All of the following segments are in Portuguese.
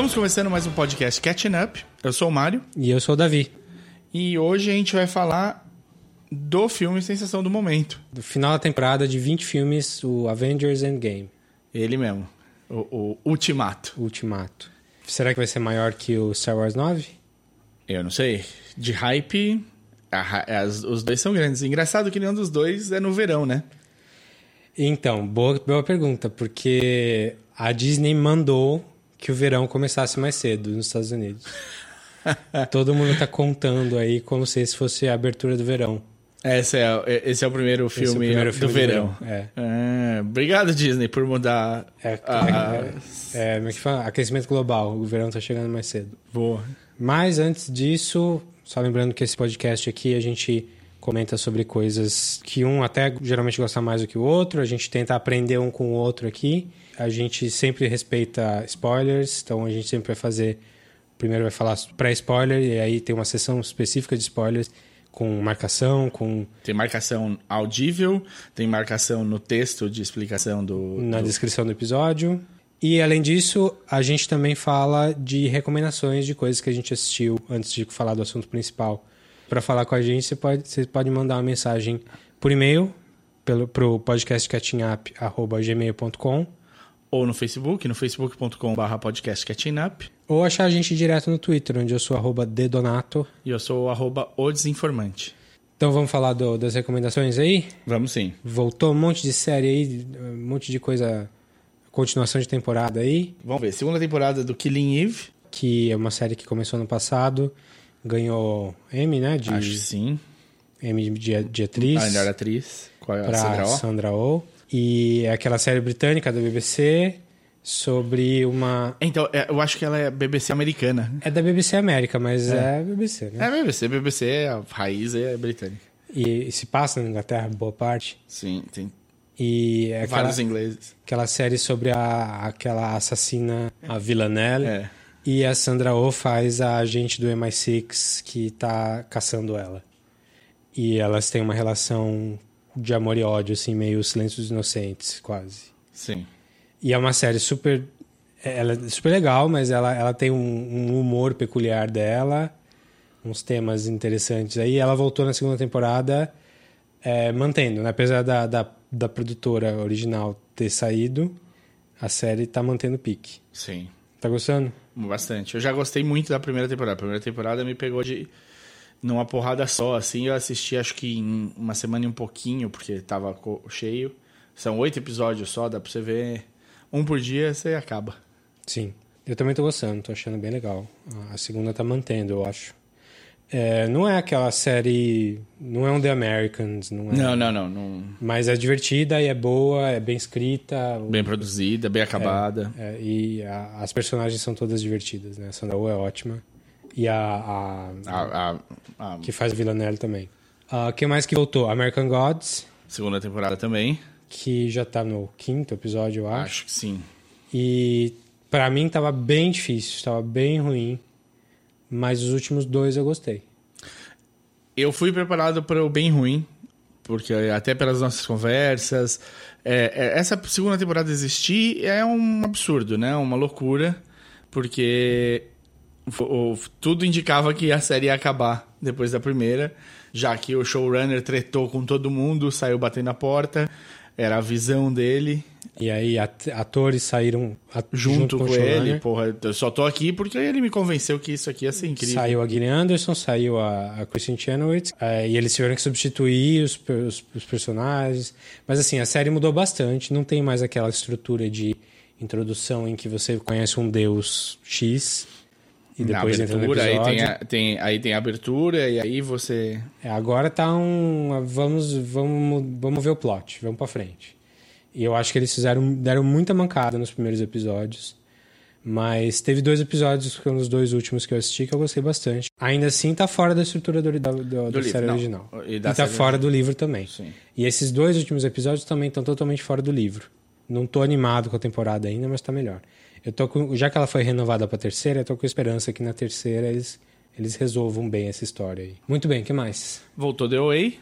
Estamos começando mais um podcast Catching Up. Eu sou o Mário E eu sou o Davi. e hoje a gente vai falar do filme Sensação do Momento. Do final da temporada de 20 filmes, o Avengers Endgame, Ele mesmo, o, o Ultimato. Ultimato. Será que vai ser maior que o Star Wars 9? Eu não sei. De hype, a as- os dois são grandes. Engraçado que nenhum dos dois é no verão, né? Então, boa, boa pergunta, porque a Disney mandou que o verão começasse mais cedo nos Estados Unidos. Todo mundo tá contando aí como se esse fosse a abertura do verão. Esse é, esse é o primeiro Esse é o filme, primeiro do filme do verão. verão, é. Ah, obrigado, Disney, por mudar É, a... é, é, como é que fala? Aquecimento global, o verão tá chegando mais cedo. Boa. Mas antes disso, só lembrando que esse podcast aqui a gente comenta sobre coisas que um até geralmente gosta mais do que o outro, a gente tenta aprender um com o outro aqui. A gente sempre respeita spoilers, então a gente sempre vai fazer. Primeiro vai falar pré-spoiler, e aí tem uma sessão específica de spoilers com marcação, com Tem marcação audível, tem marcação no texto de explicação do... na do- descrição do episódio. E além disso, a gente também fala de recomendações de coisas que a gente assistiu antes de falar do assunto principal. Para falar com a gente, você pode, você pode mandar uma mensagem por e-mail pelo pro podcastcatchingup@gmail.com Ou no Facebook, no facebook.com.br podcast Catching Up. ou achar a gente direto no Twitter, onde eu sou arroba dedonato. E eu sou arroba o desinformante. Então vamos falar do- das recomendações aí? Vamos sim. Voltou um monte de série aí, um monte de coisa, continuação de temporada aí. Vamos ver. Segunda temporada do Killing Eve. que é uma série que começou no passado, ganhou Emmy, né? De Acho que sim. Emmy de, de atriz A melhor atriz. Qual é a para Sandra Oh? Sandra Oh. E é aquela série britânica da BBC sobre uma Então, é, eu acho que ela é BBC americana. é da BBC América, mas é, BBC, né? É BBC. BBC, a raiz é britânica. E, e se passa na Inglaterra boa parte. Sim, tem E é aquela, vários ingleses. aquela série sobre a, aquela assassina, a Villanelle. É. E a Sandra Oh faz a agente do MI6 que tá caçando ela. E elas têm uma relação de amor e ódio, assim, meio silêncio dos inocentes, quase. Sim. E é uma série super. Ela é super legal, mas ela, ela tem um, um humor peculiar dela, uns temas interessantes aí. Ela voltou na segunda temporada é, mantendo, né? apesar da, da, da produtora original ter saído, a série tá mantendo o pique. Sim. Tá gostando? Bastante. Eu já gostei muito da primeira temporada. A primeira temporada me pegou de numa porrada só, assim. Eu assisti acho que em uma semana e um pouquinho, porque tava cheio. São oito episódios só, dá pra você ver um por dia, você acaba. Sim. Eu também tô gostando, tô achando bem legal. A segunda tá mantendo, eu acho. É, não é aquela série. Não é um The Americans, não é. Não, não, não. não- Mas é divertida e é boa, é bem escrita. Bem produzida, bem acabada. É, e a- as personagens são todas divertidas, né? A Sandra Oh é ótima. E a, a- A, a- a que faz Villanelle também. O que mais que voltou? American Gods, segunda temporada também. que já tá no quinto episódio, eu acho. Acho que sim. E pra mim tava bem difícil, tava bem ruim. Mas os últimos dois eu gostei. Eu fui preparado para o bem ruim, porque até pelas nossas conversas. é, é, essa segunda temporada existir é um absurdo, né? Uma loucura, porque o- tudo indicava que a série ia acabar depois da primeira, já que o showrunner tretou com todo mundo, saiu batendo na porta, era a visão dele, E aí at- atores saíram at- junto, com, com showrunner. ele. Porra, eu só tô aqui porque ele me convenceu que isso aqui ia ser incrível. Saiu a Gillian Anderson, saiu a, a Kristen Chenoweth, eh, e eles tiveram que substituir os, os, os personagens. Mas assim, a série mudou bastante, não tem mais aquela estrutura de introdução em que você conhece um deus X e Na depois entra no abertura, aí tem, a, tem- aí tem a abertura, e aí você. É, agora tá um. Vamos, vamos, vamos ver o plot, vamos pra frente. E eu acho que eles fizeram, deram muita mancada nos primeiros episódios. Mas teve dois episódios, que foram os dois últimos que eu assisti, que eu gostei bastante. Ainda assim, tá fora da estrutura do, da, do- da livro, série não. original. E E, da tá série fora do livro também. Sim. E esses dois últimos episódios também estão totalmente fora do livro. Não tô animado com a temporada ainda, mas tá melhor. Eu tô com, já que ela foi renovada pra terceira, eu tô com esperança que na terceira eles, eles resolvam bem essa história aí. Muito bem, o que mais? Voltou The Way.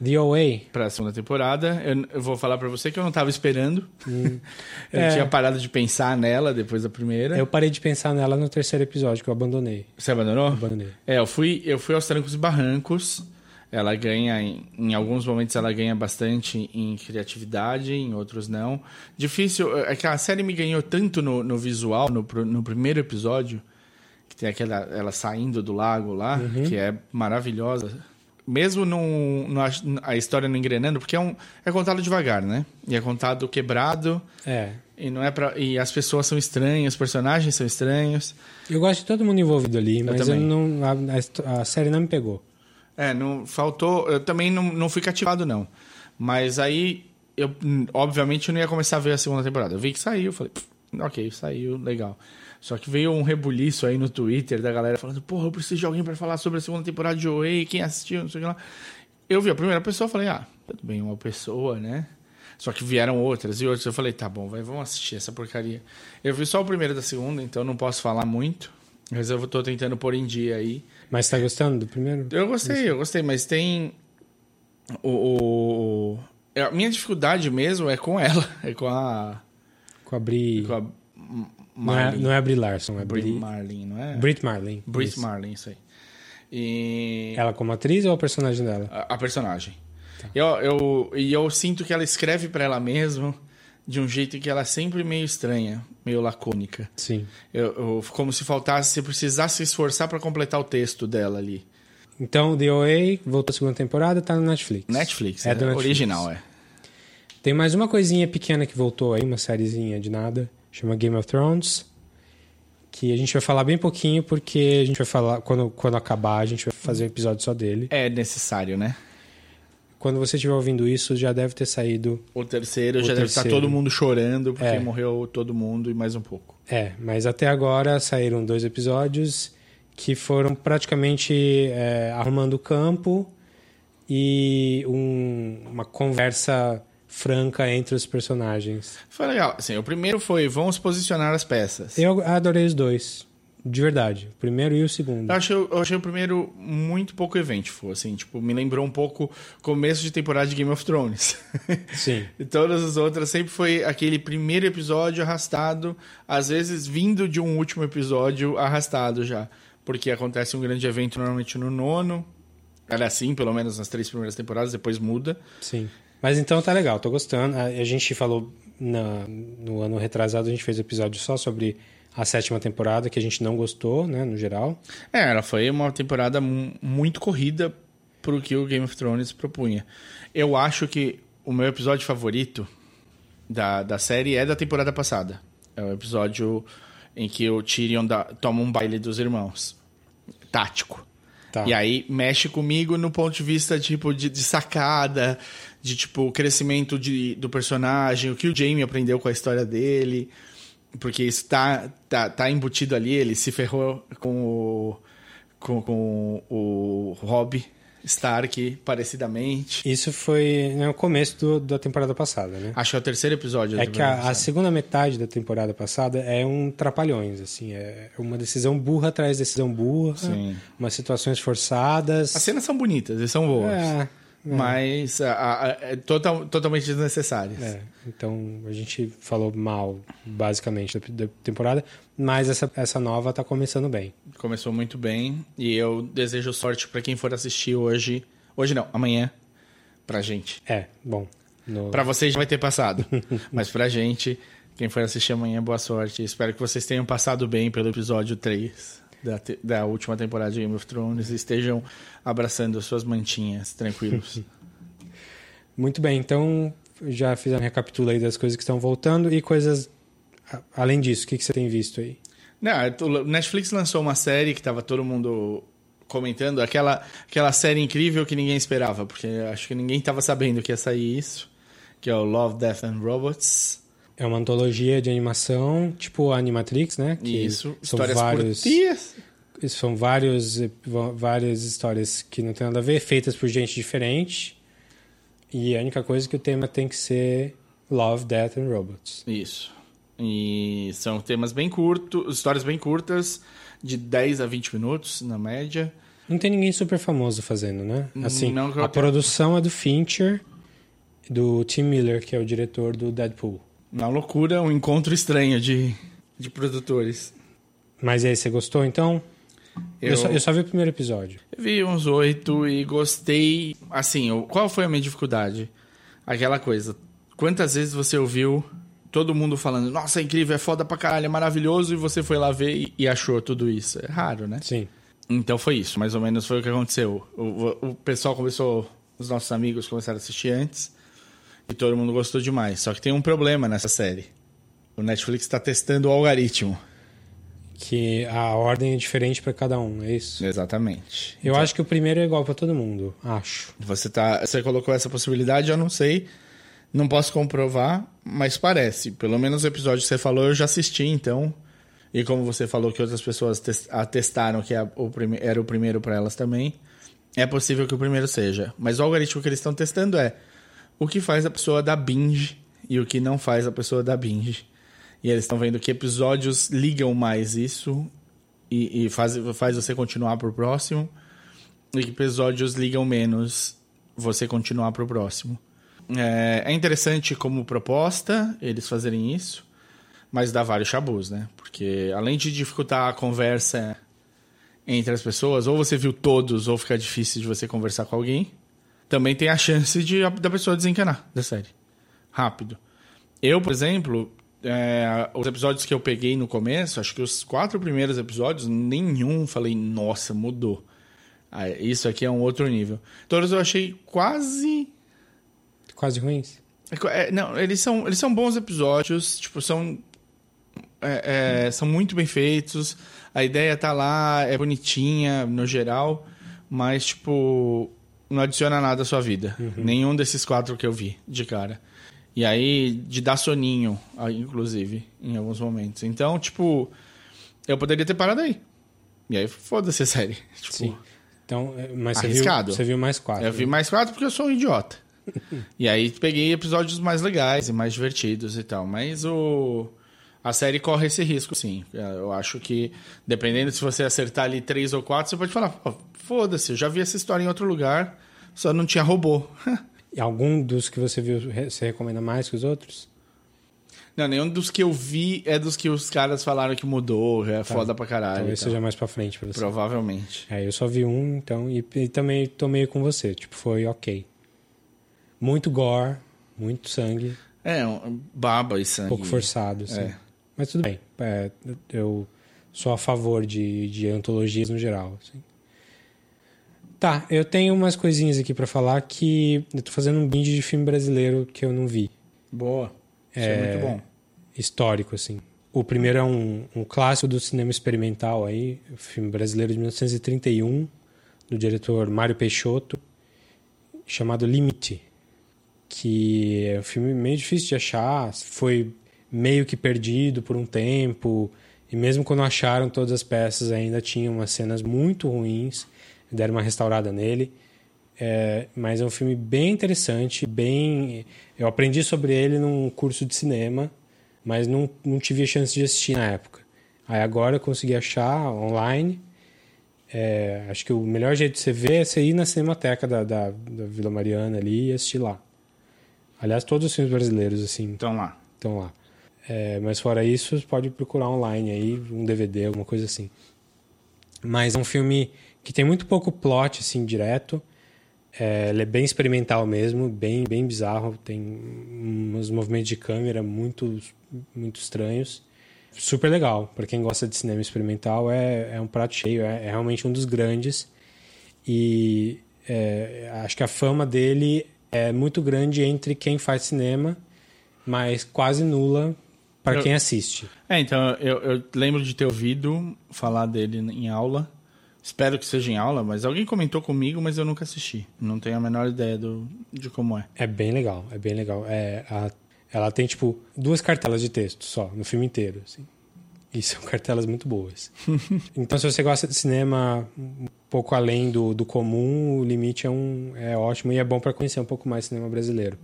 The OA. pra segunda temporada. Eu, eu vou falar pra você que eu não tava esperando. eu É. tinha parado de pensar nela depois da primeira. Eu parei de pensar nela no terceiro episódio, que eu abandonei. Você abandonou? Abandonei. É, eu fui, eu fui aos trancos e barrancos. Ela ganha, em, em alguns momentos ela ganha bastante em criatividade, em outros não. Difícil, é que a série me ganhou tanto no, no visual, no, no primeiro episódio, que tem aquela, ela saindo do lago lá, que é maravilhosa. Mesmo não ach- a história não engrenando, porque é, um, é contado devagar, né? E é contado quebrado, É. e não é pra, e as pessoas são estranhas, os personagens são estranhos. Eu gosto de todo mundo envolvido ali, mas eu também. não, a, a série não me pegou. É, não faltou. Eu também não, não fui cativado, não. Mas aí, eu, obviamente, eu não ia começar a ver a segunda temporada. Eu vi que saiu, falei, "Pff, ok, saiu, legal. Só que veio um rebuliço aí no Twitter da galera falando, porra, eu preciso de alguém pra falar sobre a segunda temporada de OA, quem assistiu, não sei o que lá. Eu vi a primeira pessoa falei, ah, tudo bem, uma pessoa, né? Só que vieram outras e outras. Eu falei, tá bom, vai, vamos assistir essa porcaria. Eu vi só o primeiro da segunda, então não posso falar muito. Mas eu tô tentando pôr em dia aí. Mas tá gostando do primeiro? Eu gostei, eu gostei, mas tem. O, o- é, A minha dificuldade mesmo é com ela, é com a. Com a Bri... Com a Não é, Marlin. não é a Bri Larson, é Brit Bri... Marlin, não é? Brit Marlin. Brit Isso. Marlin, isso aí. E. Ela como atriz ou o personagem dela? A, a personagem. Tá. Eu, eu, e eu sinto que ela escreve pra ela mesma de um jeito que ela é sempre meio estranha, meio lacônica. Sim. Eu, eu- como se faltasse, se precisasse se esforçar pra completar o texto dela ali. Então, The OA voltou a segunda temporada, tá no Netflix. Netflix, É é, Netflix. original, é. Tem mais uma coisinha pequena que voltou aí, uma sériezinha de nada, chama Game of Thrones, que a gente vai falar bem pouquinho, porque a gente vai falar, quando, quando acabar, a gente vai fazer um episódio só dele. É necessário, né? Quando você estiver ouvindo isso, já deve ter saído. O terceiro O já deve terceiro. estar todo mundo chorando porque É. morreu todo mundo e mais um pouco. É, mas até agora saíram dois episódios que foram praticamente é, arrumando o campo e um- uma conversa franca entre os personagens. Foi legal. Assim, o primeiro foi vamos posicionar as peças. Eu adorei os dois, de verdade, o primeiro e o segundo. Eu achei, eu achei o primeiro muito pouco eventful, assim, tipo, me lembrou um pouco começo de temporada de Game of Thrones. Sim. e todas as outras sempre foi aquele primeiro episódio arrastado, às vezes vindo de um último episódio arrastado já. Porque acontece um grande evento normalmente no nono. Era assim, pelo menos nas três primeiras temporadas, depois muda. Sim. Mas então tá legal, tô gostando. A, a gente falou na- no ano retrasado, a gente fez episódio só sobre a sétima temporada, que a gente não gostou, né, no geral. É, ela foi uma temporada mu- muito corrida pro que o Game of Thrones propunha. Eu acho que o meu episódio favorito da, da série é da temporada passada. É o episódio em que o Tyrion dá- toma um baile dos irmãos. Tático. Tá. E aí mexe comigo no ponto de vista tipo de, de sacada, de tipo crescimento de, do personagem, o que o Jamie aprendeu com a história dele, porque isso tá, tá, tá embutido ali, ele se ferrou com o com, com o Robb Stark parecidamente. Isso foi no começo do- da temporada passada, né? Acho que é o terceiro episódio. É que a, a segunda metade da temporada passada é um trapalhões, assim, é uma decisão burra atrás de decisão burra, Sim. umas situações forçadas. As cenas são bonitas e são boas, É, mas a, a, é total, totalmente desnecessárias. é, então a gente falou mal, basicamente, da, da temporada, mas essa, essa nova tá começando bem. Começou muito bem e eu desejo sorte pra quem for assistir hoje. Hoje não, amanhã. Pra gente. É, bom. no- Pra vocês já vai ter passado. Mas pra gente, quem for assistir amanhã, boa sorte. Espero que vocês tenham passado bem pelo episódio 3 da, te- da última temporada de Game of Thrones estejam abraçando suas mantinhas tranquilos. Muito bem, então já fiz a recapitula aí das coisas que estão voltando e coisas além disso, o que, que você tem visto aí? Não, o Netflix lançou uma série que tava todo mundo comentando, aquela, aquela série incrível que ninguém esperava, porque acho que ninguém tava sabendo que ia sair isso, que é o Love, Death and Robots. É uma antologia de animação, tipo a Animatrix, né? Que Isso, são histórias vários, curtinhas. são vários, várias histórias que não tem nada a ver, feitas por gente diferente. E a única coisa é que o tema tem que ser Love, Death and Robots. Isso. E são temas bem curtos, histórias bem curtas, de 10 a 20 minutos na média, Não tem ninguém super famoso fazendo, né? Assim, Não a produção é do Fincher, do Tim Miller, que é o diretor do Deadpool. Uma loucura, um encontro estranho de, de produtores. Mas aí, você gostou então? Eu, Eu- só, eu só vi o primeiro episódio. Eu vi uns oito e gostei. Assim, qual foi a minha dificuldade? Aquela coisa. Quantas vezes você ouviu todo mundo falando, nossa, é incrível, é foda pra caralho, é maravilhoso, e você foi lá ver e, e achou tudo isso? É raro, né? Sim. Então foi isso, mais ou menos foi o que aconteceu. O, o- o pessoal começou, os nossos amigos começaram a assistir antes e todo mundo gostou demais. Só que tem um problema nessa série. O Netflix está testando o algoritmo. Que a ordem é diferente pra cada um, é isso? Exatamente. Eu acho que o primeiro é igual pra todo mundo, acho. Você, tá, você colocou essa possibilidade, eu não sei. Não posso comprovar, mas parece. Pelo menos o episódio que você falou eu já assisti, então. E como você falou que outras pessoas tes- atestaram que prime- era o primeiro para elas também, é possível que o primeiro seja. Mas o algoritmo que eles estão testando é o que faz a pessoa dar binge e o que não faz a pessoa dar binge. E eles estão vendo que episódios ligam mais isso e, e faz, faz você continuar pro próximo e que episódios ligam menos você continuar pro próximo. É, é interessante como proposta eles fazerem isso, mas dá vários chabus, né? Porque além de dificultar a conversa entre as pessoas, ou você viu todos, ou fica difícil de você conversar com alguém, também tem a chance de da pessoa desencanar da série. Rápido. Eu, por exemplo, é, os episódios que eu peguei no começo, acho que os quatro primeiros episódios, nenhum falei, nossa, mudou. Ah, isso aqui é um outro nível. Todos eu achei quase. Quase ruins. é, não, eles são, eles são bons episódios, tipo, são. é, é, são muito bem feitos. A ideia tá lá, é bonitinha no geral, mas, tipo, não adiciona nada à sua vida. Nenhum desses quatro que eu vi de cara. E aí, de dar soninho, aí, inclusive, em alguns momentos. Então, tipo, eu poderia ter parado aí. E aí, foda-se a série. Tipo, Sim. Então, é, mas você viu, Arriscado. você viu mais quatro. eu vi né? mais quatro porque eu sou um idiota. e aí peguei episódios mais legais e mais divertidos e tal. Mas o. A série corre esse risco, sim. Eu acho que, dependendo se você acertar ali três ou quatro, você pode falar, "Pô, foda-se, eu já vi essa história em outro lugar, só não tinha robô. E algum dos que você viu, você recomenda mais que os outros? não, nenhum dos que eu vi é dos que os caras falaram que mudou, é foda pra caralho. Tá. Talvez e tal. seja mais pra frente pra você. Provavelmente. É, eu só vi um, então, e, e também tô meio com você. Tipo, foi ok. Muito gore, muito sangue, É, um baba e um sangue. pouco forçado, assim. É. Mas tudo bem. É, eu sou a favor de, de antologias no geral, assim. Tá, eu tenho umas coisinhas aqui pra falar que eu tô fazendo um binge de filme brasileiro que eu não vi. Boa. Isso é muito bom. histórico, assim. O primeiro é um, um clássico do cinema experimental aí, filme brasileiro de 1931, do diretor Mário Peixoto, chamado Limite, que é um filme meio difícil de achar, foi meio que perdido por um tempo, e mesmo quando acharam todas as peças ainda tinha umas cenas muito ruins, deram uma restaurada nele. É, mas é um filme bem interessante, bem. Eu aprendi sobre ele num curso de cinema, mas não, não tive a chance de assistir na época. Aí agora eu consegui achar online. É, acho que o melhor jeito de você ver é você ir na cinemateca da, da, da Vila Mariana ali e assistir lá. Aliás, todos os filmes brasileiros assim Então lá. estão lá. É, mas fora isso, pode procurar online aí, um DVD, alguma coisa assim. Mas é um filme que tem muito pouco plot, assim, direto. É, ele é bem experimental mesmo, bem, bem bizarro. Tem uns movimentos de câmera muito, muito estranhos. Super legal. Para quem gosta de cinema experimental, é, é um prato cheio. É, é realmente um dos grandes. E é, acho que a fama dele é muito grande entre quem faz cinema, mas quase nula para quem assiste. É, então eu, eu lembro de ter ouvido falar dele em aula. Espero que seja em aula, mas alguém comentou comigo, mas eu nunca assisti. Não tenho a menor ideia do, de como é. É bem legal, é bem legal. É, a- ela tem, tipo, duas cartelas de texto só, no filme inteiro. Assim. E são cartelas muito boas. então, se você gosta de cinema um pouco além do, do comum, o Limite é, um, é ótimo e é bom para conhecer um pouco mais cinema brasileiro.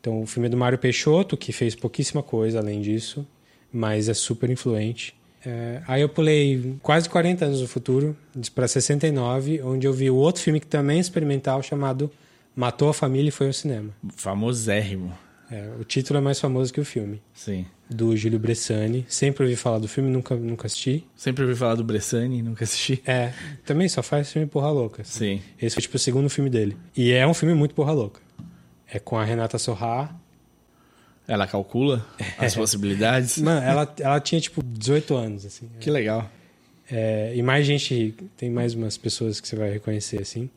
Então, o filme é do Mário Peixoto, que fez pouquíssima coisa além disso, mas é super influente. É, aí eu pulei quase 40 anos no futuro, para 69, onde eu vi o outro filme que também é experimental, chamado Matou a Família e Foi ao Cinema. Famosérrimo. É, o título é mais famoso que o filme. Sim. Do Júlio Bressani. Sempre ouvi falar do filme, nunca, nunca assisti. Sempre ouvi falar do Bressani, nunca assisti. É, também só faz filme porra louca. Sim. Esse foi tipo o segundo filme dele. E é um filme muito porra louca. É com a Renata Sorrah. Ela calcula as possibilidades. Mano, ela, ela tinha tipo 18 anos, assim. Que legal. É, e mais gente, tem mais umas pessoas que você vai reconhecer, assim.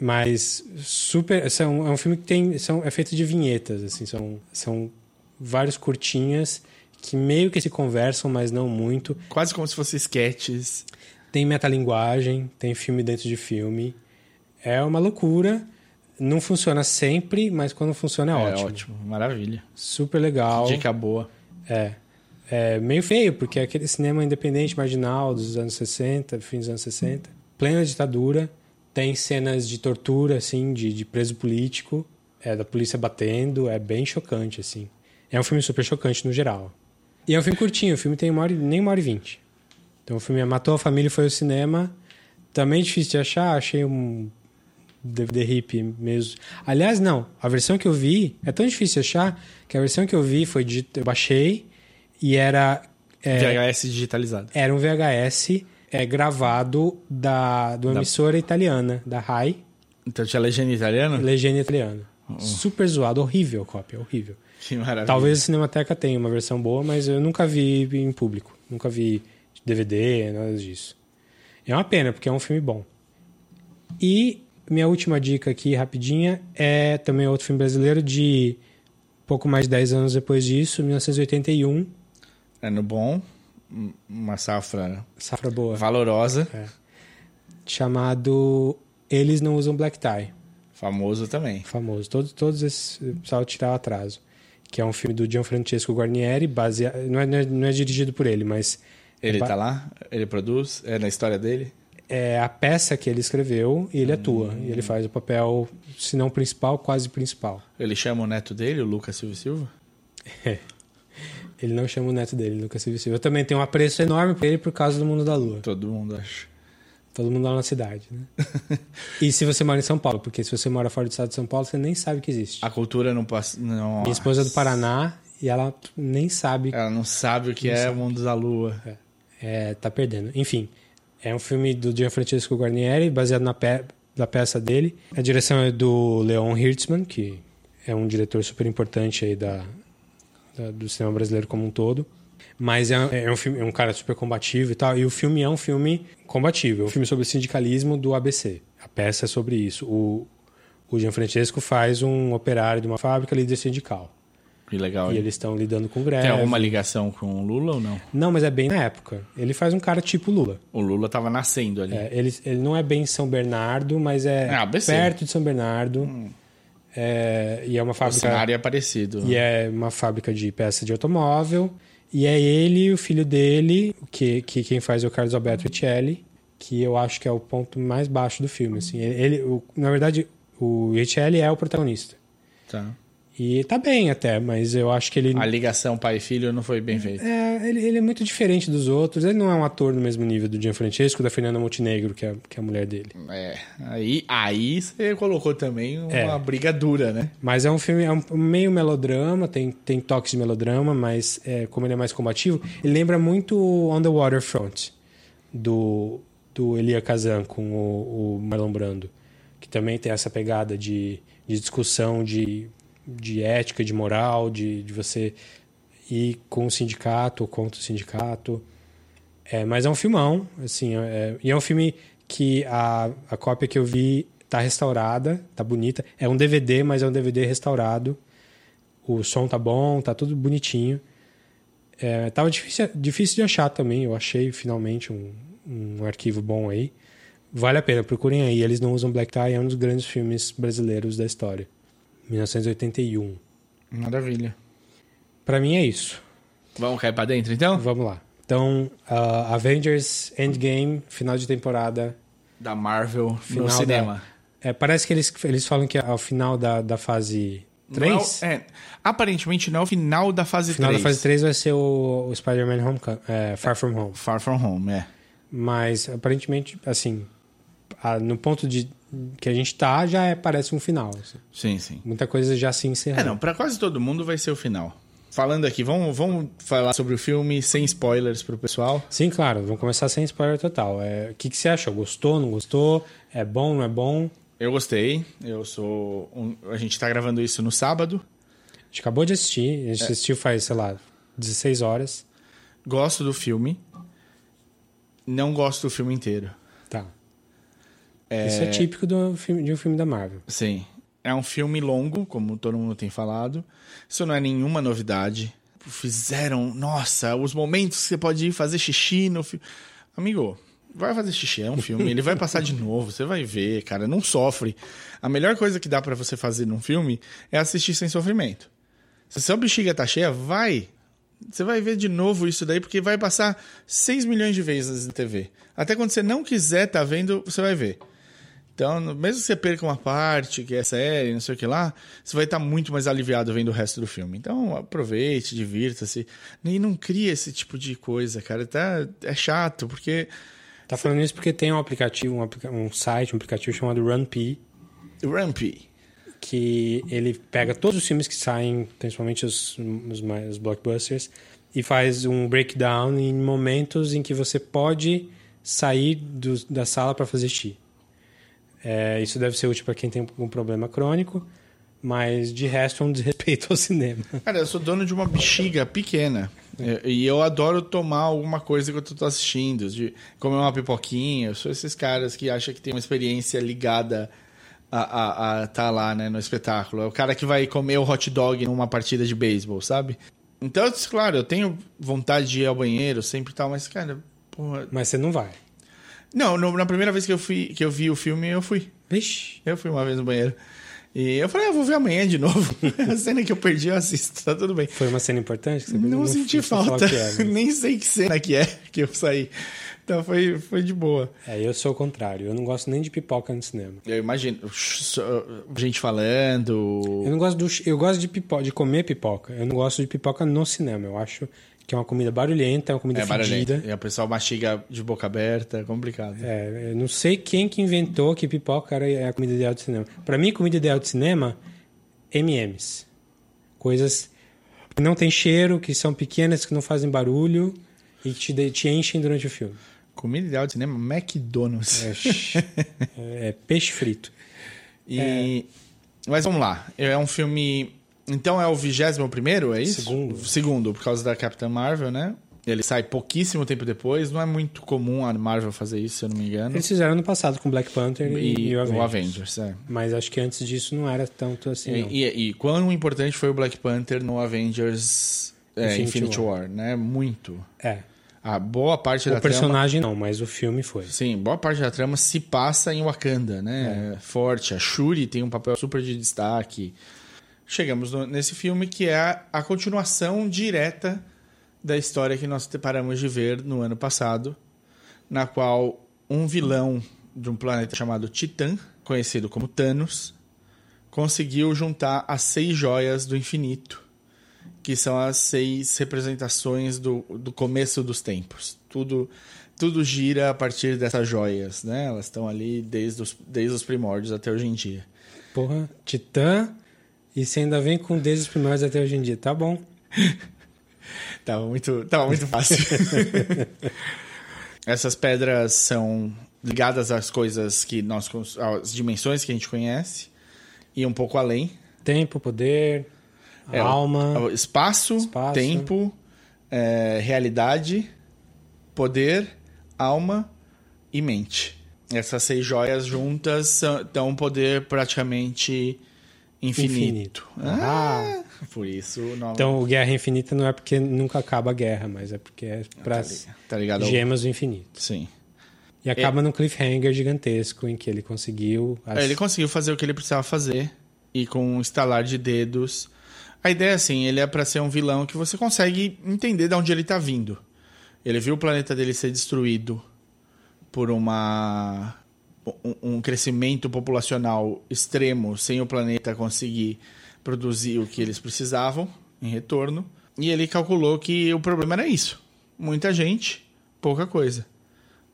Mas super. São, é um filme que tem. São, é feito de vinhetas, assim. São, são vários curtinhas que meio que se conversam, mas não muito. Quase como se fossem sketches. Tem metalinguagem, tem filme dentro de filme. É uma loucura. Não funciona sempre, mas quando funciona é, É ótimo. ótimo. Maravilha. Super legal. Dica boa. É. É meio feio, porque é aquele cinema independente, marginal, dos anos 60, fim dos anos 60. Plena ditadura. Tem cenas de tortura, assim, de, de preso político. É, da polícia batendo. É bem chocante, assim. É um filme super chocante no geral. E é um filme curtinho. O filme tem uma hora, nem uma hora e vinte. Então o filme Matou a Família e foi ao cinema. Também difícil de achar. Achei um DVD hip mesmo. Aliás, não. A versão que eu vi é tão difícil de achar que a versão que eu vi foi de eu baixei e era é, VHS digitalizado. era um VHS é, gravado da uma Da- emissora italiana, da Rai, Então tinha legenda em italiano? legenda italiana. Super zoado, horrível a cópia, horrível. Que maravilha. Talvez a Cinemateca tenha uma versão boa, mas eu nunca vi em público. Nunca vi DVD, nada disso. É uma pena, porque é um filme bom. E minha última dica aqui, rapidinha, é também outro filme brasileiro de pouco mais de 10 anos depois disso, 1981, Ano bom. um- Uma safra safra boa, valorosa. chamado Eles Não Usam Black Tie. Famoso também. famoso. Todos, todos esses precisava tirar o atraso. Que é um filme do Gianfrancesco Guarnieri, baseado, não, é, não, é, não é dirigido por ele, mas Ele ba- tá lá? Ele produz? É na história dele? É a peça que ele escreveu e ele atua. E ele faz o papel, se não principal, quase principal. Ele chama o neto dele, o Lucas Silva Silva? Ele não chama o neto dele, Lucas Silva Silva. Eu também tenho um apreço enorme por ele por causa do Mundo da Lua. Todo mundo acha. Todo mundo lá na cidade, né? e se você mora em São Paulo, porque se você mora fora do estado de São Paulo, você nem sabe que existe. A cultura não passa. Não... Minha esposa é do Paraná e ela nem sabe Ela não sabe o que é o mundo da lua. É, tá perdendo. Enfim, é um filme do Gianfrancesco Guarnieri, baseado na, pe na peça dele. A direção é do Leon Hirtzman, que é um diretor super importante aí da, da- do cinema brasileiro como um todo. Mas é, é um filme, é um cara super combativo e tal. E o filme é um filme combativo. É um filme sobre o sindicalismo do ABC. A peça é sobre isso. O, o Gianfrancesco faz um operário de uma fábrica líder sindical. Que legal. E hein? eles estão lidando com greve. Tem alguma ligação com o Lula ou não? Não, mas é bem na época. Ele faz um cara tipo Lula. O Lula tava nascendo ali. É, ele, ele não é bem São Bernardo, mas é É, perto de São Bernardo. É, e é uma o fábrica. cenário é parecido. E é uma fábrica de peça de automóvel. E é ele e o filho dele, que, que quem faz é o Carlos Alberto Riccielli, que eu acho que é o ponto mais baixo do filme. Assim. Ele, o- na verdade, o Riccielli é o protagonista. Tá. E tá bem até, mas eu acho que ele. A ligação pai e filho não foi bem feita. É, ele, ele é muito diferente dos outros. Ele não é um ator no mesmo nível do Gianfrancesco, da Fernanda Montenegro, que é, que é a mulher dele. É. Aí, aí você colocou também uma É. briga dura, né? Mas é um filme, é um meio melodrama, tem, tem toques de melodrama, mas é, como ele é mais combativo, ele lembra muito On the Waterfront, do, do Elia Kazan com o, o Marlon Brando, que também tem essa pegada de, de discussão de, de ética, de moral, de, de você ir com o sindicato ou contra o sindicato. É, mas é um filmão, assim, é, e é um filme que a, a cópia que eu vi tá restaurada, tá bonita. É um DVD, mas é um DVD restaurado. O som tá bom, tá tudo bonitinho. É, tava difícil, difícil de achar também. Eu achei finalmente um, um arquivo bom aí. Vale a pena, procurem aí. Eles não usam Black Tie, é um dos grandes filmes brasileiros da história. 1981. Maravilha. Pra mim é isso. Vamos cair pra dentro, então? Vamos lá. Então, uh, Avengers Endgame, final de temporada. Da Marvel Final no da- cinema. É, parece que eles, eles falam que é ao final da, da fase 3? Não é, é, aparentemente não é o final da fase O final 3. da fase 3 vai ser o, o Spider-Man é, Far From Home. Far From Home, é. Mas, aparentemente, assim, a- no ponto de que a gente tá, já é, parece um final. assim. Sim, sim. Muita coisa já se encerrou. É, não, pra quase todo mundo vai ser o final. Falando aqui, vamos, vamos falar sobre o filme sem spoilers pro pessoal. Sim, claro, vamos começar sem spoiler total. É, o que, que você achou? Gostou, não gostou? É bom, não é bom? Eu gostei. Eu sou. um- a gente tá gravando isso no sábado. A gente acabou de assistir, a gente É. assistiu faz, sei lá, 16 horas. Gosto do filme. Não gosto do filme inteiro. Tá. Isso é típico do filme- de um filme da Marvel. Sim. É um filme longo, como todo mundo tem falado. Isso não é nenhuma novidade. Fizeram, nossa, os momentos que você pode ir fazer xixi no filme. Amigo, vai fazer xixi, é um filme. Ele vai passar de novo, você vai ver, cara, não sofre. A melhor coisa que dá pra você fazer num filme é assistir sem sofrimento. Se sua bexiga tá cheia, vai. Você vai ver de novo isso daí, porque vai passar 6 milhões de vezes na TV. Até quando você não quiser tá vendo, você vai ver. Então, mesmo que você perca uma parte, que é série, não sei o que lá, você vai estar muito mais aliviado vendo o resto do filme. Então, aproveite, divirta-se. E não cria esse tipo de coisa, cara. Tá, é chato, porque. Tá falando isso porque tem um aplicativo, um, aplica- um site, um aplicativo chamado RunP, Rampy. que ele pega todos os filmes que saem, principalmente os, os, mais- os blockbusters, e faz um breakdown em momentos em que você pode sair do- da sala para fazer xixi. É, isso deve ser útil para quem tem algum problema crônico, mas de resto é um desrespeito ao cinema. Cara, eu sou dono de uma bexiga pequena. É, E eu adoro tomar alguma coisa enquanto eu tô assistindo, de comer uma pipoquinha. Eu sou esses caras que acham que tem uma experiência ligada a, a, a tá lá, né, no espetáculo. É o cara que vai comer o hot dog numa partida de beisebol, sabe? Então, claro, eu tenho vontade de ir ao banheiro sempre e tal, mas, cara, porra. Mas você não vai. Não, no- na primeira vez que eu, fui, que eu vi o filme, eu fui. Vixe. Eu fui uma vez no banheiro. E eu falei, ah, vou ver amanhã de novo. a cena que eu perdi, eu assisto, tá tudo bem. Foi uma cena importante? Que você Não, senti falta. é? Nem sei que cena que é que eu saí. Então foi, foi de boa. É, eu sou o contrário. Eu não gosto nem de pipoca no cinema. Eu imagino. Gente falando. Eu não gosto do, eu gosto de pipoca, de comer pipoca. Eu não gosto de pipoca no cinema. Eu acho que é uma comida barulhenta, é uma comida É fedida. E o pessoal mastiga de boca aberta, é complicado. É, eu não sei quem que inventou que pipoca era é a comida ideal de cinema. Pra mim, comida ideal de cinema, M&M's. Coisas que não tem cheiro, que são pequenas, que não fazem barulho e que te, te enchem durante o filme. Comida ideal de cinema, McDonald's. É, é peixe frito. E... Mas vamos lá. É um filme. Então é o 21 primeiro, é isso? Segundo. Segundo, por causa da Capitã Marvel, né? Ele sai pouquíssimo tempo depois. Não é muito comum a Marvel fazer isso, se eu não me engano. Eles fizeram no passado com Black Panther e, E, o o Avengers. Avengers, é. Mas acho que antes disso não era tanto assim. E, e, e quão importante foi o Black Panther no Avengers é, Infinity War. War. né? Muito. É. A boa parte da O personagem não, mas o filme foi. trama... Sim, boa parte da trama se passa em Wakanda, né? Forte. A Shuri tem um papel super de destaque. Chegamos no- nesse filme que é a, a continuação direta da história que nós paramos de ver no ano passado, na qual um vilão de um planeta chamado Titã, conhecido como Thanos, conseguiu juntar as seis joias do infinito, que são as seis representações do, do começo dos tempos. Tudo, tudo gira a partir dessas joias, né? Elas estão ali desde os, desde os primórdios até hoje em dia. Porra, Titã. E você ainda vem com desde os primeiros até hoje em dia. Tá bom. Tava muito, tava muito fácil. Essas pedras são ligadas às coisas que nós às dimensões que a gente conhece e um pouco além. Tempo, poder, É, alma. Espaço, Espaço. tempo, é, realidade, poder, alma e mente. Essas seis joias juntas dão um poder praticamente infinito. Infinito. Ah, por isso o nome Então, o Guerra Infinita não é porque nunca acaba a guerra, mas é porque é pra tá ligado, tá ligado gemas do infinito. Sim. E acaba num cliffhanger gigantesco em que ele conseguiu. as- É, Ele conseguiu fazer o que ele precisava fazer e com um estalar de dedos. A ideia é assim, ele é pra ser um vilão que você consegue entender de onde ele tá vindo. Ele viu o planeta dele ser destruído por uma um, crescimento populacional extremo, sem o planeta conseguir produzir o que eles precisavam em retorno. E ele calculou que o problema era isso. Muita gente, pouca coisa.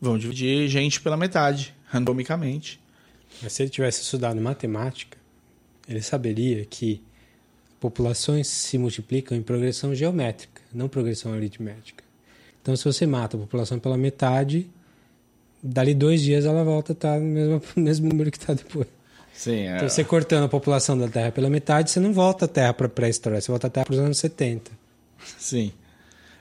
Vão dividir gente pela metade, randomicamente. Mas se ele tivesse estudado matemática, ele saberia que populações se multiplicam em progressão geométrica, não progressão aritmética. Então, se você mata a população pela metade, dali dois dias ela volta a estar no mesmo, mesmo número que está depois. Sim, é. Então, você cortando a população da Terra pela metade, você não volta a Terra para a pré-história, você volta a Terra para os anos 70. Sim.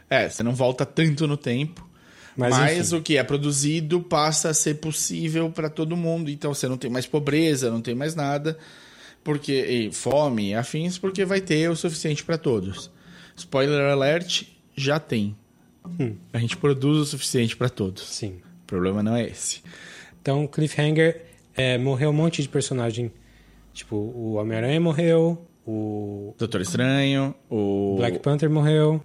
É, você não volta tanto no tempo, Mas, mas, o que é produzido passa a ser possível para todo mundo. Então você não tem mais pobreza, não tem mais nada, porque e fome e afins, porque vai ter o suficiente para todos. Spoiler alert, já tem. Hum. A gente produz o suficiente para todos. Sim. O problema não é esse. Então, Cliffhanger, é, morreu um monte de personagem. Tipo, o Homem-Aranha morreu, o Doutor Estranho, o Black Panther morreu,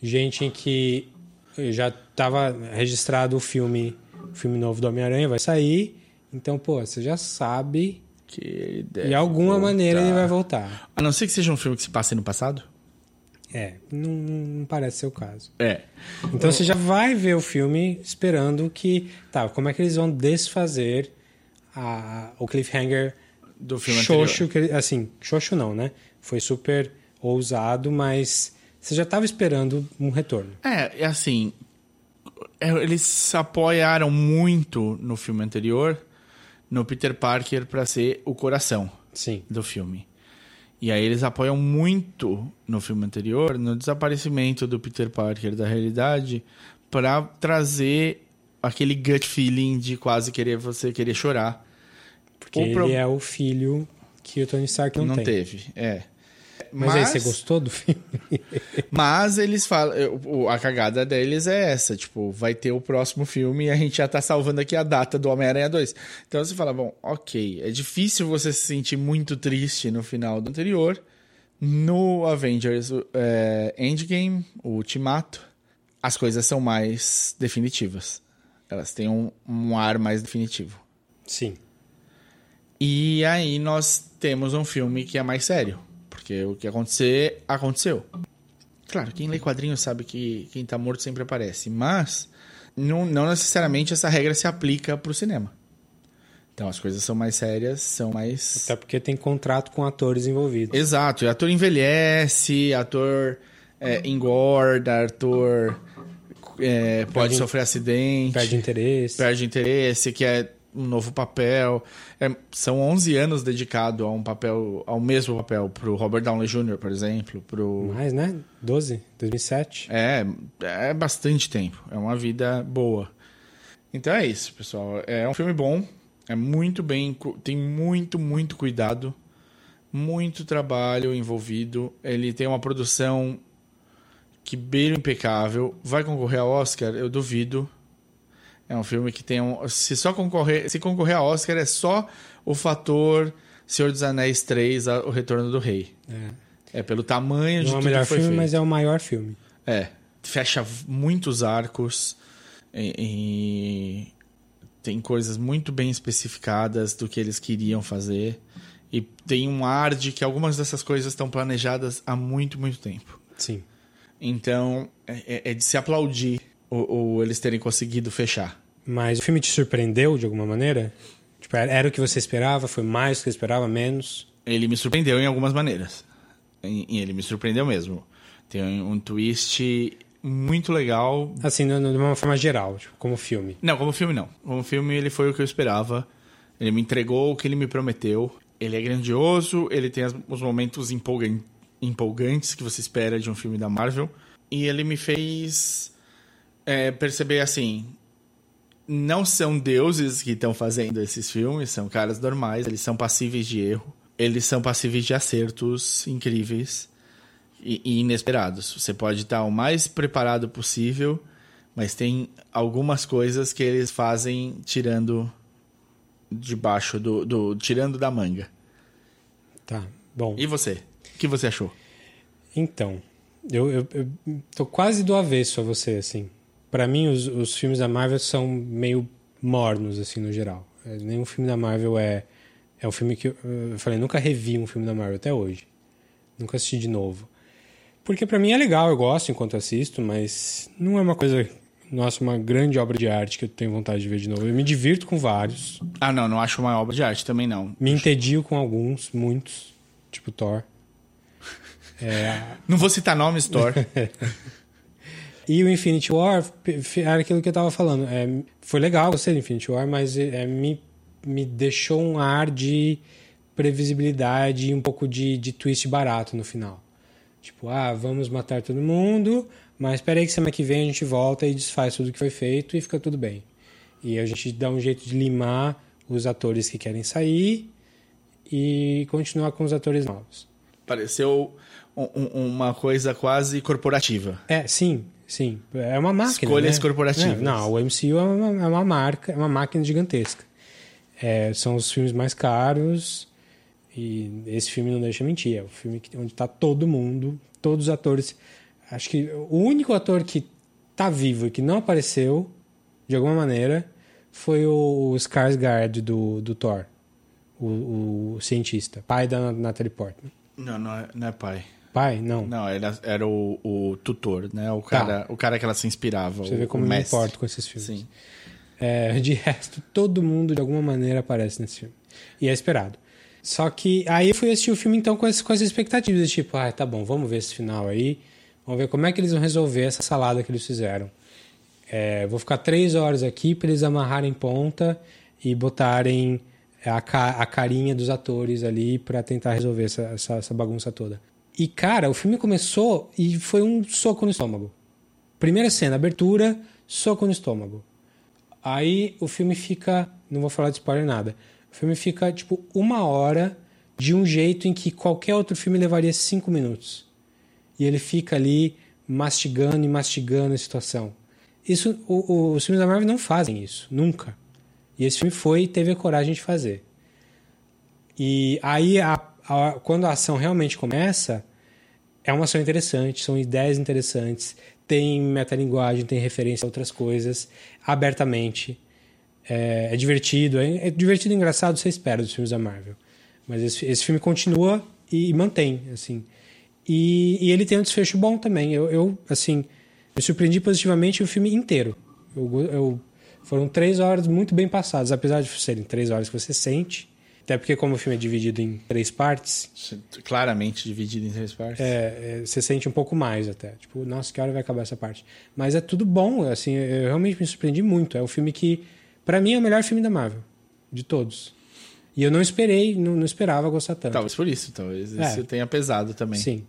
gente que já estava registrado o filme, o filme novo do Homem-Aranha vai sair. Então, pô, você já sabe que ele deve de alguma voltar. maneira ele vai voltar. A não ser que seja um filme que se passe no passado. É, não, não parece ser o caso. É. Então você já vai ver o filme esperando que. Tá, como é que eles vão desfazer a, o cliffhanger Do filme xoxo, que, ele- assim, xoxo não, né? Foi super ousado, mas você já estava esperando um retorno. É, é assim. é, Eles se apoiaram muito no filme anterior no Peter Parker para ser o coração Sim. do filme. E aí eles apoiam muito no filme anterior no desaparecimento do Peter Parker da realidade para trazer aquele gut feeling de quase querer você querer chorar. Porque ele é o filho que o Tony Stark não, não tem. teve, é. Mas, aí, você gostou do filme? Mas eles falam. A cagada deles é essa: tipo, vai ter o próximo filme e a gente já tá salvando aqui a data do Homem-Aranha 2. Então você fala, bom, ok, é difícil você se sentir muito triste no final do anterior. No Avengers é, Endgame, o Ultimato, as coisas são mais definitivas. Elas têm um, um ar mais definitivo. Sim. E aí nós temos um filme que é mais sério. Porque o que acontecer, aconteceu. Claro, quem lê quadrinhos sabe que quem tá morto sempre aparece. Mas não, não necessariamente essa regra se aplica pro cinema. Então as coisas são mais sérias, são mais. Até porque tem contrato com atores envolvidos. Exato, e ator envelhece, ator é, engorda, ator é, pode Perde- sofrer acidente Perde interesse. perde interesse, que é um novo papel. É, são 11 anos dedicado a um papel, ao mesmo papel, pro Robert Downey Jr., por exemplo, pro... Mais, né? 12? 2007? É, é bastante tempo, é uma vida boa. Então é isso, pessoal. É um filme bom, é muito bem, tem muito, muito cuidado, muito trabalho envolvido. Ele tem uma produção que beira impecável. Vai concorrer ao Oscar? Eu duvido. É um filme que tem um. Se só concorrer. Se concorrer ao Oscar, é só o fator Senhor dos Anéis 3, a- O Retorno do Rei. É. É pelo tamanho de Não é o melhor filme, feito. mas é o maior filme. É, fecha muitos arcos e, e tem coisas muito bem especificadas do que eles queriam fazer e tem um ar de que algumas dessas coisas estão planejadas há muito, muito tempo. Sim. Então é, é de se aplaudir o, o eles terem conseguido fechar. Mas o filme te surpreendeu de alguma maneira? Tipo, era, o que você esperava? Foi mais do que esperava? Menos? Ele me surpreendeu em algumas maneiras. Ele me surpreendeu mesmo. Tem um twist muito legal, Assim, de uma forma geral, tipo, como filme. Não, como filme não. Como filme ele foi o que eu esperava. Ele me entregou o que ele me prometeu. Ele é grandioso, ele tem os momentos empolgan- empolgantes que você espera de um filme da Marvel. E ele me fez é, perceber assim. Não são deuses que estão fazendo esses filmes, são caras normais, eles são passíveis de erro. Eles são passíveis de acertos incríveis e, e inesperados. Você pode estar o mais preparado possível, mas tem algumas coisas que eles fazem tirando debaixo do, do tirando da manga. Tá, bom. E você? O que você achou? Então, eu, eu, eu tô quase do avesso a você, assim. Pra mim, os, os filmes da Marvel são meio mornos, assim, no geral. É, Nenhum filme da Marvel é... É um filme que... Eu, eu falei, nunca revi um filme da Marvel até hoje. Nunca assisti de novo. Porque para mim é legal, eu gosto enquanto assisto, mas não é uma coisa, nossa, uma grande obra de arte que eu tenho vontade de ver de novo. Eu me divirto com vários. Ah, não, não acho uma obra de arte também não. Me entedio com alguns, muitos, tipo Thor. É... Não vou citar nomes, Thor. e o Infinity War era aquilo que eu tava falando. É, foi legal gostei do Infinity War, mas é, me, me deixou um ar de previsibilidade e um pouco de, de twist barato no final. Tipo, ah, vamos matar todo mundo, mas espera aí que semana que vem a gente volta e desfaz tudo que foi feito e fica tudo bem. E a gente dá um jeito de limar os atores que querem sair e continuar com os atores novos. Pareceu um, uma coisa quase corporativa. É, sim, sim. É uma máquina. Escolhas né? corporativas. É, não, o MCU é uma, é uma, marca, é uma máquina gigantesca. É, são os filmes mais caros e esse filme não deixa mentir. É o filme onde está todo mundo, todos os atores. Acho que o único ator que está vivo e que não apareceu, de alguma maneira, foi o Skarsgård do, do Thor. O, o cientista, pai da Natalie Portman. Não, não é, não é pai. Pai? Não. Não, era, era o, o tutor, né? O cara, tá. o cara que ela se inspirava. Você o, vê como me importa com esses filmes. Sim. É, de resto, todo mundo de alguma maneira aparece nesse filme. E é esperado. Só que aí eu fui assistir o filme então com, essas com as expectativas, tipo, ah, tá bom, vamos ver esse final aí. Vamos ver como é que eles vão resolver essa salada que eles fizeram. É, vou ficar três horas aqui para eles amarrarem ponta e botarem a, a carinha dos atores ali para tentar resolver essa, essa, essa bagunça toda. E, cara, o filme começou e foi um soco no estômago. Primeira cena, abertura, soco no estômago. Aí o filme fica. Não vou falar de spoiler nada. O filme fica, tipo, uma hora de um jeito em que qualquer outro filme levaria cinco minutos. E ele fica ali mastigando e mastigando a situação. Isso, o, o, os filmes da Marvel não fazem isso, nunca. E esse filme foi e teve a coragem de fazer. E aí, a, a, quando a ação realmente começa, é uma ação interessante, são ideias interessantes, tem metalinguagem, tem referência a outras coisas, abertamente. É, é divertido, é, é, divertido e engraçado, você espera dos filmes da Marvel. Mas esse, esse filme continua e, e mantém, assim. E, e, ele tem um desfecho bom também. Eu, eu assim, me surpreendi positivamente o filme inteiro. Eu, eu foram três horas muito bem passadas, apesar de serem três horas que você sente. Até porque, como o filme é dividido em três partes. Claramente dividido em três partes. É, é, você sente um pouco mais até. Tipo, nossa, que hora vai acabar essa parte? Mas é tudo bom, assim, eu realmente me surpreendi muito. É um filme que, para mim, é o melhor filme da Marvel. De todos. E eu não esperei, não, não esperava gostar tanto. Talvez por isso, talvez é. isso tenha pesado também. Sim.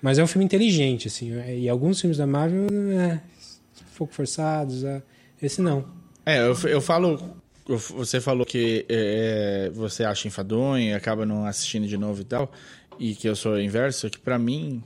Mas é um filme inteligente, assim. E alguns filmes da Marvel, é, um pouco forçados. É, esse não. É, eu, eu falo. Você falou que é, você acha enfadonho acaba não assistindo de novo e tal, e que eu sou inverso, que para mim,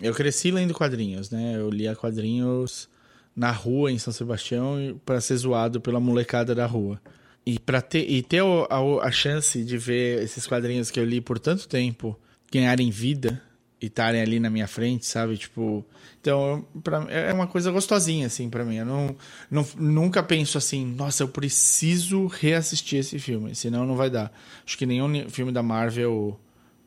eu cresci lendo quadrinhos, né? Eu lia quadrinhos na rua em São Sebastião para ser zoado pela molecada da rua. E para ter e ter a, a, chance de ver esses quadrinhos que eu li por tanto tempo ganharem vida e estarem ali na minha frente, sabe? Tipo, então, pra, é uma coisa gostosinha, assim, para mim. Eu não, não, nunca penso assim, nossa, eu preciso reassistir esse filme, senão não vai dar. Acho que nenhum filme da Marvel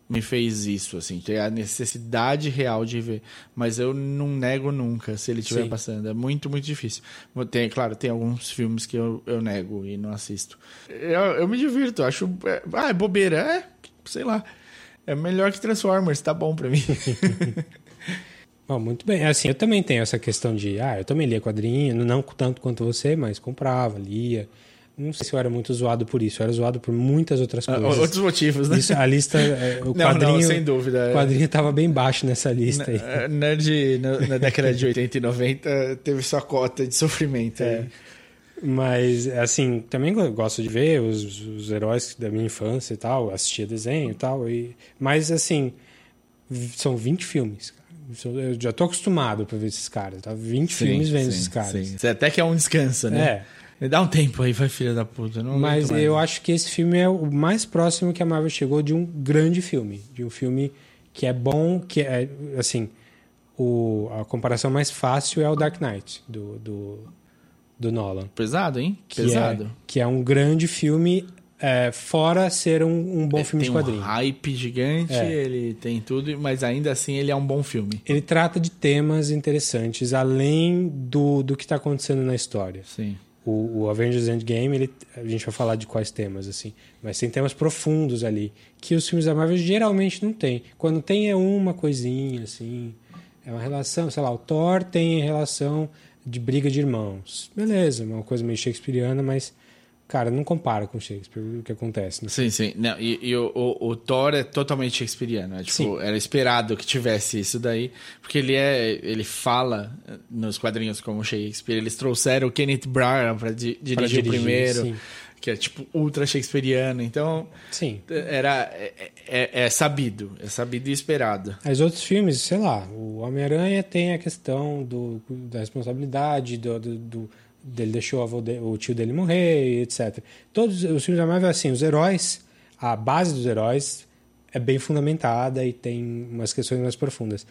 me fez isso, assim, ter a necessidade real de ver. Mas eu não nego nunca se ele estiver passando. É muito, muito difícil. Tem, claro, tem alguns filmes que eu, eu nego e não assisto. Eu, eu me divirto, acho. É, ah, é bobeira, é, sei lá. É melhor que Transformers, tá bom pra mim. Bom, muito bem. Assim, eu também tenho essa questão de, ah, eu também lia quadrinho, não tanto quanto você, mas comprava, lia. Não sei se eu era muito zoado por isso, eu era zoado por muitas outras ah, coisas. outros motivos, né? Isso, a lista, é, o não, quadrinho, não, sem dúvida. O quadrinho estava bem baixo nessa lista aí. É, nerd, na, na década de 80 e 90, teve sua cota de sofrimento é. aí. Mas, assim, também gosto de ver os, os heróis da minha infância e tal, assistia desenho e tal. E, mas, assim, são 20 filmes, Eu já tô acostumado para ver esses caras, tá? 20 sim, filmes vendo sim, esses caras. Sim. Até que é um descanso, né? É. Dá um tempo aí, vai filha da puta. Não Mas eu acho que esse filme é o mais próximo que a Marvel chegou de um grande filme. De um filme que é bom, que é, assim... O, a comparação mais fácil é o Dark Knight, do, do do Nolan. Pesado, hein? Que Pesado. É, que é um grande filme É, fora ser um, um bom filme tem de quadrinho. um hype gigante, É. ele tem tudo, mas ainda assim ele é um bom filme. Ele trata de temas interessantes, além do, do que está acontecendo na história. Sim. O, o Avengers Endgame, ele, a gente vai falar de quais temas, assim. Mas tem temas profundos ali, que os filmes da Marvel geralmente não tem. Quando tem é uma coisinha, assim. É uma relação, sei lá, o Thor tem relação de briga de irmãos. Beleza, uma coisa meio shakespeariana, mas, cara, não compara com Shakespeare o que acontece. Né? Sim, sim. Não, e e o, o, o Thor é totalmente shakespeariano. É, tipo, Sim. era esperado que tivesse isso daí, porque ele é. ele fala eh, nos quadrinhos como Shakespeare. Eles trouxeram o Kenneth Branagh pra di- dirigir Pra o dirigir, primeiro, sim. Que é tipo ultra shakespeariano. Então, Sim. era. É, é- é sabido. É sabido e esperado. Os outros filmes, sei lá, o Homem-Aranha tem a questão do, da responsabilidade, do, do, do- dele deixou o tio dele morrer, etc. Todos os filmes da Marvel, assim, os heróis, a base dos heróis é bem fundamentada e tem umas questões mais profundas.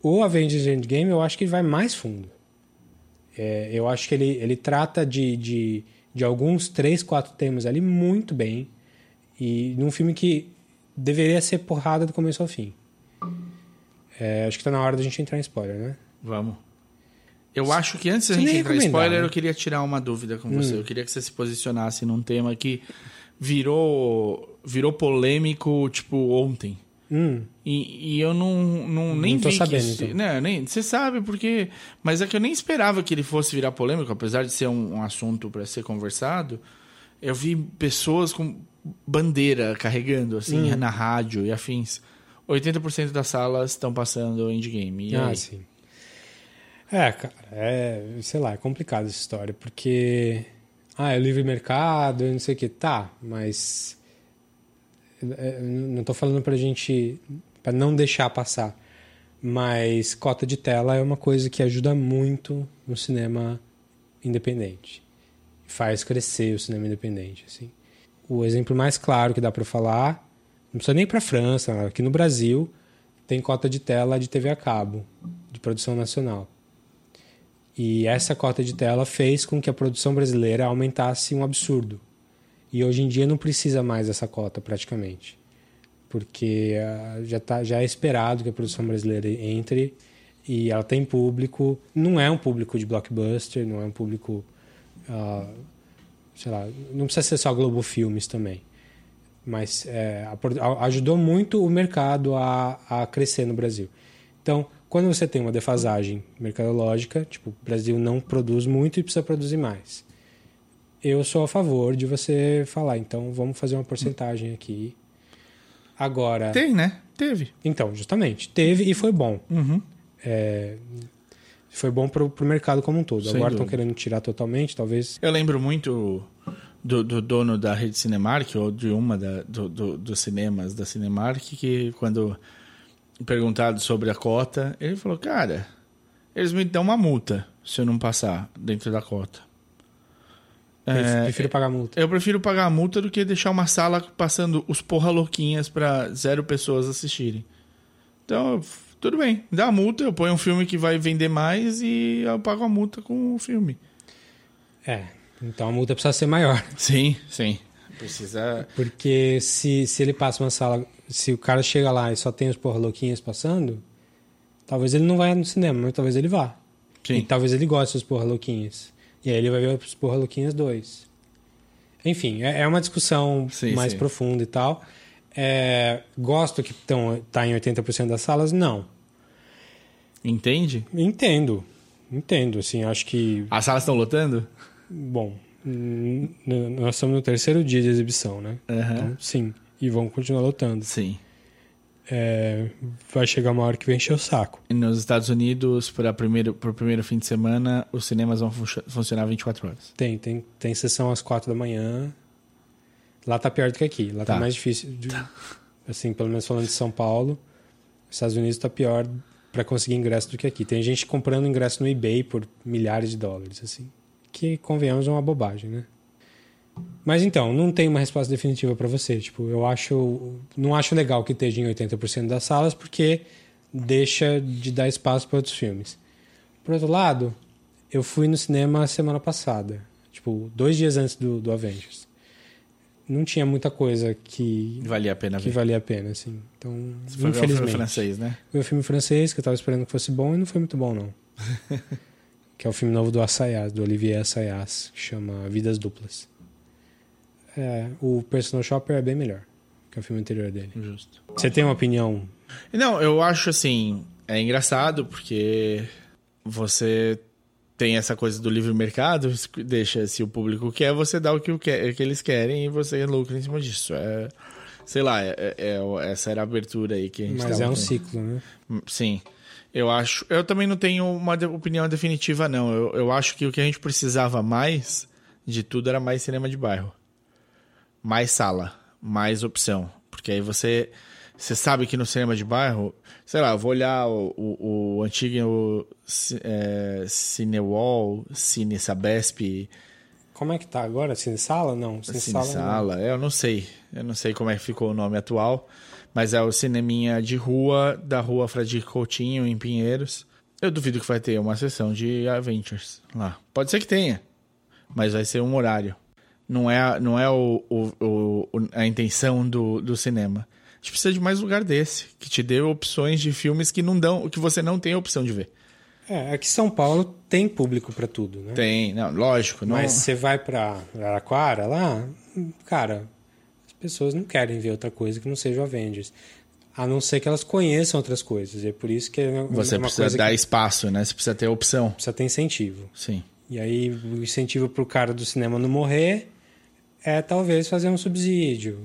O Avengers Endgame, eu acho que ele vai mais fundo. É, eu acho que ele, ele trata de, de, de alguns três, quatro temas ali muito bem. E num filme que deveria ser porrada do começo ao fim. É, acho que tá na hora da gente entrar em spoiler, né? Vamos. Eu acho que antes da gente entrar em spoiler, né? eu queria tirar uma dúvida com Hum. você. Eu queria que você se posicionasse num tema que virou, virou polêmico, tipo, ontem. Hum, E, e eu não, não nem tô vi sabendo, isso, então. não, nem Você sabe porque, mas é que eu nem esperava que ele fosse virar polêmico, apesar de ser um, um assunto para ser conversado. Eu vi pessoas com bandeira carregando assim Hum. na rádio e afins. 80% das salas estão passando endgame. E ah, aí? sim. É, cara, é, sei lá, é complicado essa história, porque ah, é livre mercado, não sei o que, tá, mas não tô falando pra gente pra não deixar passar, mas cota de tela é uma coisa que ajuda muito no cinema independente. Faz crescer o cinema independente, assim. O exemplo mais claro que dá pra falar, não precisa nem pra França, aqui no Brasil tem cota de tela de TV a cabo, de produção nacional. E essa cota de tela fez com que a produção brasileira aumentasse um absurdo. E hoje em dia não precisa mais dessa cota praticamente. Porque ah, já, tá, já é esperado que a produção brasileira entre e ela tem público. Não é um público de blockbuster, não é um público. ah, sei lá, não precisa ser só Globo Filmes também. Mas é, ajudou muito o mercado a, a crescer no Brasil. Então, quando você tem uma defasagem mercadológica, tipo, o Brasil não produz muito e precisa produzir mais. Eu sou a favor de você falar, então vamos fazer uma porcentagem aqui. Agora, Tem, né? Teve. então, justamente, teve e foi bom. Uhum. É, foi bom pro, pro mercado como um todo. Sem Agora estão querendo tirar totalmente, talvez. Eu lembro muito do, do dono da rede Cinemark, ou de uma da, do, do- dos cinemas da Cinemark, que quando perguntado sobre a cota, ele falou, cara, eles me dão uma multa se eu não passar dentro da cota. É, prefiro pagar multa. eu prefiro pagar a multa do que deixar uma sala passando os porra louquinhas pra zero pessoas assistirem. Então, tudo bem, dá a multa, eu ponho um filme que vai vender mais e eu pago a multa com o filme. É, então a multa precisa ser maior. Sim, sim. Precisa. Porque se, se ele passa uma sala, se o cara chega lá e só tem os porra louquinhas passando, talvez ele não vá no cinema, mas talvez ele vá. E Sim. talvez ele goste dos porra louquinhas. E aí ele vai ver os porra louquinhas 2. Enfim, é, é uma discussão Sim, mais sim. profunda e tal. É, gosto que tão, tá em 80% das salas? Não. Entende? Entendo. Entendo, assim, acho que... As salas estão lotando? Bom, nós estamos no terceiro dia de exibição, né? Aham. Então, sim. E vão continuar lotando. Sim. É, vai chegar uma hora que vai encher o saco. Nos Estados Unidos, para primeiro, pro primeiro fim de semana, os cinemas vão funcio- funcionar 24 horas. Tem, tem, tem sessão às quatro da manhã. Lá tá pior do que aqui. Lá tá, Tá. mais difícil. de- Assim, pelo menos falando de São Paulo, os Estados Unidos tá pior para conseguir ingresso do que aqui. Tem gente comprando ingresso no eBay por milhares de dólares, assim. Que, convenhamos, é uma bobagem, né? Mas então, não tem uma resposta definitiva para você. Tipo, eu acho. Não acho legal que esteja em 80% das salas, porque deixa de dar espaço para outros filmes. Por outro lado, eu fui no cinema semana passada, tipo, dois dias antes do, do Avengers. não tinha muita coisa que Valia a pena que ver. valia a pena, assim. Então, Você foi ver um filme infelizmente. francês, né? Vi um filme francês que eu tava esperando que fosse bom e não foi muito bom, não. que é o filme novo do Assayas, do Olivier Assayas, que chama Vidas Duplas. É, o Personal Shopper é bem melhor que o filme anterior dele. Justo. Você tem uma opinião? Não, eu acho assim, é engraçado porque você tem essa coisa do livre mercado, deixa se o público quer, você dá o que, o que, que eles querem e você lucra em cima disso. É, sei lá, é, é- é- essa era a abertura aí que a gente Mas é um tendo. ciclo, né? Sim. Eu acho. Eu também não tenho uma opinião definitiva, não. Eu, eu acho que o que a gente precisava mais de tudo era mais cinema de bairro. Mais sala, mais opção. Porque aí você. Você sabe que no cinema de bairro, sei lá, eu vou olhar o, o, o antigo é, Cinewall, Cine Sabesp, Como é que tá agora? Cine Sala? Não, Cine, Cine Sala. Sala, é, eu não sei. Eu não sei como é que ficou o nome atual, mas é o cineminha de rua da rua Fradique Coutinho, em Pinheiros. Eu duvido que vai ter uma sessão de Avengers lá. Pode ser que tenha, mas vai ser um horário. Não é, a- não é o, o- o- o- a intenção do, do cinema. A gente precisa de mais lugar desse, que te dê opções de filmes que não dão, que você não tem a opção de ver. É, aqui São Paulo tem público pra tudo, né? Tem, não, lógico, não. Mas você vai pra Araraquara lá, cara, as pessoas não querem ver outra coisa que não seja o Avengers. A não ser que elas conheçam outras coisas. E é por isso que é Você precisa coisa dar que espaço, né? Você precisa ter opção. precisa ter incentivo. Sim. E aí o incentivo pro cara do cinema não morrer é talvez fazer um subsídio.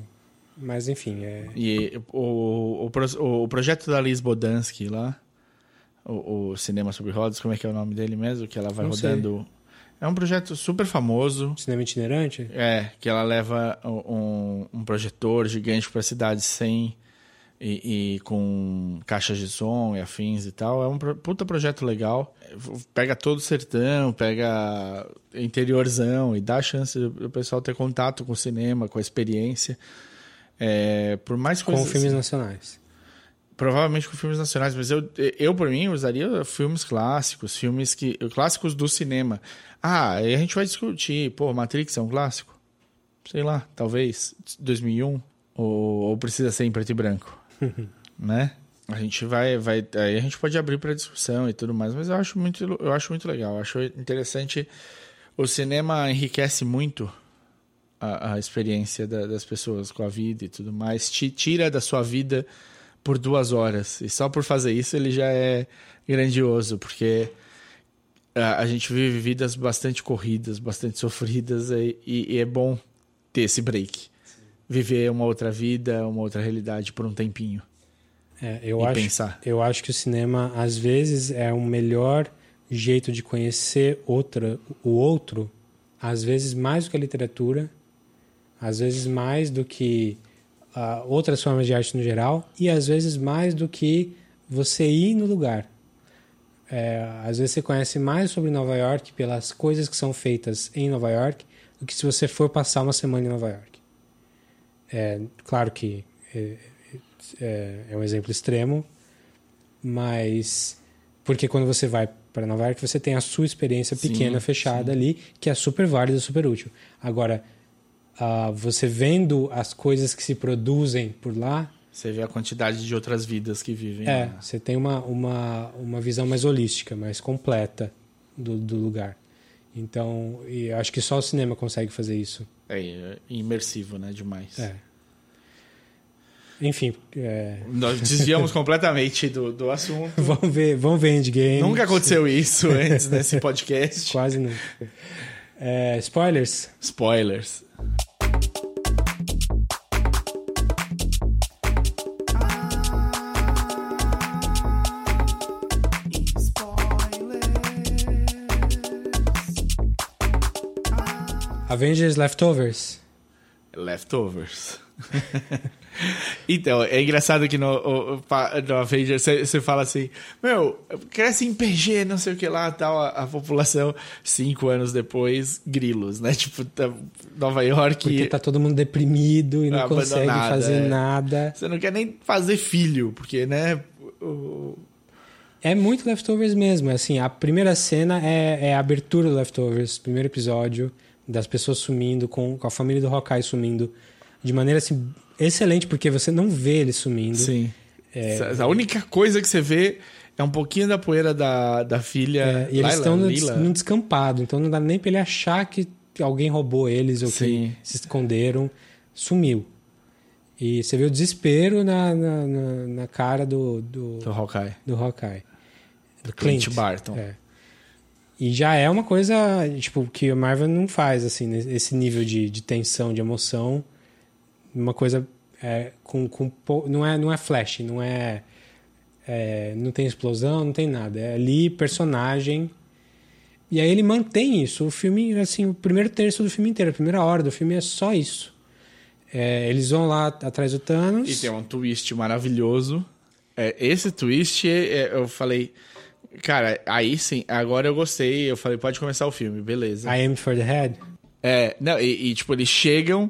Mas enfim, é. E o, o, o projeto da Liz Bodansky lá, o, o Cinema sobre Rodas, como é que é o nome dele mesmo? Que ela vai Não sei. rodando. É um projeto super famoso. Cinema itinerante? É, que ela leva um, um projetor gigante para cidades sem. E, e com caixas de som e afins e tal. É um puta projeto legal. Pega todo o sertão, pega interiorzão e dá a chance do pessoal ter contato com o cinema, com a experiência. É, por mais Com coisas filmes nacionais. Provavelmente com filmes nacionais, mas eu, eu por mim, usaria filmes clássicos, filmes que clássicos do cinema. Ah, aí a gente vai discutir, pô, Matrix é um clássico? Sei lá, talvez 2001 ou, ou precisa ser em preto e branco, né? A gente vai, vai, aí a gente pode abrir para discussão e tudo mais, mas eu acho muito, eu acho muito legal, eu acho interessante. O cinema enriquece muito a, a experiência da- das pessoas com a vida e tudo mais, te tira da sua vida por duas horas. E só por fazer isso ele já é grandioso, porque a, a gente vive vidas bastante corridas, bastante sofridas, e, e- e é bom ter esse break. Viver uma outra vida, uma outra realidade por um tempinho. É, eu, E acho, pensar. eu acho que o cinema, às vezes, é o melhor jeito de conhecer outra, o outro, às vezes mais do que a literatura, às vezes mais do que ah, outras formas de arte no geral, e às vezes mais do que você ir no lugar. É, às vezes você conhece mais sobre Nova York pelas coisas que são feitas em Nova York do que se você for passar uma semana em Nova York. É, claro que é, é, é um exemplo extremo, mas porque quando você vai para Nova York você tem a sua experiência Sim, pequena fechada ali que é super válida, super útil. Agora ah, você vendo as coisas que se produzem por lá, Você vê a quantidade de outras vidas que vivem. é, lá. você tem uma, uma, uma visão mais holística, mais completa do, do lugar. Então, e eu acho que só o cinema consegue fazer isso. É, é imersivo, né? Demais. É. Enfim, é, Nós desviamos completamente do, do assunto. vamos ver, vamos ver Endgame. Nunca aconteceu isso antes nesse podcast. Quase nunca. É, spoilers? Spoilers. Avengers Leftovers. Leftovers. então, é engraçado que no, no Avengers você fala assim: Meu, cresce em PG, não sei o que lá, tal, a, a população, cinco anos depois, grilos, né? Tipo, tá- Nova York. Porque tá todo mundo deprimido e não consegue fazer é. nada. Você não quer nem fazer filho, porque, né? o- É muito Leftovers mesmo. Assim, a primeira cena é, é a abertura do Leftovers, primeiro episódio, das pessoas sumindo, com, com a família do Hawkeye sumindo de maneira assim excelente, porque você não vê ele sumindo. Sim. A única coisa que você vê é um pouquinho da poeira da, da filha. É, e eles estão no, Lila. no descampado, então não dá nem pra ele achar que alguém roubou eles ou Sim. que se esconderam. Sumiu. E você vê o desespero na, na, na, na cara do, do, Do Hawkeye. do Hawkeye. Do Clint, Barton. É. E já é uma coisa, tipo, que a Marvel não faz, assim, nesse- esse nível de, de tensão, de emoção. Uma coisa é, com, com... Não é, não é flash, não é, é... Não tem explosão, não tem nada. É ali, personagem... E aí ele mantém isso. O filme, assim, o primeiro terço do filme inteiro, a primeira hora do filme é só isso. É, eles vão lá atrás do Thanos. E tem um twist maravilhoso. É, esse twist, é, eu falei... Cara, aí sim, agora eu gostei. Eu falei, pode começar o filme, beleza. I Am for the Head. É, não, e, e, tipo, eles chegam,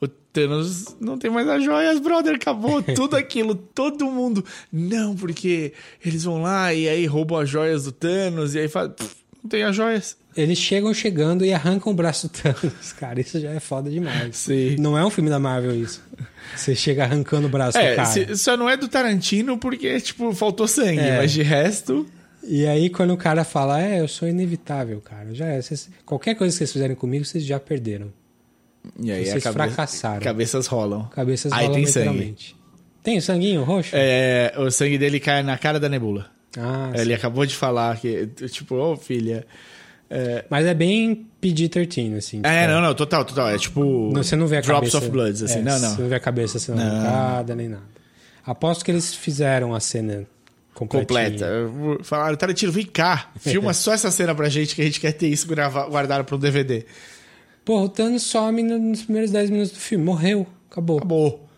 o Thanos não tem mais as joias, brother, acabou tudo aquilo, todo mundo. Não, porque eles vão lá e aí roubam as joias do Thanos e aí fala, "Pff, não tem as joias. Eles chegam chegando e arrancam o braço do Thanos. Cara, isso já é foda demais. Sim. Não é um filme da Marvel isso. Você chega arrancando o braço do É, cara. se- só não é do Tarantino porque, tipo, faltou sangue, É. mas de resto. E aí quando o cara fala, é, eu sou inevitável, cara. Já é. Vocês- qualquer coisa que vocês fizerem comigo, vocês já perderam. E aí Vocês cabeça, fracassaram. cabeças rolam. Cabeças aí rolam tem sangue. literalmente. Tem o sanguinho roxo? É, o sangue dele cai na cara da Nebula. Ah, Ele acabou de falar que, tipo, ô filha. É, Mas é bem PG-13, assim. é, tipo, não, não, total, total. É tipo. Não, você não vê a Drops cabeça... of Bloods, assim. é, não, não. Você não vê a cabeça sendo arrancada, nem nada. Aposto que eles fizeram a cena. Completa. Falaram, Tarantino, vem cá, filma só essa cena pra gente que a gente quer ter isso guardado pra um DVD. Porra, o Thanos some no- nos primeiros 10 minutos do filme. Morreu. Acabou. Acabou.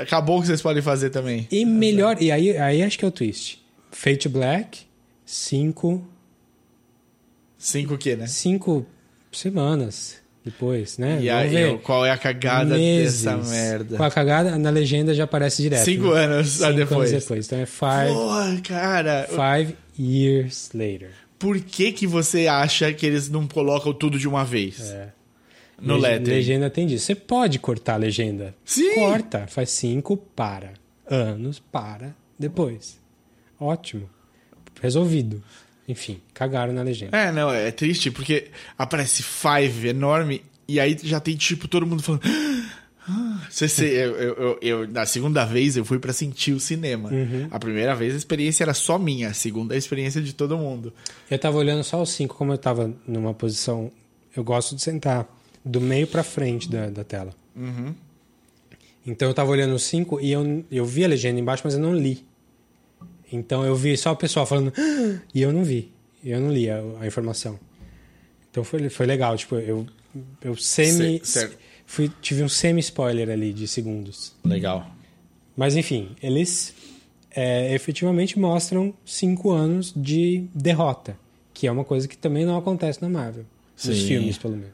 Acabou o que vocês podem fazer também. E melhor... E aí, aí acho que é o twist. Fate Black, cinco, Cinco o quê, né? cinco semanas depois, né? E aí, ver. qual é a cagada Meses. dessa merda? Com a cagada, na legenda já aparece direto. Cinco né? anos Cinco depois. anos depois. Então é five, Porra, cara. five years later. Por que que você acha que eles não colocam tudo de uma vez? É. No lettering. Legenda tem disso. Você pode cortar a legenda. Sim. Corta. Faz cinco, para. Anos, para. Depois. Ótimo. Resolvido. Enfim, cagaram na legenda. É, não, é triste porque aparece Five enorme e aí já tem tipo todo mundo falando. "Ah". Você, você- eu, eu, eu- na segunda vez eu fui pra sentir o cinema. Uhum. A primeira vez a experiência era só minha, a segunda a experiência de todo mundo. Eu tava olhando só os cinco, como eu tava numa posição. Eu gosto de sentar do meio pra frente da, da tela. Uhum. Então eu tava olhando os cinco e eu, eu vi a legenda embaixo, mas eu não li. Então eu vi só o pessoal falando "Ah!" e eu não vi. Eu não li a, a informação. Então foi, foi legal. Tipo, eu, eu semi. Certo. Fui, tive um semi-spoiler ali de segundos. Legal. Mas enfim, eles é, efetivamente mostram cinco anos de derrota, que é uma coisa que também não acontece na Marvel. Nos Sim. filmes, pelo menos.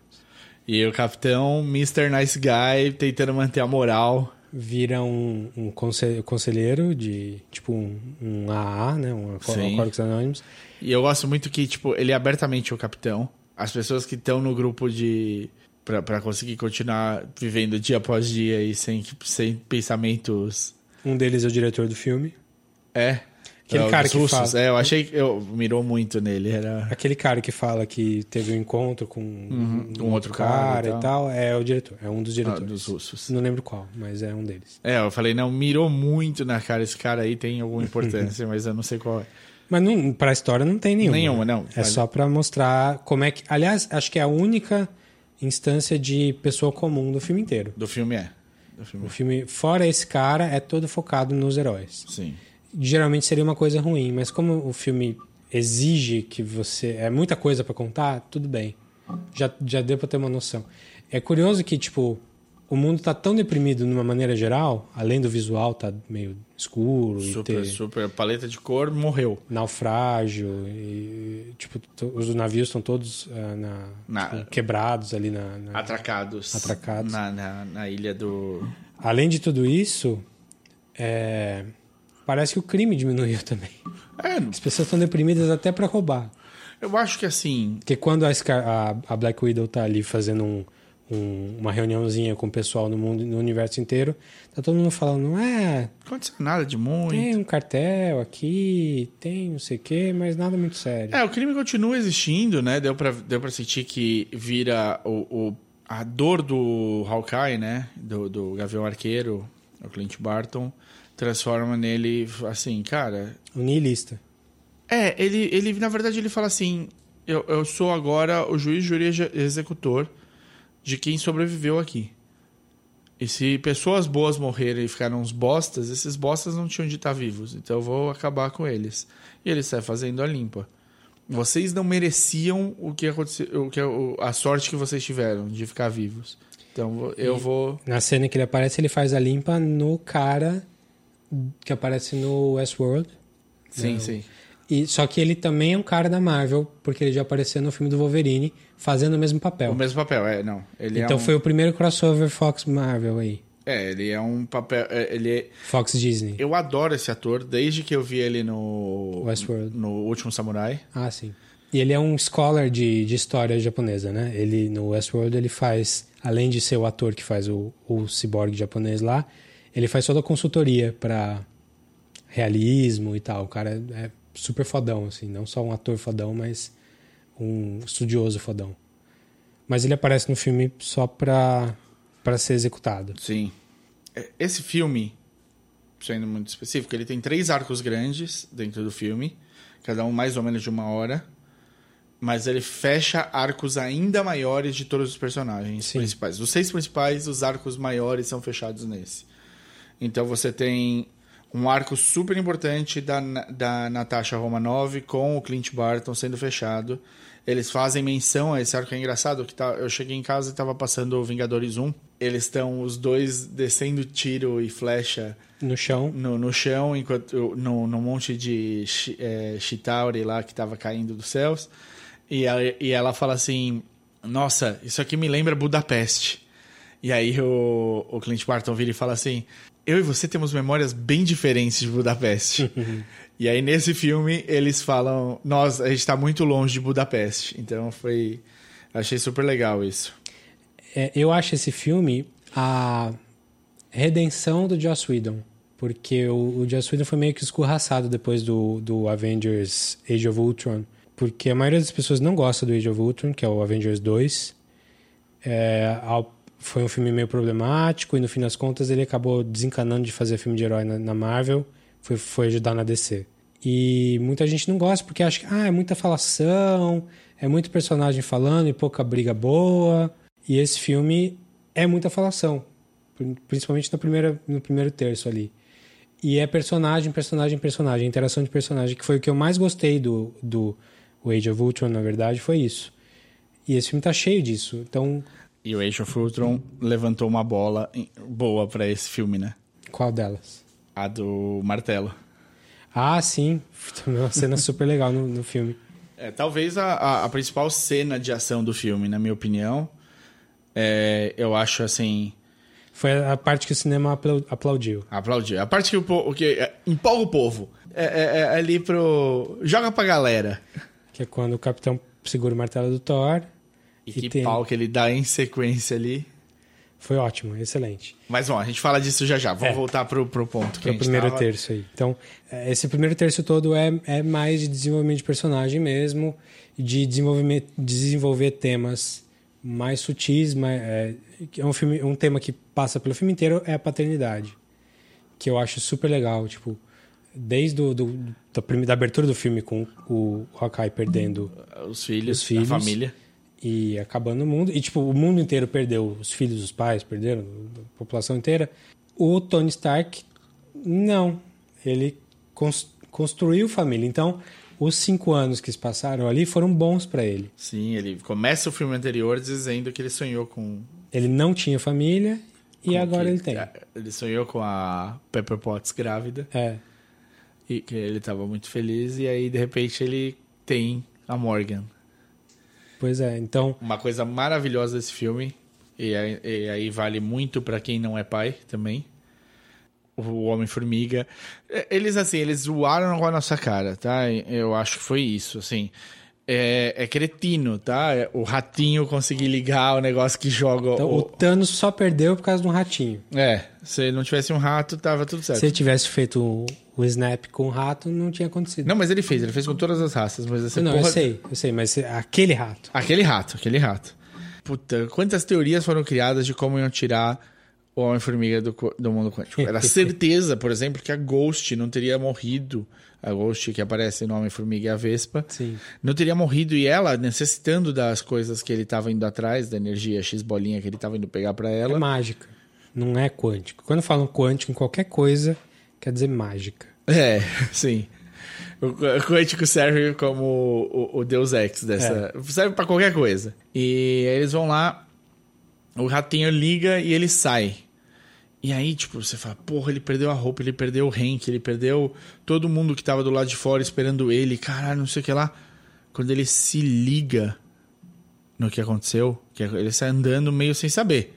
E o capitão, Mr. Nice Guy, tentando manter a moral. Vira um, um conse- conselheiro de, tipo, um, um AA, né? Um. Alcoólicos Anônimos. E eu gosto muito que, tipo, ele é abertamente o capitão. As pessoas que estão no grupo de. Pra, pra conseguir continuar vivendo dia após dia e sem, sem pensamentos. Um deles é o diretor do filme. É. Aquele é, cara que russos. fala- É, eu achei que. Eu mirou muito nele. Era. Aquele cara que fala que teve um encontro com um, com outro cara e e tal, é o diretor. É um dos ah, diretores. dos russos. Não lembro qual, mas é um deles. É, eu falei, não, mirou muito na cara. Esse cara aí tem alguma importância, mas eu não sei qual é. Mas não, pra história não tem nenhuma. Nenhuma, não. É só pra mostrar como é que. Aliás, acho que é a única instância de pessoa comum do filme inteiro. Do filme é. Do filme O filme, fora esse cara, é todo focado nos heróis. Sim. Geralmente seria uma coisa ruim, mas como o filme exige que você. É muita coisa pra contar, tudo bem. Já, já deu pra ter uma noção. É curioso que, tipo, o mundo tá tão deprimido numa maneira geral, além do visual tá meio escuro e Super, ter super. Paleta de cor morreu. naufrágio e tipo os navios estão todos ah, na, Na- tipo, quebrados ali na, na- Atracados. Atracados. Na, na, na ilha do. além de tudo isso é, parece que o crime diminuiu também É, as pessoas estão deprimidas até pra roubar eu acho que assim. porque quando a, a, a Black Widow tá ali fazendo um um- uma reuniãozinha com o pessoal no mundo, no universo inteiro, tá todo mundo falando, Não aconteceu nada de muito. tem um cartel aqui, tem não sei o quê, mas nada muito sério. É, o crime continua existindo, né? Deu pra, deu pra sentir que vira o, o- a dor do Hawkeye, né? Do, do Gavião Arqueiro, o Clint Barton, transforma nele, assim, cara... O niilista. É, ele, ele na verdade, ele fala assim, eu, eu sou agora o juiz, júri e executor de quem sobreviveu aqui. E se pessoas boas morrerem e ficaram uns bostas, esses bostas não tinham de estar vivos. Então eu vou acabar com eles. E ele sai fazendo a limpa. Vocês não mereciam o que aconteceu, o que a sorte que vocês tiveram de ficar vivos. Então eu vou. Na cena que ele aparece, ele faz a limpa no cara que aparece no Westworld. Sim, sim. E, só que ele também é um cara da Marvel, porque ele já apareceu no filme do Wolverine, fazendo o mesmo papel. O mesmo papel, é, não. Ele então é um, foi o primeiro crossover Fox Marvel aí. É, ele é um papel. é, Ele é, Fox Disney. Eu adoro esse ator, desde que eu vi ele no. Westworld. No Último Samurai. Ah, sim. E ele é um scholar de, de história japonesa, né? Ele, no Westworld, ele faz, além de ser o ator que faz o, o ciborgue japonês lá, ele faz toda a consultoria para realismo e tal. O cara é super fodão, assim. Não só um ator fodão, mas um estudioso fodão. Mas ele aparece no filme só pra, pra ser executado. Sim. É, Esse filme, sendo muito específico, ele tem três arcos grandes dentro do filme, cada um mais ou menos de uma hora. Mas ele fecha arcos ainda maiores de todos os personagens Sim. principais. Dos seis principais, os arcos maiores são fechados nesse. Então você tem um arco super importante da, da Natasha Romanoff com o Clint Barton sendo fechado. Eles fazem menção a esse arco é engraçado, que tá, eu cheguei em casa e estava passando o Vingadores 1. Eles estão os dois descendo tiro e flecha No chão, no, no chão, enquanto no, no monte de é, Chitauri lá que estava caindo dos céus. E, a, e ela fala assim: Nossa, isso aqui me lembra Budapeste. E aí o, o Clint Barton vira e fala assim: Eu e você temos memórias bem diferentes de Budapeste. e aí nesse filme eles falam: Nós, a gente está muito longe de Budapeste. Então foi. Achei super legal isso. É, eu acho esse filme a redenção do Joss Whedon. Porque o, o Joss Whedon foi meio que escorraçado depois do, do Avengers Age of Ultron. Porque a maioria das pessoas não gosta do Age of Ultron, que é o Avengers 2. É, ao- foi um filme meio problemático e no fim das contas ele acabou desencanando de fazer filme de herói na, na Marvel. Foi, foi ajudar na DC. E muita gente não gosta porque acha que ah, é muita falação, é muito personagem falando e pouca briga boa. E esse filme é muita falação, pri- principalmente no primeiro, no primeiro terço ali. E é personagem, personagem, personagem, interação de personagem, que foi o que eu mais gostei do, do Age of Ultron, na verdade, foi isso. E esse filme tá cheio disso. Então, E o Age of Ultron levantou uma bola boa para esse filme, né? qual delas? A do martelo. Ah, sim. Também uma cena super legal no, no filme. É, talvez a, a, a principal cena de ação do filme, na minha opinião. É, eu acho assim. Foi a parte que o cinema aplau- aplaudiu. Aplaudir. A parte que, o que é, empolga o povo. É, é- é ali pro. Joga pra galera. Que é quando o capitão segura o martelo do Thor. E, que tem- pau que ele dá em sequência ali. Foi ótimo, excelente. Mas bom, a gente fala disso já já. Vamos É. voltar pro, pro ponto que Foi a o gente primeiro tava. terço aí. Então, é, esse primeiro terço todo é, é mais de desenvolvimento de personagem mesmo, de desenvolvimento, desenvolver temas mais sutis, mais, é, é um filme, um tema que passa pelo filme inteiro é a paternidade, que eu acho super legal, tipo, desde do, do, da, da abertura do filme com o Hawkeye perdendo Os filhos, Os filhos. a família. E acabando o mundo. E, tipo, o mundo inteiro perdeu. Os filhos, os pais perderam, a população inteira. O Tony Stark, não. Ele cons- construiu família. Então, os cinco anos que se passaram ali foram bons para ele. Sim, ele começa o filme anterior dizendo que ele sonhou com. Ele não tinha família e com agora ele tem. Ele sonhou com a Pepper Potts grávida. É. E que ele tava muito feliz. E aí, de repente, ele tem a Morgan. Pois é. Então, Uma coisa maravilhosa desse filme. E aí, e aí vale muito pra quem não é pai também. O Homem-Formiga. É, Eles, assim, eles zoaram com a nossa cara, tá? Eu acho que foi isso, assim. É, é cretino, tá? É o ratinho conseguir ligar o negócio que joga. Então, o... o Thanos só perdeu por causa de um ratinho. É, se não tivesse um rato, tava tudo certo. Se ele tivesse feito o, o Snap com o rato, não tinha acontecido. Não, mas ele fez, ele fez com todas as raças, mas essa não, porra... eu sei, eu sei, mas aquele rato. Aquele rato, aquele rato. Puta, quantas teorias foram criadas de como iam tirar o Homem-Formiga do, do mundo quântico? Era certeza, por exemplo, que a Ghost não teria morrido. A Ghost que aparece no Homem-Formiga e a Vespa. Sim. Não teria morrido e ela, necessitando das coisas que ele estava indo atrás, da energia X bolinha que ele estava indo pegar para É ela. mágica, não é quântico. Quando falam quântico em qualquer coisa, quer dizer mágica. É, sim. O quântico serve como o, o Deus Ex dessa. Serve pra qualquer coisa. E aí eles vão lá, o ratinho liga e ele sai. E aí, tipo, você fala, porra, ele perdeu a roupa, ele perdeu o Hank, ele perdeu todo mundo que tava do lado de fora esperando ele, caralho, não sei o que lá. Quando ele se liga no que aconteceu, que ele sai andando meio sem saber.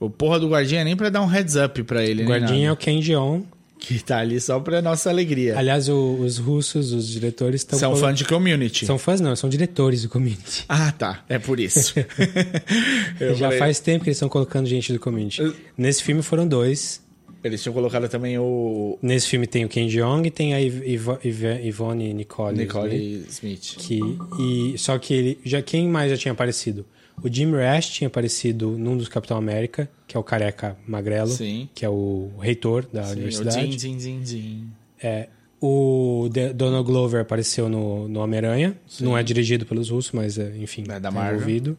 O porra do guardinha nem pra dar um heads up pra ele, O guardinha é nada. o Ken Jeong. Que tá ali só pra nossa alegria. Aliás, o- os russos, os diretores estão... São fãs de community. São fãs não, são diretores do community. Ah, tá. É por isso. Já falei- faz tempo que eles estão colocando gente do community. Nesse filme foram dois. Eles tinham colocado também o Nesse filme tem o Ken Jeong e tem a Iv- Ive- Ivone Nicole. Nicole né? Smith. Que, e, só que ele. Já, quem mais já tinha aparecido? O Jim Rash tinha aparecido num dos Capitão América, que é o careca magrelo, Sim. que é o reitor da Sim, o universidade. Zin, Zin, Zin, Zin. É, o De- Donald Glover apareceu no, no Homem-Aranha. Não é dirigido pelos russos, mas é, enfim, É da tá envolvido.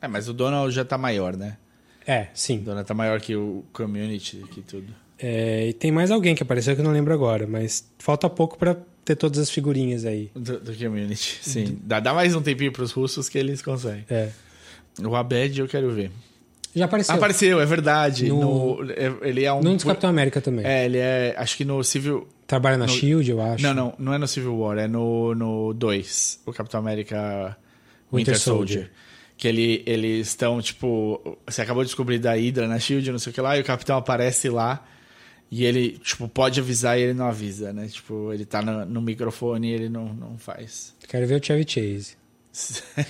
É, mas o Donald já tá maior, né? É, O sim. Donald tá maior que o community, que tudo. É, e tem mais alguém que apareceu que eu não lembro agora, mas falta pouco pra ter todas as figurinhas aí. Do, do community, sim. Dá, dá mais um tempinho pros russos que eles conseguem. É. O Abed eu quero ver. Já apareceu. Apareceu, é verdade. No- No- é- ele é um... Num dos Capitão América também. É, ele é... Acho que no Civil... Trabalha na no- SHIELD, eu acho. Não, não, não é no Civil War, é no 2. o Capitão América Winter, Winter Soldier. Soldier. Que ele, eles estão, tipo. Você acabou de descobrir da Hydra na Shield, não sei o que lá, e o Capitão aparece lá. E ele, tipo, pode avisar e ele não avisa, né? Tipo, ele tá no, no microfone e ele não, não faz. Quero ver o Chevy Chase.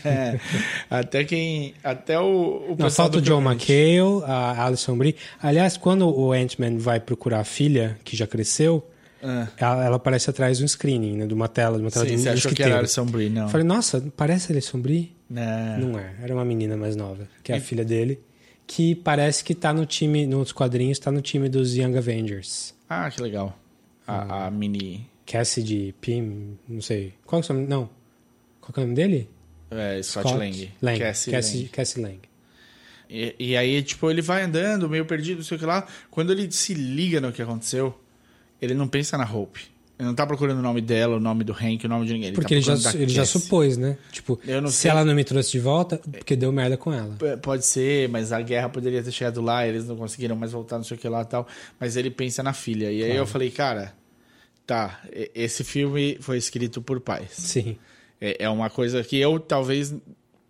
É, até quem. Até o. o Não, falta o John. McHale, a Alison Brie. Aliás, quando o Ant-Man vai procurar a filha, que já cresceu, Ah, ela, ela aparece atrás de um screening, né? De uma tela, de uma tela sim, de um você achou que era Alison Brie, não. Eu falei, nossa, parece a Alison Brie? Não. Não é, era uma menina mais nova, que é a filha dele, que parece que tá no time, nos quadrinhos, tá no time dos Young Avengers. Ah, que legal. A, a mini. Cassidy, Pym, não sei. Qual que é o nome? Não. Qual que é o nome dele? É, Scott, Lang. Lang. Cassie Cassie, Lang. Cassie Lang. E, e aí, tipo, ele vai andando, meio perdido, não sei o que lá. Quando ele se liga no que aconteceu, ele não pensa na Hope. Ele não tá procurando o nome dela, o nome do Hank, o nome de ninguém. Ele Porque tá ele já, ele já supôs, né? Tipo, se sei. ela não me trouxe de volta, porque deu merda com ela. P- Pode ser, mas a guerra poderia ter chegado lá, eles não conseguiram mais voltar, não sei o que lá e tal. Mas ele pensa na filha. E aí eu falei, cara, tá, esse filme foi escrito por pais. Sim. É, é uma coisa que eu talvez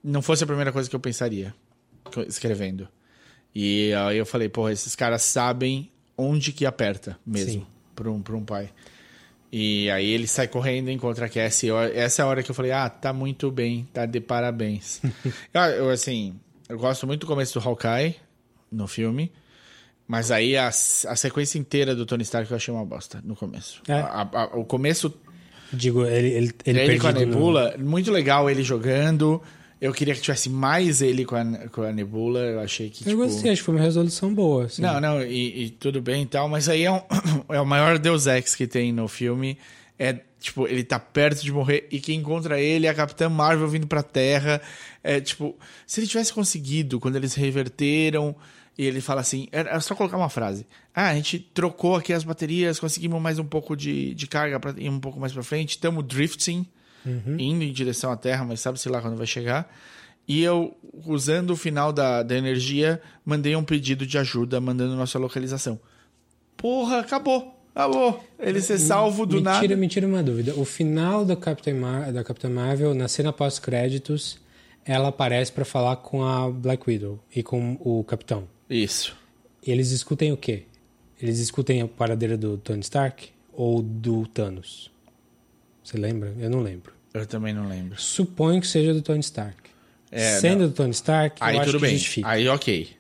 não fosse a primeira coisa que eu pensaria escrevendo. E aí eu falei, porra, esses caras sabem onde que aperta mesmo para um, pra um pai. E aí ele sai correndo, encontra a Cassie. Eu- essa é a hora que eu falei, ah, tá muito bem, tá de parabéns. eu, eu, assim, eu gosto muito do começo do Hawkeye no filme. Mas aí a, a sequência inteira do Tony Stark eu achei uma bosta no começo. É. A- a- o começo Digo, ele, ele, ele, ele, com a perdido no- Nebula, muito legal ele jogando. Eu queria que tivesse mais ele com a, com a Nebula. Eu achei que, Eu tipo... gostei, acho que foi uma resolução boa. assim. Não, não, e, e tudo bem e tal, mas aí é, um, é o maior Deus Ex que tem no filme. É, tipo, ele tá perto de morrer e quem encontra ele é a Capitã Marvel vindo pra Terra. É, tipo, se ele tivesse conseguido, quando eles reverteram, e ele fala assim, era só colocar uma frase. Ah, a gente trocou aqui as baterias, conseguimos mais um pouco de, de carga pra ir um pouco mais pra frente, estamos drifting, indo em direção à Terra, mas sabe-se lá quando vai chegar. E eu, usando o final da, da energia, mandei um pedido de ajuda, mandando nossa localização. Porra, acabou. Acabou. Ele ser salvo do me nada. Tira, me tira uma dúvida. O final do Capitão Mar da Capitã Marvel, na cena pós-créditos, ela aparece pra falar com a Black Widow e com o Capitão. Isso. Eles escutem o quê? Eles escutem a paradeira do Tony Stark ou do Thanos? Você lembra? Eu não lembro. Eu também não lembro. Suponho que seja do Tony Stark. É, Sendo do Tony Stark, Aí eu acho tudo que bem. justifica. Aí ok.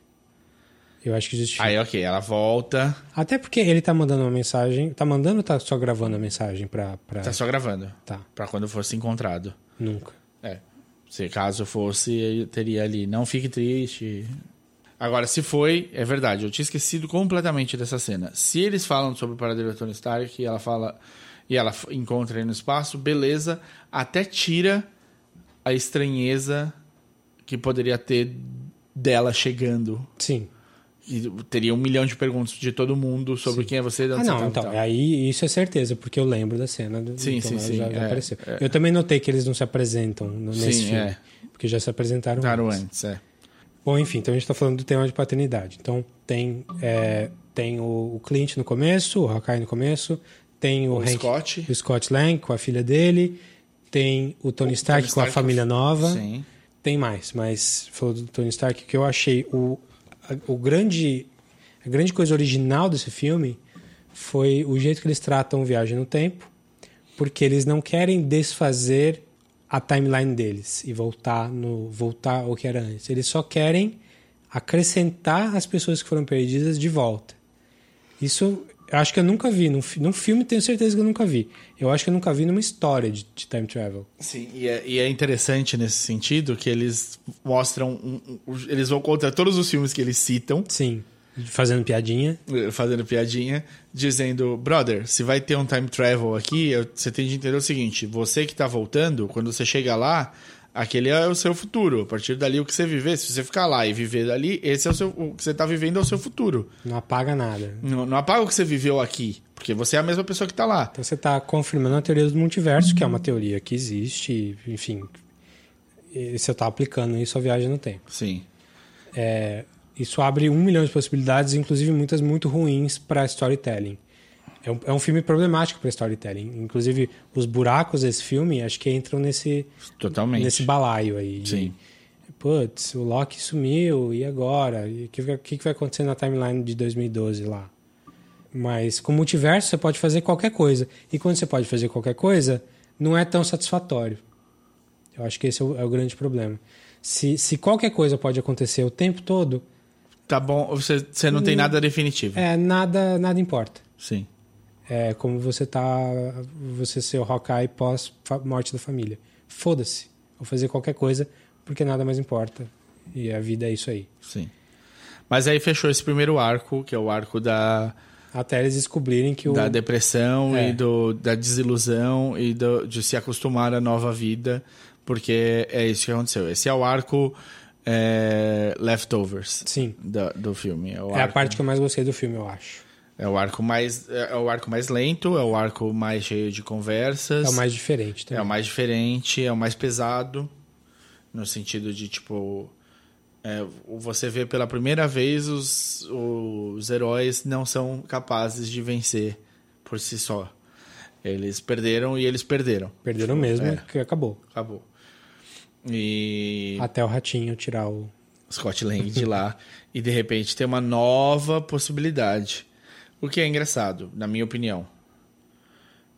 Eu acho que justifica. Aí ok, ela volta. Até porque ele tá mandando uma mensagem. Tá mandando ou tá só gravando a mensagem pra. pra... Tá só gravando. Tá, Pra quando fosse encontrado. nunca. É. Se caso fosse, eu teria ali. Não fique triste. Agora, se foi, é verdade. Eu tinha esquecido completamente dessa cena. Se eles falam sobre o paradeiro da Tony Stark e ela fala. E ela encontra ele no espaço, beleza. Até tira a estranheza que poderia ter dela chegando. Sim. E teria um milhão de perguntas de todo mundo sobre quem é você. Ah, não, então. tal. Aí isso é certeza, porque eu lembro da cena. Do, Sim, então sim, ela sim, Já, já é, apareceu. é. Eu também notei que eles não se apresentam no- nesse Sim, filme. é. Porque já se apresentaram Claro, antes. antes, é. Bom, enfim, então a gente tá falando do tema de paternidade. Então tem, é, tem o, o Clint no começo, o Hawkeye no começo, tem o, O Hank- Scott. o Scott Lang com a filha dele, tem o Tony Stark Tony com a Stark família nova. Sim. Tem mais, mas falou do Tony Stark, que eu achei o, a, o grande, a grande coisa original desse filme foi o jeito que eles tratam Viagem no Tempo, porque eles não querem desfazer a timeline deles e voltar no voltar ao que era antes. Eles só querem acrescentar as pessoas que foram perdidas de volta. Isso eu acho que eu nunca vi. Num, num filme tenho certeza que eu nunca vi. Eu acho que eu nunca vi numa história de, de time travel. Sim, e é, e é interessante nesse sentido que eles mostram. um- um- eles vão contra todos os filmes que eles citam, Sim. Fazendo piadinha. eh, fazendo piadinha, dizendo: Brother, se vai ter um time travel aqui, eu- você tem de entender o seguinte: você que tá voltando, quando você chega lá, aquele é o seu futuro. A partir dali, o que você viver, se você ficar lá e viver dali, esse é o seu. O que você tá vivendo é o seu futuro. Não apaga nada. Não, não apaga o que você viveu aqui, porque você é a mesma pessoa que tá lá. Então você está confirmando a teoria do multiverso, que é uma teoria que existe, enfim. Você está aplicando isso à viagem no tempo. Sim. É, isso abre um milhão de possibilidades, inclusive muitas muito ruins para storytelling. É um, é um filme problemático para storytelling. Inclusive, os buracos desse filme acho que entram nesse, Totalmente. nesse balaio aí. de, Sim. Putz, o Loki sumiu, e agora? O que, vai- o que que vai acontecer na timeline de 2012 lá? Mas com multiverso você pode fazer qualquer coisa. E quando você pode fazer qualquer coisa, não é tão satisfatório. Eu acho que esse é o, é o grande problema. Se, se qualquer coisa pode acontecer o tempo todo, Tá bom, você, você não tem nada definitivo. é, nada, nada importa. Sim. É como você tá. Você ser o Hawkeye pós morte da família. Foda-se. Vou fazer qualquer coisa porque nada mais importa. E a vida é isso aí. Sim. Mas aí fechou esse primeiro arco, que é o arco da, Até eles descobrirem que o. da depressão É. e do, da desilusão e do, de se acostumar à nova vida, porque é isso que aconteceu. Esse é o arco é, Leftovers Sim. da- do filme. É, É a parte que eu mais gostei do filme, eu acho. É o arco mais é o arco mais lento, é o arco mais cheio de conversas. É o mais diferente É também. o mais diferente, é o mais pesado, no sentido de, tipo, é, você vê pela primeira vez os, os heróis não são capazes de vencer por si só. Eles perderam e eles perderam. Perderam mesmo, É. que acabou. Acabou. E Até o ratinho tirar o. Scott Lang de lá e de repente tem uma nova possibilidade. O que é engraçado, na minha opinião.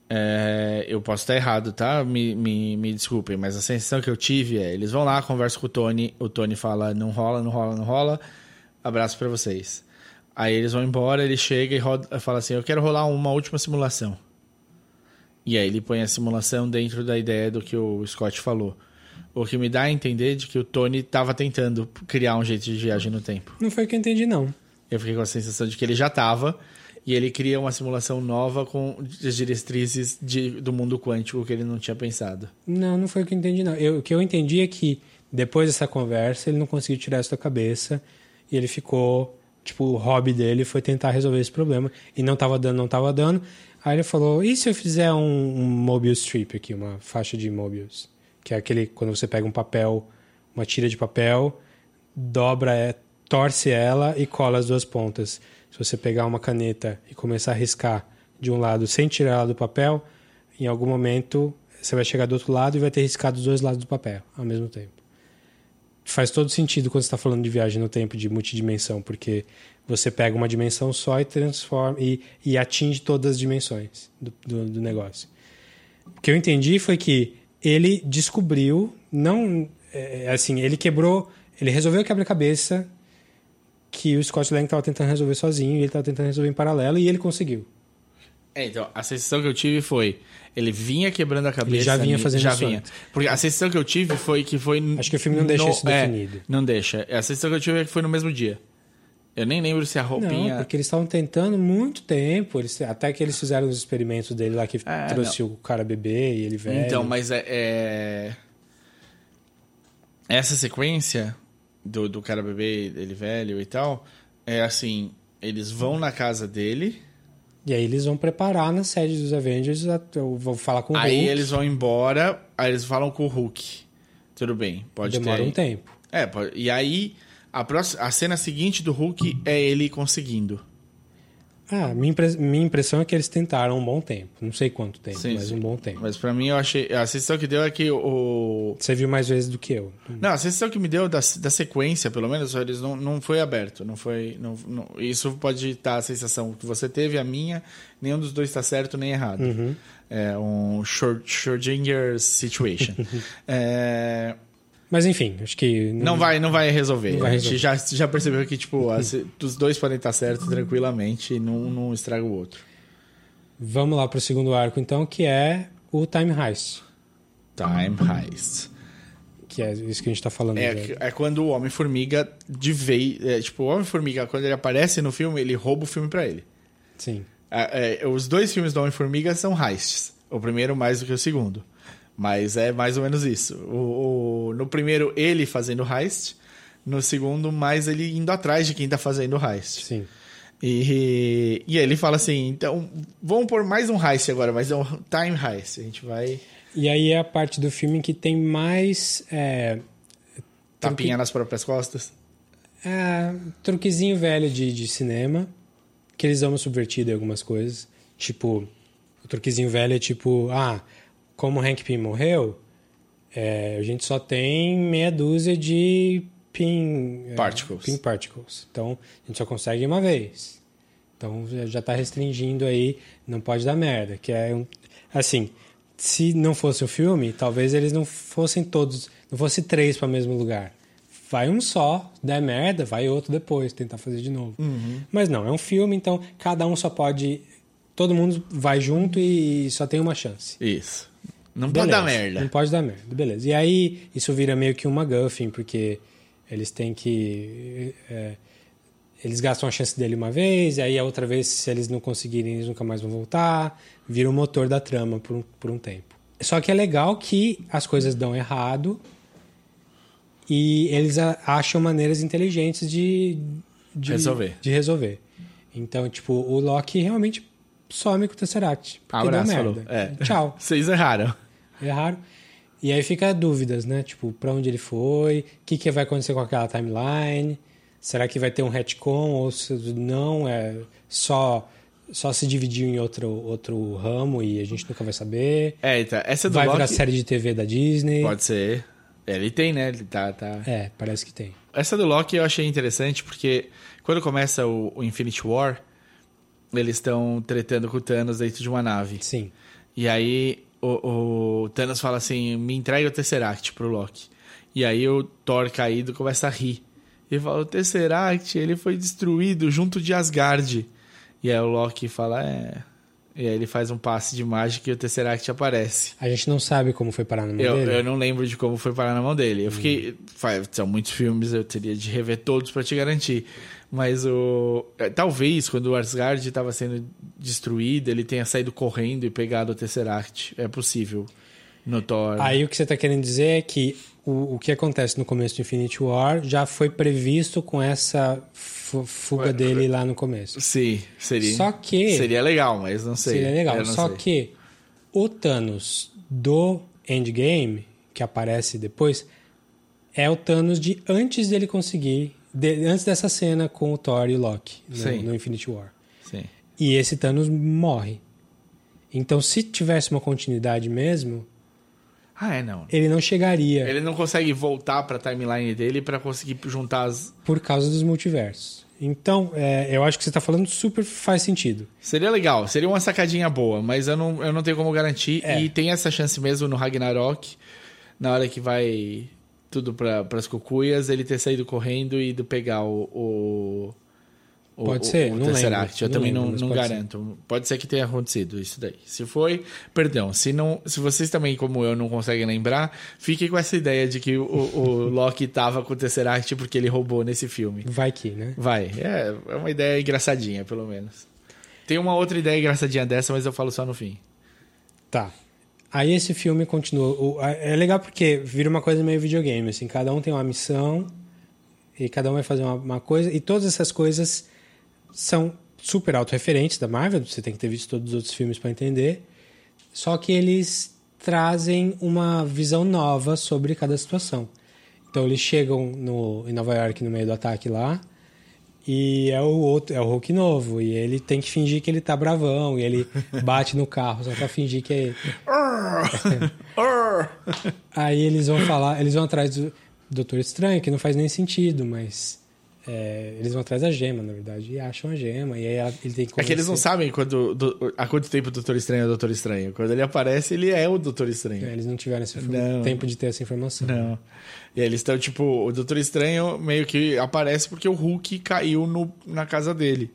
É, eu posso estar errado, tá? Me, me, me desculpem, mas a sensação que eu tive é: eles vão lá, conversam com o Tony, o Tony fala, não rola, não rola, não rola, abraço pra vocês. Aí eles vão embora, ele chega e roda, fala assim: eu quero rolar uma última simulação. E aí ele põe a simulação dentro da ideia do que o Scott falou. O que me dá a entender de que o Tony estava tentando criar um jeito de viagem no tempo. Não foi o que eu entendi, não. Eu fiquei com a sensação de que ele já estava e ele cria uma simulação nova com as diretrizes de, do mundo quântico que ele não tinha pensado. Não, não foi o que eu entendi, não. Eu- o que eu entendi é que depois dessa conversa ele não conseguiu tirar isso da cabeça e ele ficou. Tipo, o hobby dele foi tentar resolver esse problema e não tava dando, não tava dando. Aí ele falou: e se eu fizer um, um Mobius Strip aqui, uma faixa de Mobius? Que é aquele quando você pega um papel, uma tira de papel, dobra, é, torce ela e cola as duas pontas. Se você pegar uma caneta e começar a riscar de um lado sem tirar ela do papel, em algum momento você vai chegar do outro lado e vai ter riscado os dois lados do papel ao mesmo tempo. Faz todo sentido quando você está falando de viagem no tempo, de multidimensão, porque você pega uma dimensão só e transforma e, e atinge todas as dimensões do, do, do negócio. O que eu entendi foi que ele descobriu, não é, assim, ele quebrou, ele resolveu quebra-cabeça que o Scott Lang estava tentando resolver sozinho e ele estava tentando resolver em paralelo e ele conseguiu. É, então, a sensação que eu tive foi. Ele vinha quebrando a cabeça. Ele já vinha fazendo Já isso vinha. antes. Porque a sensação que eu tive foi que foi. Acho que o filme não deixa no- isso é, definido. não deixa. A sensação que eu tive é que foi no mesmo dia. Eu nem lembro se a roupinha. Não, porque eles estavam tentando muito tempo, eles, até que eles fizeram os experimentos dele lá que É, trouxe o cara bebê e ele velho. Então, mas é, é- Essa sequência do, do cara bebê, ele velho e tal, é assim: eles vão na casa dele, E aí eles vão preparar na sede dos Avengers, eu vou falar com o aí Hulk, eles vão embora, aí eles falam com o Hulk. Tudo bem, pode demora ter. aí. um tempo. É, e aí a, próxima, a cena seguinte do Hulk é ele conseguindo. Ah, minha, impre- minha impressão é que eles tentaram um bom tempo. Não sei quanto tempo, Sim, mas sim. um bom tempo. Mas pra mim eu achei. A sensação que deu é que o. Você viu mais vezes do que eu. Não, a sensação que me deu da, da sequência, pelo menos, eles não, não foi aberto. Não foi. Não, não- isso pode estar a sensação que você teve, a minha. Nenhum dos dois está certo nem errado. Uhum. É um short, Schrödinger situation. É, Mas enfim, acho que. não, vai, não vai resolver. Não vai a gente resolver. já, já percebeu que, tipo, as- os dois podem estar certos tranquilamente e não, não estraga o outro. Vamos lá pro segundo arco, então, que é o Time Heist. Time Heist. Que é isso que a gente tá falando. É, é quando o Homem-Formiga de vez. É, tipo, o Homem-Formiga, quando ele aparece no filme, ele rouba o filme pra ele. Sim. É, é, os dois filmes do Homem-Formiga são heists. O primeiro mais do que o segundo. Mas é mais ou menos isso. O, o- no primeiro, ele fazendo heist. No segundo, mais ele indo atrás de quem tá fazendo heist. Sim. E, e ele fala assim: então, vamos pôr mais um heist agora, mas é um time heist. A gente vai E aí é a parte do filme que tem mais. É, tapinha nas próprias costas. é, truquezinho velho de, de cinema. Que eles dão uma subvertida em algumas coisas. Tipo, o truquezinho velho é tipo: ah, como o Hank Pym morreu, é, a gente só tem meia dúzia de pin é, Particles. pin particles. Então, a gente só consegue uma vez. Então, já- já tá restringindo aí, não pode dar merda. Que é um, assim, se não fosse o filme, talvez eles não fossem todos, não fosse três para o mesmo lugar. Vai um só, der merda, vai outro depois, tentar fazer de novo. Mas não, é um filme, então cada um só pode. Todo mundo vai junto e só tem uma chance. Isso. Não pode Beleza, dar merda. Não pode dar merda, beleza. E aí isso vira meio que um MacGuffin, porque eles têm que. é, eles gastam a chance dele uma vez, e aí a outra vez, se eles não conseguirem, eles nunca mais vão voltar. Vira o motor da trama por um, por um tempo. Só que é legal que as coisas dão errado e eles acham maneiras inteligentes de, de Resolver. De resolver. Então, tipo, o Loki realmente some com o Tesseract. Porque Abraço, deu merda. É. Tchau. Vocês erraram. Erraram. E aí fica dúvidas, né? Tipo, pra onde ele foi, o que, que vai acontecer com aquela timeline, será que vai ter um retcon ou se não, é só, só se dividiu em outro, outro ramo e a gente nunca vai saber. É, então, essa do Vai Loki... virar série de TV da Disney. Pode ser. Ele tem, né? Ele tá, tá... É, parece que tem. Essa do Loki eu achei interessante porque quando começa o, o Infinity War, eles estão tretando com o Thanos dentro de uma nave. Sim. E aí o, o Thanos fala assim: me entrega o Tesseract pro Loki. E aí o Thor caído começa a rir. E fala: o Tesseract, ele foi destruído junto de Asgard. E aí o Loki fala: é. E aí ele faz um passe de mágica e o Tesseract aparece. A gente não sabe como foi parar na mão Eu, dele. eu não lembro de como foi parar na mão dele. Eu fiquei. faz- São muitos filmes, eu teria de rever todos pra te garantir. Mas o. é, Talvez quando o Asgard estava sendo destruído, ele tenha saído correndo e pegado o Tesseract. É possível. No Thor. Aí o que você está querendo dizer é que o, o que acontece no começo do Infinity War já foi previsto com essa fu- fuga dele lá no começo. Sim, seria. Só que- Seria legal, mas não sei. Seria legal. Só sei. que o Thanos do Endgame, que aparece depois, é o Thanos de antes dele conseguir. De- antes dessa cena com o Thor e o Loki no, no Infinity War. Sim. E esse Thanos morre. Então, se tivesse uma continuidade mesmo, Ah, é, não. ele não chegaria Ele não consegue voltar pra timeline dele pra conseguir juntar as. por causa dos multiversos. Então, é, eu acho que você está falando super faz sentido. Seria legal, seria uma sacadinha boa, mas eu não, eu não tenho como garantir. É. E tem essa chance mesmo no Ragnarok, na hora que vai tudo para as cucuias, ele ter saído correndo e ido pegar o. o Pode o- ser, o não Tesseract. lembro, Eu não também lembro, não, não pode ser. garanto. Pode ser que tenha acontecido isso daí. Se foi, perdão. Se não, se vocês também, como eu, não conseguem lembrar, fiquem com essa ideia de que o, o Loki tava com o Tesseract porque ele roubou nesse filme. Vai que, né? Vai, é, é uma ideia engraçadinha, pelo menos. Tem uma outra ideia engraçadinha dessa, mas eu falo só no fim. Tá. Aí esse filme continua. É legal porque vira uma coisa meio videogame, assim, cada um tem uma missão e cada um vai fazer uma, uma coisa, e todas essas coisas são super autorreferentes da Marvel, você tem que ter visto todos os outros filmes para entender. Só que eles trazem uma visão nova sobre cada situação. Então eles chegam no, em Nova York no meio do ataque lá, e é o outro, é o Hulk novo, e ele tem que fingir que ele tá bravão, e ele bate no carro só pra fingir que é ele. Aí eles vão falar, eles vão atrás do Doutor Estranho, que não faz nem sentido, mas é, eles vão atrás da gema, na verdade, e acham a gema, e aí ela- ele tem que É que eles não sabem quando, do- há quanto tempo o Doutor Estranho é o Doutor Estranho. Quando ele aparece, ele é o Doutor Estranho. É, eles não tiveram esse Não. tempo de ter essa informação. Não. E aí eles estão, tipo, o Doutor Estranho meio que aparece porque o Hulk caiu no, na casa dele.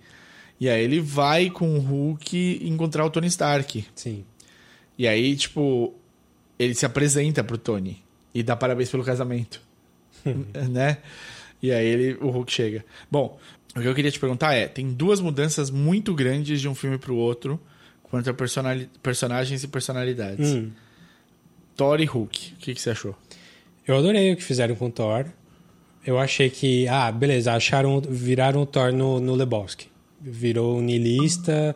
E aí ele vai com o Hulk encontrar o Tony Stark. Sim. E aí, tipo, ele se apresenta pro Tony e dá parabéns pelo casamento. né? E aí ele, o Hulk chega. Bom, o que eu queria te perguntar é: tem duas mudanças muito grandes de um filme pro outro quanto a personagens e personalidades. Hum. Thor e Hulk. O que, que você achou? Eu adorei o que fizeram com o Thor. Eu achei que, ah, beleza, acharam, viraram o Thor no, no Lebowski. Virou niilista,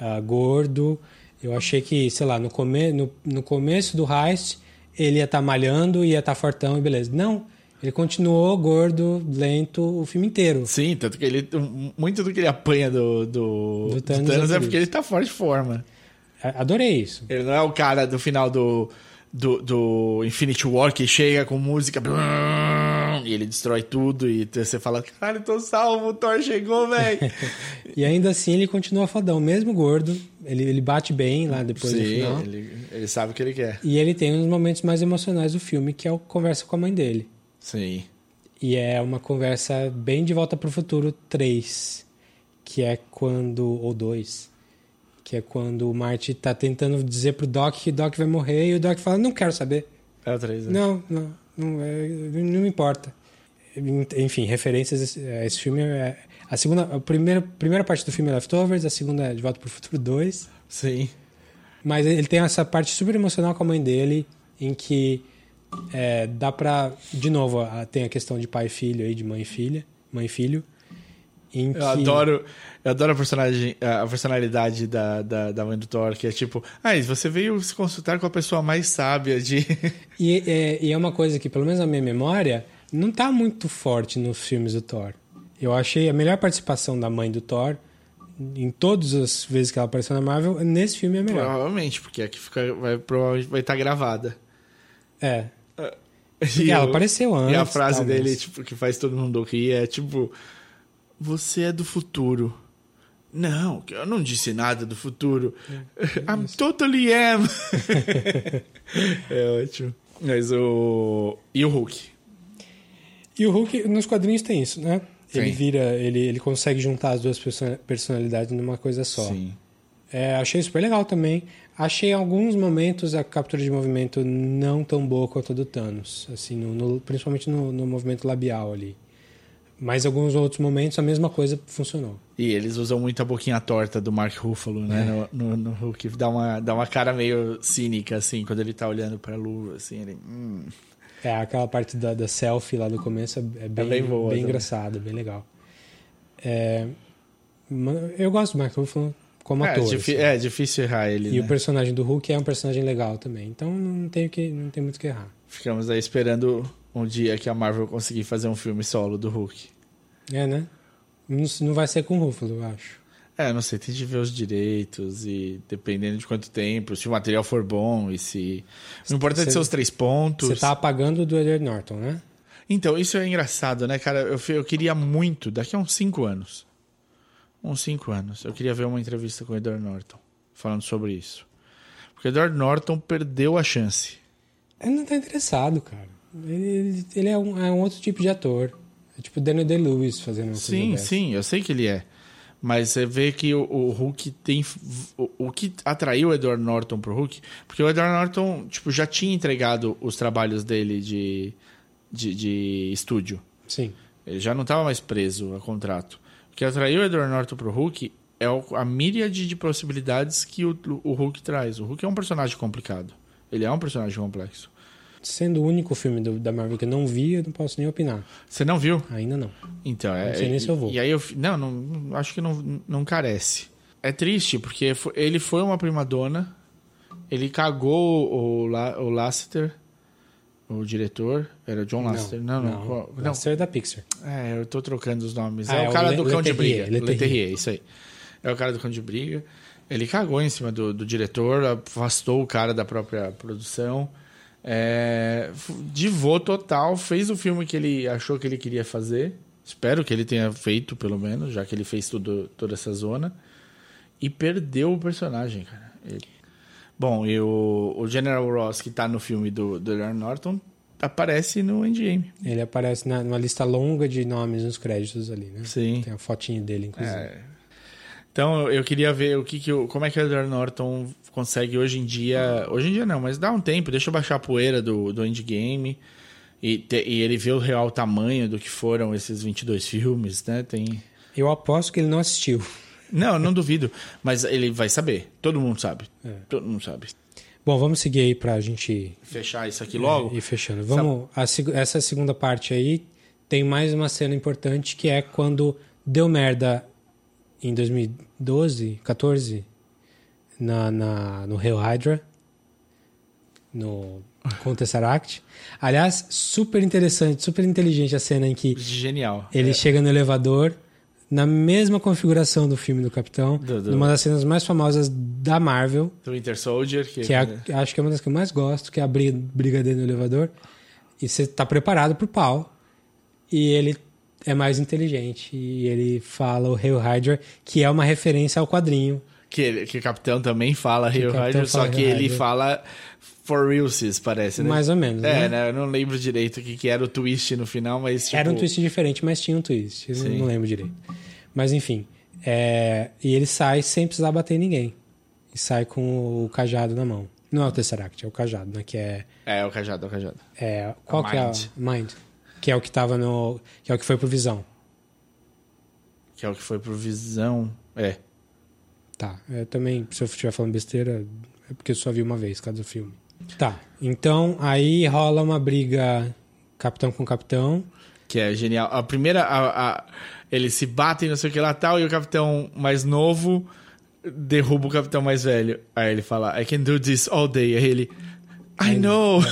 ah, gordo. Eu achei que, sei lá, no, come, no, no começo do heist, ele ia estar malhando, ia estar fortão e beleza. Não, ele continuou gordo, lento o filme inteiro. Sim, tanto que ele. Muito do que ele apanha do, do, Do do Thanos Thanos, é é por porque ele tá fora de forma. Adorei isso. Ele não é o cara do final do, do, do Infinity War que chega com música blum, e ele destrói tudo e você fala, caralho, tô salvo, o Thor chegou, velho. E ainda assim ele continua fodão, mesmo gordo. Ele, ele bate bem lá depois do Sim, final. ele, ele sabe o que ele quer. E ele tem um dos momentos mais emocionais do filme, que é a conversa com a mãe dele. Sim. E é uma conversa bem de Volta para o Futuro 3, que é quando. ou 2, que é quando o Marty tá tentando dizer pro Doc que Doc vai morrer e o Doc fala: Não quero saber. É o 3, né? Não, não, não, é, não me importa. Enfim, referências a esse filme. É, a segunda, a primeira, primeira parte do filme é Leftovers, a segunda é De Volta para o Futuro 2. Sim. Mas ele tem essa parte super emocional com a mãe dele, em que é, dá pra. De novo, tem a questão de pai e filho aí, de mãe e filha, mãe e filho. Em que, Eu adoro, eu adoro a, personagem, a personalidade da, da, da mãe do Thor, que é tipo, ah, você veio se consultar com a pessoa mais sábia de. E, é, e é uma coisa que, pelo menos na minha memória, não tá muito forte nos filmes do Thor. Eu achei a melhor participação da mãe do Thor, em todas as vezes que ela apareceu na Marvel, nesse filme é a melhor. Provavelmente, porque aqui fica, vai provavelmente vai estar gravada. É. E ela o- apareceu antes. E a frase tal, dele, tipo, que faz todo mundo rir é tipo: Você é do futuro. Não, eu não disse nada do futuro. I'm totally am. é ótimo. Mas o. E o Hulk? E o Hulk, nos quadrinhos tem isso, né? Ele Sim. vira, ele, ele consegue juntar as duas perso- personalidades numa coisa só. Sim. É, achei super legal também. Achei em alguns momentos a captura de movimento não tão boa quanto a do Thanos, assim, no- no- principalmente no, no movimento labial ali. Mas em alguns outros momentos a mesma coisa funcionou. E eles usam muito a boquinha torta do Mark Ruffalo, né? No, no, no Hulk. Dá uma, dá uma cara meio cínica, assim, quando ele tá olhando pra lua, assim. Ele, hum. É, aquela parte da, da selfie lá do começo é, é bem, bem boa também. engraçada, bem legal. É, eu gosto do Mark Ruffalo como É, ator. assim. é difícil errar ele, E né? o personagem do Hulk é um personagem legal também. Então não tem, que, não tem muito o que errar. Ficamos aí esperando um dia que a Marvel conseguir fazer um filme solo do Hulk. É, né? Não, não vai ser com o Ruffalo, eu acho. É, não sei, tem de ver os direitos e dependendo de quanto tempo, se o material for bom e se. O importante é ser os três pontos. Você tá apagando do Edward Norton, né? Então, isso é engraçado, né, cara? Eu, eu queria muito, daqui a uns 5 anos, uns 5 anos, eu queria ver uma entrevista com o Edward Norton falando sobre isso. Porque o Edward Norton perdeu a chance. Ele não tá interessado, cara. Ele, ele é, um, é um outro tipo de ator. É tipo Daniel Day-Lewis fazendo uma Sim, coisa sim, eu sei que ele é. Mas você vê que o, o Hulk tem. O, o que atraiu o Edward Norton pro Hulk. Porque o Edward Norton, tipo, já tinha entregado os trabalhos dele de, de, de estúdio. Sim. Ele já não estava mais preso a contrato. Que atraiu o Edward Norton pro Hulk é a míriade de possibilidades que o, o Hulk traz. O Hulk é um personagem complicado. Ele é um personagem complexo. Sendo o único filme do- da Marvel que eu não vi, eu não posso nem opinar. Você não viu? Ainda não. Então, é. Não sei nem se eu vou. E aí eu. Não, não, acho que não, não carece. É triste, porque ele foi uma primadona. Ele cagou o, La, o Lasseter, o diretor. Era John Lasseter. Não, não. qual- não. Lasseter é da Pixar. É, eu tô trocando os nomes. Ah, é é o o cara Le- do Cão de Briga. Leterrier. Isso aí. É o cara do Cão de Briga. Ele cagou em cima do, do diretor, afastou o cara da própria produção. É, divou total, fez o filme que ele achou que ele queria fazer. Espero que ele tenha feito, pelo menos, já que ele fez tudo, toda essa zona. E perdeu o personagem, cara. Ele- Bom, e o, o General Ross, que tá no filme do, do Edward Norton, aparece no Endgame. Ele aparece na, numa lista longa de nomes nos créditos ali, né? Sim. Tem a fotinho dele, inclusive. É. Então eu- eu queria ver o que, que o- como é que o Edward Norton consegue hoje em dia. Hoje em dia não, mas dá um tempo, deixa eu baixar a poeira do, do endgame. E, te- e ele vê o real tamanho do que foram esses 22 filmes, né? Tem. Eu aposto que ele não assistiu. Não, não duvido. Mas ele vai saber. Todo mundo sabe. É. Todo mundo sabe. Bom, vamos seguir aí pra gente Fechar isso aqui logo. ir fechando. Vamos, a essa segunda parte aí tem mais uma cena importante que é quando deu merda em 2012, 14, na, na, no Hail Hydra, no, com o Tesseract. Aliás, super interessante, super inteligente a cena em que Genial. ele É. chega no elevador, na mesma configuração do filme do Capitão, Do- do- numa das cenas mais famosas da Marvel, Do Winter Soldier. Que, que é a- acho que é uma das que eu mais gosto, que é a briga, briga dele no elevador. E você tá preparado pro pau. E ele é mais inteligente. E ele fala o Hail Hydra, que é uma referência ao quadrinho. que, que o Capitão também fala Capitão Rider, só que Hail ele Hydra. fala For Realsies, parece, né? Mais ou menos, É, né? né? Eu não lembro direito o que, que era o twist no final, mas tipo... Era um twist diferente, mas tinha um twist. Eu Sim. não lembro direito. Mas enfim. é, E ele sai sem precisar bater em ninguém. E sai com o cajado na mão. Não é o Tesseract, é o cajado, né? Que é. É, o cajado, é o cajado. é qual A que é Mind. a Mind? Que é o que tava no. Que é o que foi pro Visão. Que é o que foi pro Visão. É. Tá, eu também, se eu estiver falando besteira, é porque eu só vi uma vez cada filme. Tá, então aí rola uma briga capitão com capitão. Que é genial. A primeira... A, a- eles se batem, não sei o que lá tal, e o Capitão mais novo derruba o Capitão mais velho. Aí ele fala, I can do this all day. Aí ele... I know!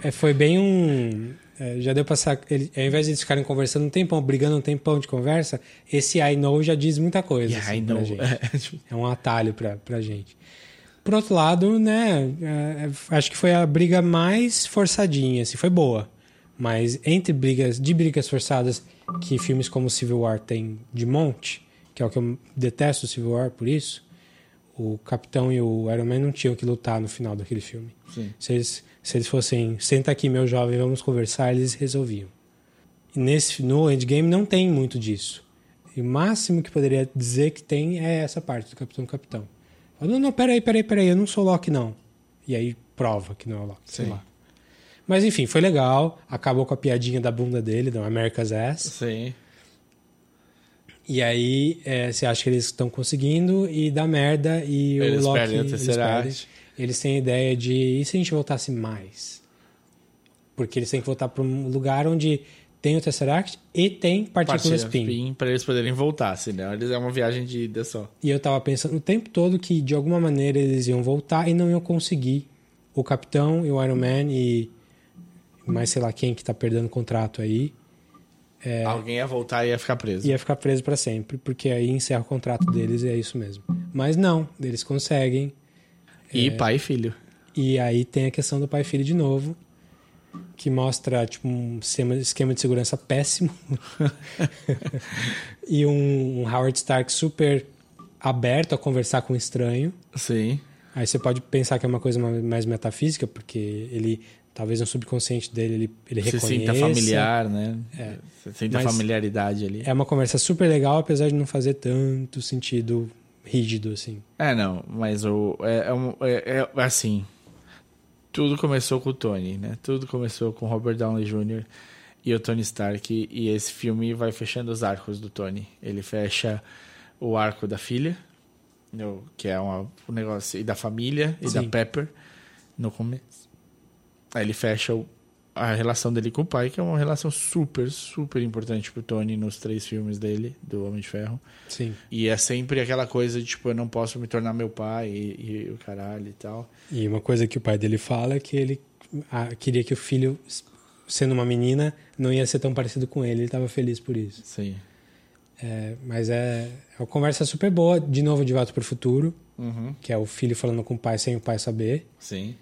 É, foi bem um. é, já deu pra sacar. Ele, ao invés de eles ficarem conversando um tempão, brigando um tempão de conversa, esse I know já diz muita coisa. yeah, assim, I pra know. gente. É, tipo, É um atalho pra, pra gente. Por outro lado, né, é, é, acho que foi a briga mais forçadinha, assim, foi boa. Mas entre brigas, de brigas forçadas que filmes como Civil War tem de monte, que é o que eu detesto Civil War por isso, o Capitão e o Iron Man não tinham que lutar no final daquele filme. Sim. Se eles, se eles fossem, senta aqui meu jovem, vamos conversar, eles resolviam. E nesse, no Endgame não tem muito disso. E o máximo que poderia dizer que tem é essa parte do Capitão Capitão. Fala, não, não, peraí, peraí, peraí, eu não sou Loki, não. E aí prova que não é o Loki, sei Sim. lá. Mas enfim, foi legal. Acabou com a piadinha da bunda dele, do America's Ass. Sim. E aí, é, você acha que eles estão conseguindo e dá merda e Eles o Loki... perdem o eles perdem. Eles têm a ideia de, e se a gente voltasse mais? Porque eles têm que voltar para um lugar onde tem o Tesseract e tem partículas PIN. spin pra eles poderem voltar, senão eles é uma viagem de ida só. E eu tava pensando o tempo todo que de alguma maneira eles iam voltar e não iam conseguir. O Capitão e o Iron Man e mais sei lá quem que tá perdendo contrato aí, Alguém ia voltar e ia ficar preso. ia ficar preso para sempre, porque aí encerra o contrato deles e é isso mesmo. Mas não, eles conseguem. E pai e filho. E aí tem a questão do pai e filho de novo. que mostra tipo um esquema, esquema de segurança péssimo e um, um Howard Stark super aberto a conversar com um estranho. Sim. Aí você pode pensar que é uma coisa mais metafísica, porque ele talvez no subconsciente dele ele, ele Você reconheça. sinta familiar, né? É. Você sinta Mas- familiaridade ali. É uma conversa super legal, apesar de não fazer tanto sentido rígido assim. É, não, mas o. É, é, é- é assim. Tudo começou com o Tony, né? Tudo começou com Robert Downey Jr. e o Tony Stark. E esse filme vai fechando os arcos do Tony. Ele fecha o arco da filha, que é uma, um negócio. E da família, e da Sim. Pepper, no começo. Aí ele fecha o- a relação dele com o pai, que é uma relação super, super importante pro Tony nos três filmes dele, do Homem de Ferro. Sim. E é sempre aquela coisa de, tipo, eu não posso me tornar meu pai e, e o caralho e tal. E uma coisa que o pai dele fala é que ele ah, queria que o filho, sendo uma menina, não ia ser tão parecido com ele. Ele estava feliz por isso. Sim. É, mas é, é uma conversa super boa, de novo de volta para o futuro, Uhum. que é o filho falando com o pai sem o pai saber. Sim.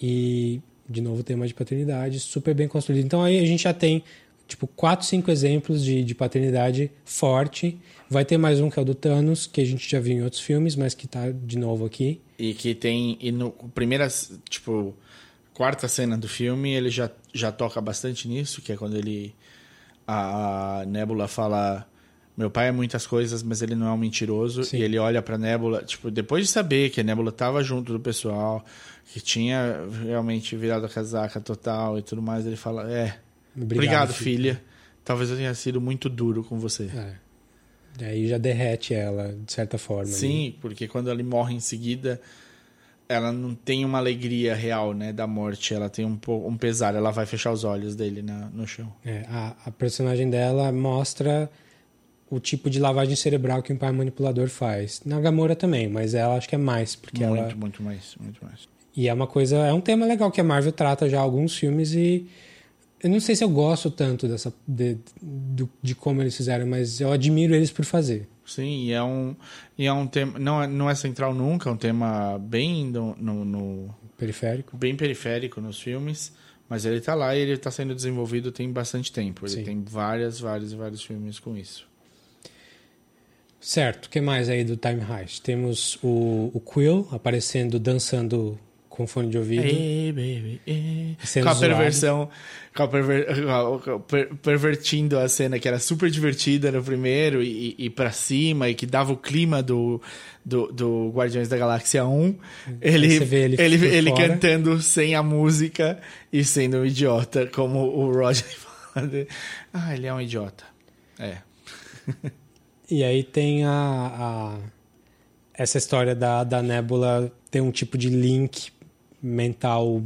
E, de novo, tema de paternidade super bem construído. Então aí a gente já tem, tipo, quatro, cinco exemplos de, de paternidade forte. Vai ter mais um que é o do Thanos, que a gente já viu em outros filmes, mas que tá de novo aqui. E que tem. E no primeira, tipo, quarta cena do filme, ele já, já toca bastante nisso, que é quando ele. A, a Nebula fala. Meu pai é muitas coisas, mas ele não é um mentiroso. Sim. E ele olha pra Nebula, tipo, depois de saber que a Nebula tava junto do pessoal, que tinha realmente virado a casaca total e tudo mais, ele fala: É, obrigado, filha. Talvez eu tenha sido muito duro com você. É. E aí já derrete ela, de certa forma. ali. Sim, porque quando ele morre em seguida, ela não tem uma alegria real, né, da morte. Ela tem um, um pesar. Ela vai fechar os olhos dele na- no chão. É, a, a personagem dela mostra o tipo de lavagem cerebral que um pai manipulador faz. Na Gamora também, mas ela acho que é mais, porque muito, ela muito mais, muito mais. E é uma coisa, é um tema legal que a Marvel trata já alguns filmes e eu não sei se eu gosto tanto dessa de, do- de como eles fizeram, mas eu admiro eles por fazer. Sim, e é um, e é um tema. Não é, não é central nunca, é um tema bem no, no- no- Periférico. bem periférico nos filmes. Mas ele tá lá e ele tá sendo desenvolvido tem bastante tempo. Ele Sim. tem várias, vários, vários filmes com isso. Certo, o que mais aí do Time Heist? Temos o, o Quill aparecendo dançando com fone de ouvido. Ei, baby, ei. Sendo Com a perversão, com a perver- per- pervertindo a cena que era super divertida no primeiro e, e pra cima e que dava o clima do, do, do Guardiões da Galáxia 1. Ele, você vê ele ele, ele cantando sem a música e sendo um idiota, como o Roger fala. de- Ah, ele é um idiota. É. E aí tem a, a- essa história da, da Nebula ter um tipo de link mental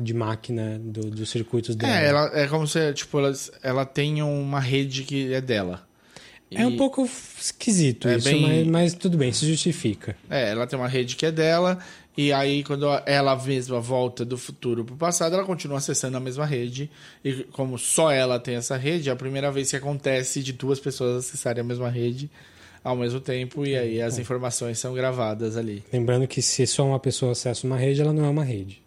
de máquina do- dos circuitos dela. É, ela, é como se, tipo, ela, ela tem uma rede que é dela. É um pouco esquisito É isso, bem- mas, mas tudo bem, se justifica. É, ela tem uma rede que é dela, e aí quando ela mesma volta do futuro pro passado, ela continua acessando a mesma rede. E como só ela tem essa rede, é a primeira vez que acontece de duas pessoas acessarem a mesma rede ao mesmo tempo, e aí as informações são gravadas ali. Lembrando que se só uma pessoa acessa uma rede, ela não é uma rede.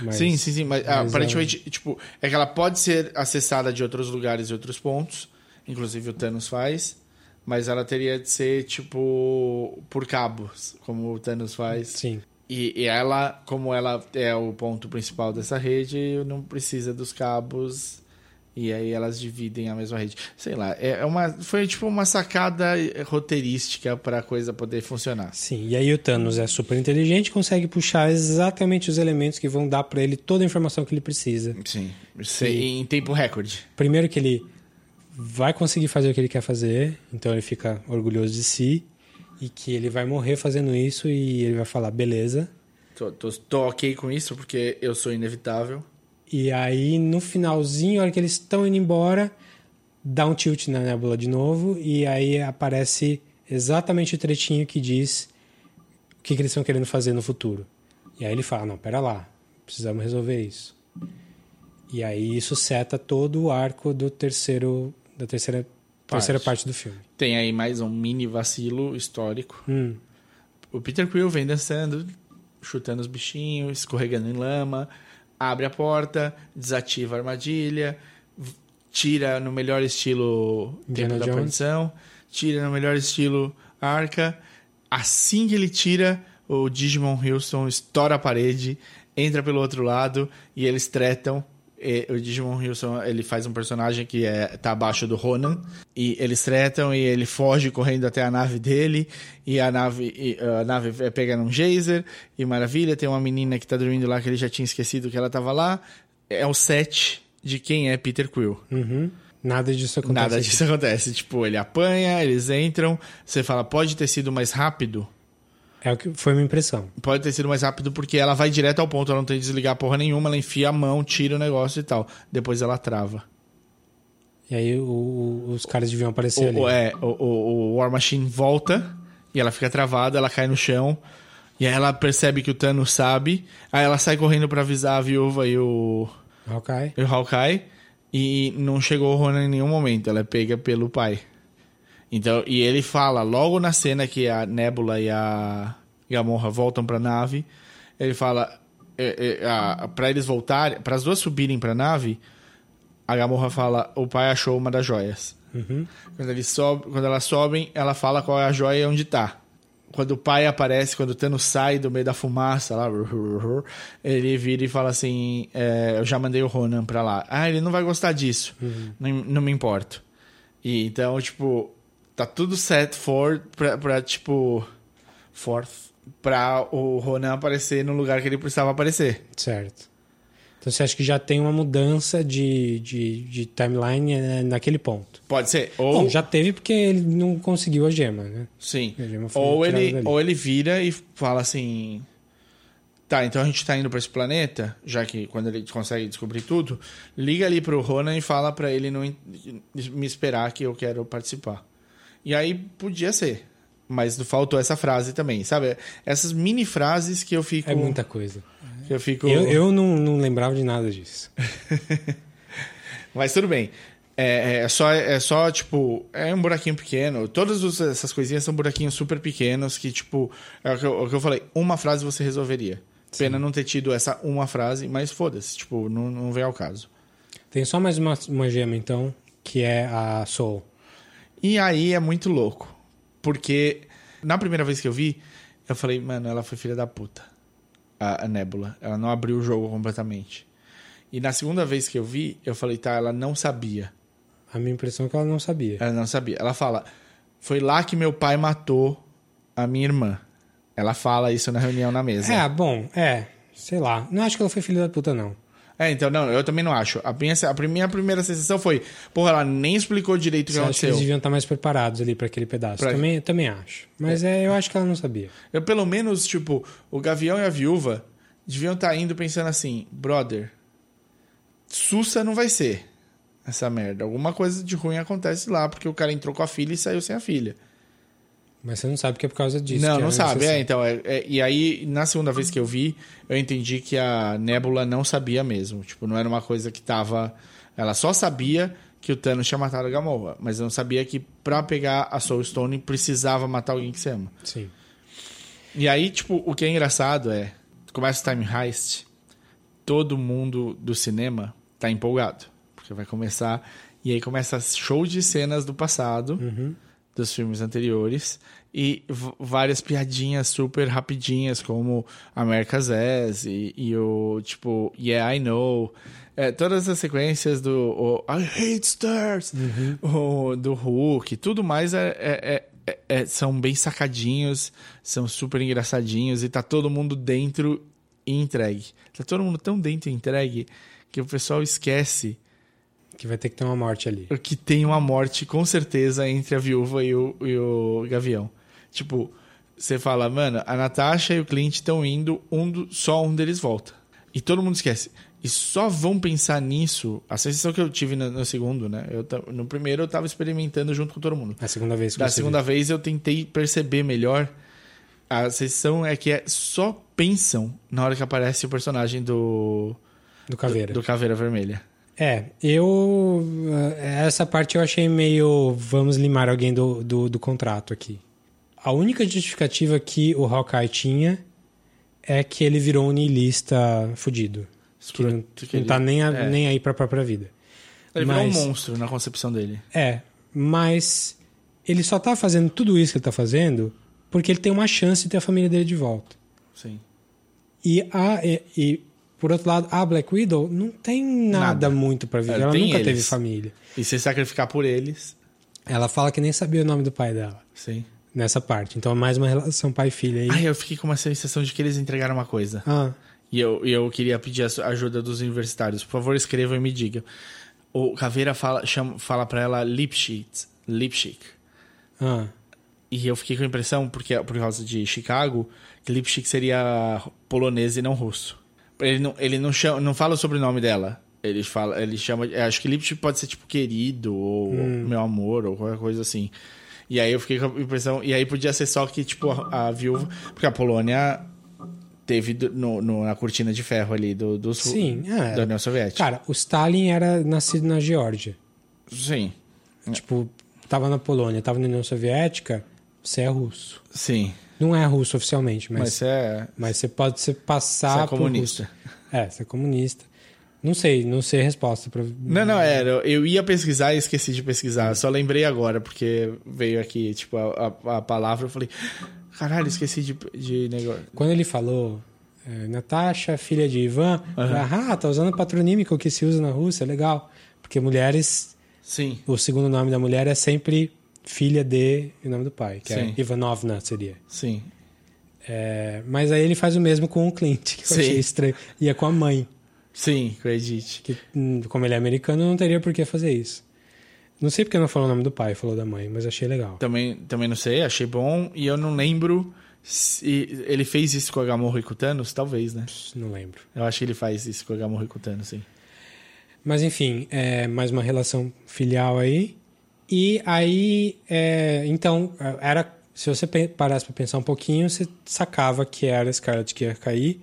Mas- sim, sim, sim, mas, ah, mas aparentemente, tipo, é que ela pode ser acessada de outros lugares e outros pontos, inclusive o Thanos faz, mas ela teria de ser, tipo, por cabos, como o Thanos faz. Sim. E, e ela, como ela é o ponto principal dessa rede, não precisa dos cabos. E aí elas dividem a mesma rede. Sei lá, é é uma, foi tipo uma sacada roteirística para a coisa poder funcionar. Sim, e aí o Thanos é super inteligente, consegue puxar exatamente os elementos que vão dar pra ele toda a informação que ele precisa. Sim. Em tempo recorde. Primeiro que ele vai conseguir fazer o que ele quer fazer, então ele fica orgulhoso de si e que ele vai morrer fazendo isso e ele vai falar beleza. Tô, tô, tô ok com isso porque eu sou inevitável. E aí no finalzinho, a hora que eles estão indo embora, dá um tilt na nébula de novo e aí aparece exatamente o tretinho que diz o que, que eles estão querendo fazer no futuro. E aí ele fala, não, pera lá, precisamos resolver isso. E aí isso seta todo o arco do terceiro da terceira Parte. terceira parte do filme. Tem aí mais um mini vacilo histórico. Hum, O Peter Quill vem dançando, chutando os bichinhos, escorregando em lama. Abre a porta, desativa a armadilha, tira no melhor estilo Indiana Tempo da Jones. Perdição, tira no melhor estilo Arca. Assim que ele tira, o Digimon Houston estoura a parede, entra pelo outro lado e eles tretam. E o Digimon Houston ele faz um personagem que é, tá abaixo do Ronan e eles tretam e ele foge correndo até a nave dele e a nave, e a nave é pega num geyser e maravilha, tem uma menina que tá dormindo lá que ele já tinha esquecido que ela tava lá. É o set de quem é Peter Quill. Uhum. Nada disso acontece. Nada disso acontece. Tipo, ele apanha, eles entram, você fala, pode ter sido mais rápido? É o que foi minha impressão. Pode ter sido mais rápido porque ela vai direto ao ponto, ela não tem que desligar porra nenhuma, ela enfia a mão, tira o negócio e tal. Depois ela trava. E aí o- o- os caras deviam aparecer ali. O, é, o, War Machine volta e ela fica travada, ela cai no chão. E aí ela percebe que o Thanos sabe. Aí ela sai correndo pra avisar a viúva e o, Hawkeye. e o Hawkeye. E não chegou o Ronan em nenhum momento. Ela é pega pelo pai. Então, e ele fala, logo na cena que a Nebula e a Gamorra voltam pra nave, ele fala, é, é, a- pra eles voltarem, para as duas subirem pra nave, a Gamorra fala, o pai achou uma das joias. Uhum. Quando, eles sob, quando elas sobem, ela fala qual é a joia e onde tá. Quando o pai aparece, quando o Thanos sai do meio da fumaça lá, ele vira e fala assim: é, Eu já mandei o Ronan pra lá. Ah, ele não vai gostar disso. Não, não me importo. E então, tipo, tá tudo set for pra, pra tipo. Forth. Pra o Ronan aparecer no lugar que ele precisava aparecer. Certo. Então você acha que já tem uma mudança de, de, de timeline eh, naquele ponto? Pode ser. Ou. Bom, já teve porque ele não conseguiu a gema, né? Sim. Gema Ou ele, dali. ou ele vira e fala assim: Tá, então a gente tá indo pra esse planeta, já que quando ele consegue descobrir tudo, liga ali pro Ronan e fala pra ele não me esperar que eu quero participar. E aí podia ser. Mas faltou essa frase também, sabe? Essas mini frases que eu fico. É muita coisa. Que eu fico. Eu, eu não, não lembrava de nada disso. Mas tudo bem. É, é só, é só, tipo, é um buraquinho pequeno. Todas essas coisinhas são buraquinhos super pequenos que, tipo, é o que, eu, é o que eu falei. Uma frase você resolveria. Pena não ter tido essa uma frase, mas foda-se. Tipo, não, não vem ao caso. Tem só mais uma, uma gema, então, que é a Soul. E aí é muito louco. Porque na primeira vez que eu vi, eu falei, mano, ela foi filha da puta. A, a Nebula. Ela não abriu o jogo completamente. E na segunda vez que eu vi, eu falei, tá, ela não sabia. A minha impressão é que ela não sabia. Ela não sabia. Ela fala: Foi lá que meu pai matou a minha irmã. Ela fala isso na reunião na mesa. É, bom, é. Sei lá. Não acho que ela foi filha da puta, não. É, então, não, eu também não acho. A minha, a minha primeira sensação foi: Porra, ela nem explicou direito o que Eu acho que aconteceu. eles deviam estar mais preparados ali para aquele pedaço. Pra- Também, também acho. Mas é. eu acho que ela não sabia. Eu, pelo menos, tipo, o Gavião e a Viúva deviam estar indo pensando assim: Brother, Sussa não vai ser essa merda. Alguma coisa de ruim acontece lá, porque o cara entrou com a filha e saiu sem a filha. Mas você não sabe que é por causa disso. não, não é sabe. É, necessário. então, é- é- e aí, na segunda vez que eu vi, eu entendi que a Nebula não sabia mesmo. Tipo, não era uma coisa que tava. Ela só sabia que o Thanos tinha matado a Gamorra, mas não sabia que pra pegar a Soul Stone precisava matar alguém que você ama. Sim. E aí, tipo, o que é engraçado é. Começa o Time Heist, todo mundo do cinema tá empolgado. Porque vai começar. E aí começa show de cenas do passado Uhum. Dos filmes anteriores e várias piadinhas super rapidinhas como America's Ass e, e o tipo Yeah I Know. É, todas as sequências do I Hate Stars o, do Hulk tudo mais é, é- é- é- é- são bem sacadinhos são super engraçadinhos e tá todo mundo dentro e entregue. Tá todo mundo tão dentro e entregue que o pessoal esquece Que vai ter que ter uma morte ali. que tem uma morte com certeza entre a viúva e o, e o Gavião. Tipo, você fala, mano, a Natasha e o Clint estão indo, um do- só um deles volta. E todo mundo esquece. E só vão pensar nisso. A sensação que eu tive no, no segundo, né? Eu, no primeiro eu tava experimentando junto com todo mundo. A segunda vez que Da segunda vez eu tentei perceber melhor. A sensação é que é só pensam na hora que aparece o personagem do, viu. do Caveira. do Caveira Vermelha. É, eu. eh, Essa parte eu achei meio. Vamos limar alguém do, do, do contrato aqui. A única justificativa que o Hawkeye tinha é que ele virou um niilista fudido. Que não, que não tá nem, a- é. nem aí pra própria vida. Ele Mas- virou um monstro na concepção dele. É, mas ele só tá fazendo tudo isso que ele tá fazendo porque ele tem uma chance de ter a família dele de volta. Sim. E, a, e, e, por outro lado, a Black Widow não tem nada, Nada. muito pra viver. Ela Ela nunca teve eles. família. E se sacrificar por eles, Ela fala que nem sabia o nome do pai dela sim. nessa parte. Então é mais uma relação pai-filha aí. Ai, eu fiquei com uma sensação de que eles entregaram uma coisa. Ah, E eu, eu queria pedir a ajuda dos universitários. Por favor, escrevam e me digam. O Caveira fala, chama, fala pra ela Lipschitz. Lipschitz. ah, E eu fiquei com a impressão, porque, por causa de Chicago, que Lipschitz seria polonês e não russo. Ele não, ele não, chama, não fala o sobrenome dela. Ele fala, ele chama. eu Acho que Lipschitz pode ser tipo querido, ou meu amor, ou qualquer coisa assim. E aí eu fiquei com a impressão. E aí podia ser só que, tipo, a, a viúva. Porque a Polônia teve no, no- na cortina de ferro ali do, do sul, Sim, é. da União Soviética. cara, o Stalin era nascido na Geórgia. Sim, Tipo, tava na Polônia, tava na União Soviética, você é russo. sim. Não é russo oficialmente, Mas, mas, você é, mas você pode se passar você é por comunista. russo. É, você é comunista. Não sei, não sei a resposta pra... Não, não, era. Eu ia pesquisar e esqueci de pesquisar. Só lembrei agora, porque veio aqui, tipo, a, a, a palavra. Eu falei, caralho, esqueci de, de negócio. Quando ele falou é, Natasha, filha de Ivan, falei, ah, tá usando o patronímico que se usa na Rússia, legal. Porque mulheres, Sim, o segundo nome da mulher é sempre filha de o nome do pai, que Sim. é Ivanovna seria. sim. É, mas aí ele faz o mesmo com o Clint, que eu Sim. achei estranho. E é com a mãe, Sim, acredite. que hum, como ele é americano, não teria por que fazer isso. Não sei porque não falou o nome do pai, falou da mãe, mas achei legal. Também, também não sei, achei bom. E eu não lembro se ele fez isso com a Gamorra e com o Thanos. Talvez, né? Não lembro. Eu acho que ele faz isso com a Gamorra e com o Thanos, sim. Mas enfim, é mais uma relação filial aí. E aí, é, então, era. Se você parasse para pensar um pouquinho, você sacava que era a Scarlet que ia cair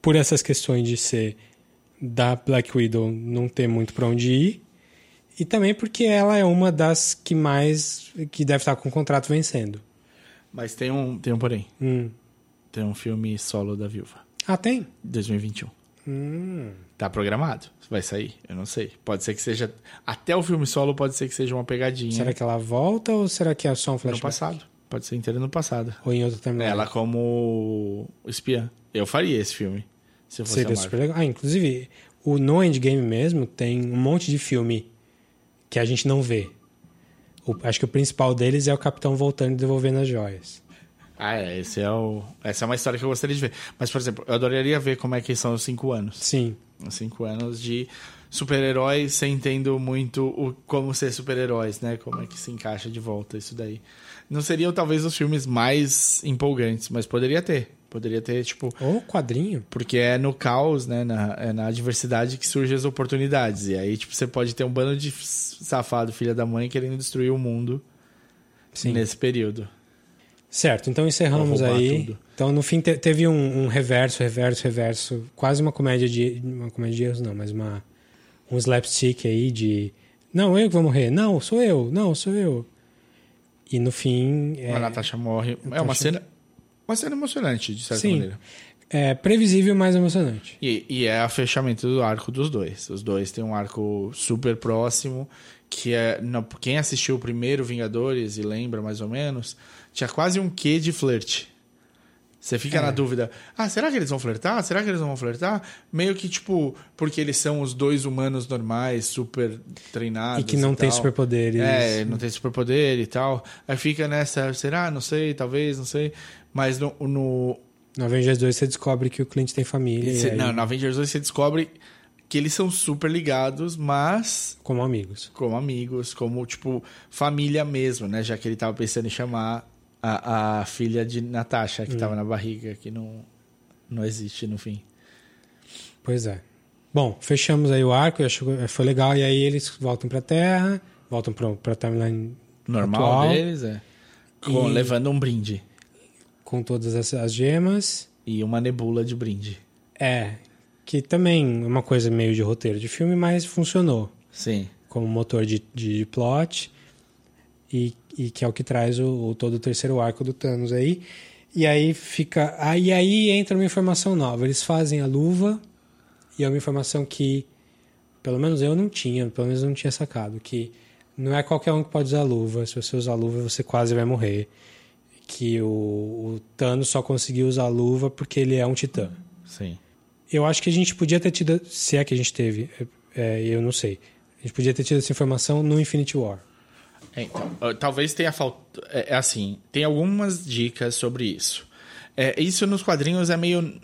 por essas questões de ser da Black Widow não ter muito para onde ir e também porque ela é uma das que mais que deve estar com o contrato vencendo. Mas tem um, tem um porém. Hum. Tem um filme solo da Viúva. Ah, tem? 2021. Hum. Tá programado. Vai sair? Eu não sei. Pode ser que seja. Até o filme solo pode ser que seja uma pegadinha. Será que ela volta ou será que é só um no flashback? passado? Pode ser inteiro no passado. Ou em outra timeline? Ela como espiã. Eu faria esse filme. Se fosse Seria super legal. Ah, inclusive, o No Endgame mesmo tem um monte de filme que a gente não vê. O- acho que o principal deles é o Capitão voltando e devolvendo as joias. Ah, é. Esse é o... Essa é uma história que eu gostaria de ver. Mas, por exemplo, eu adoraria ver como é que são os cinco anos. Sim. Os cinco anos de super-heróis sem tendo muito o, como ser super-heróis, né? Como é que se encaixa de volta isso daí. Não seriam talvez os filmes mais empolgantes, mas poderia ter. Poderia ter, tipo, Ou quadrinho. Porque é no caos, né? Na, é na adversidade que surgem as oportunidades. E aí, tipo, você pode ter um bando de safado, filha da mãe, querendo destruir o mundo Sim. nesse período. Certo, então encerramos aí. tudo. Então no fim te- teve um, um reverso, reverso, reverso. Quase uma comédia de. Uma comédia de erros, não, mas uma, um slapstick aí de. Não, eu que vou morrer. Não, sou eu. Não, sou eu. E no fim. É, A Natasha morre. É uma Natasha- cena. Uma cena emocionante, de certa Sim. maneira. é previsível, mas emocionante. E, e é o fechamento do arco dos dois. Os dois têm um arco super próximo, que é... não- quem assistiu o primeiro Vingadores e lembra mais ou menos, tinha quase um quê de flerte. Você fica É. na dúvida, ah, será que eles vão flertar? Será que eles não vão flertar? Meio que, tipo, porque eles são os dois humanos normais, super treinados E que não tem tal. superpoderes. É, não tem superpoder e tal. Aí fica nessa, será? Não sei, talvez, não sei. Mas no, no, No Avengers 2 você descobre que o Clint tem família. e Cê- aí- não, no Avengers 2 você descobre que eles são super ligados, mas Como amigos. como amigos, como, tipo, família mesmo, né? Já que ele tava pensando em chamar a, a filha de Natasha, que tava na barriga, que não, não existe no fim. Pois é. Bom, fechamos aí o arco, eu acho que foi legal. E aí eles voltam pra Terra, voltam pra, pra timeline Normal atual, deles, é. Com, Levando um brinde. com todas as, as gemas. E uma nebula de brinde. É, que também é uma coisa meio de roteiro de filme, mas funcionou Sim. como motor de, de plot. E, e que é o que traz o, o- todo o terceiro arco do Thanos aí. E aí fica. Aí, aí entra uma informação nova. Eles fazem a luva E é uma informação que, pelo menos eu não tinha, pelo menos eu não tinha sacado, que não é qualquer um que pode usar luva. Se você usar luva, você quase vai morrer. Que o, o Thanos só conseguiu usar luva porque ele é um titã. Sim. Eu acho que a gente podia ter tido, se é que a gente teve, é, eu não sei. A gente podia ter tido essa informação no Infinity War. É, então, talvez tenha faltado. É, é, assim, tem algumas dicas sobre isso. É, isso nos quadrinhos é meio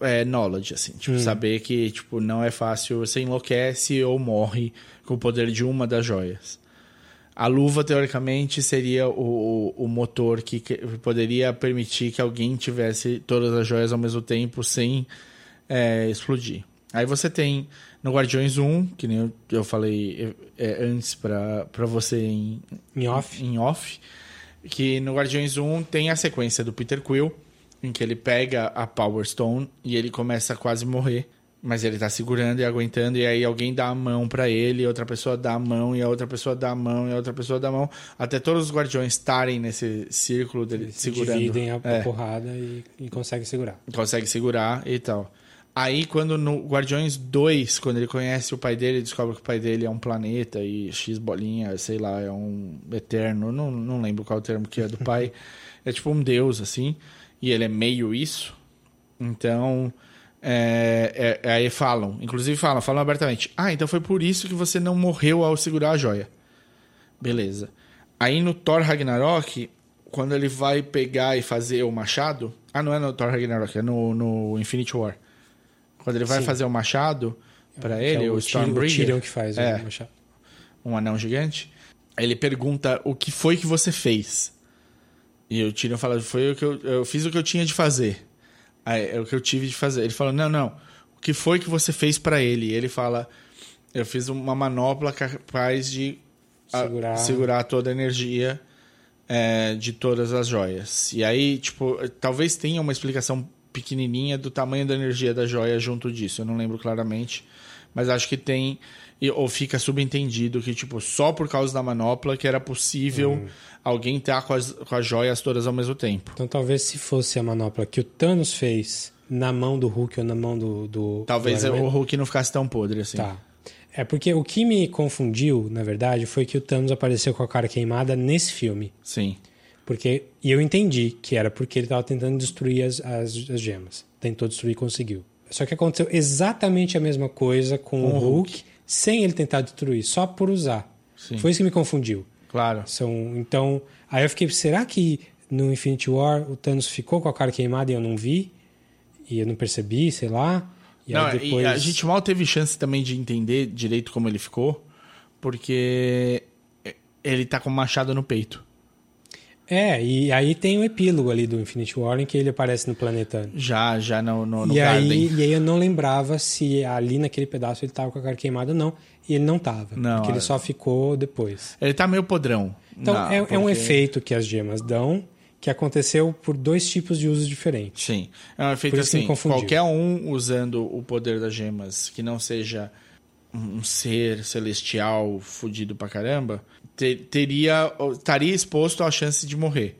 é, knowledge, assim, tipo, Hum. saber que tipo, não é fácil, você enlouquece ou morre com o poder de uma das joias. A luva, teoricamente, seria o, o, o motor que, que poderia permitir que alguém tivesse todas as joias ao mesmo tempo sem é, explodir. Aí você tem no Guardiões 1, que nem eu, eu falei é, antes pra pra você em, Em off. em off, que no Guardiões 1 tem a sequência do Peter Quill, em que ele pega a Power Stone e ele começa a quase morrer, mas ele tá segurando e aguentando, e aí alguém dá a mão pra ele, outra pessoa dá a mão, e a outra pessoa dá a mão, e a outra pessoa dá a mão, até todos os Guardiões estarem nesse círculo dele Eles se segurando. dividem a, a É porrada e, e conseguem segurar. consegue segurar e tal. Aí, quando no Guardiões 2, quando ele conhece o pai dele, descobre que o pai dele é um planeta e X bolinha, sei lá, é um eterno, não, não lembro qual é o termo que é do pai. é tipo um deus, assim, e ele é meio isso. Então, é, é- aí falam, inclusive falam, falam abertamente: Ah, então foi por isso que você não morreu ao segurar a joia. Beleza. Aí no Thor Ragnarok, quando ele vai pegar e fazer o machado. Ah, não é no Thor Ragnarok, é no, no Infinity War. Quando ele vai Sim. fazer o machado pra Que ele, é o, o, Tyrion que faz É. o machado. um anão gigante, ele pergunta o que foi que você fez. E o Tyrion fala, foi o que eu, eu fiz o que eu tinha de fazer. Aí, é o que eu tive de fazer. Ele fala, não, não, o que foi que você fez pra ele? E ele fala, eu fiz uma manopla capaz de a- Segurar. segurar toda a energia é, de todas as joias. E aí, tipo, talvez tenha uma explicação pequenininha do tamanho da energia da joia junto disso. Eu não lembro claramente, mas acho que tem ou fica subentendido que tipo só por causa da manopla que era possível alguém estar com as, com as joias todas ao mesmo tempo. Então talvez se fosse a manopla que o Thanos fez na mão do Hulk ou na mão do. do Talvez do o Hulk não ficasse tão podre assim. Tá. É porque o que me confundiu, na verdade, foi que o Thanos apareceu com a cara queimada nesse filme. Sim. Porque, e eu entendi que era porque ele estava tentando destruir as, as, as gemas. Tentou destruir e conseguiu. Só que aconteceu exatamente a mesma coisa com, o o Hulk, sem ele tentar destruir, só por usar. Sim. Foi isso que me confundiu. Claro. São, então, aí eu fiquei, será que no Infinity War o Thanos ficou com a cara queimada e eu não vi? E eu não percebi, sei lá. E não, aí depois... e a gente mal teve chance também de entender direito como ele ficou, porque ele tá com o machado no peito. É, e aí tem o epílogo ali do Infinity War em que ele aparece no planeta. Já, já no, no, no e, aí, Garden. e aí eu não lembrava se ali naquele pedaço ele tava com a cara queimada ou não. E ele não tava. Não, porque ele é. só ficou depois. Ele tá meio podrão. Então Não, é, é um porque- efeito que as gemas dão que aconteceu por dois tipos de usos diferentes. Sim. É um efeito assim, qualquer um usando o poder das gemas que não seja um ser celestial fudido pra caramba, te- teria estaria exposto à chance de morrer.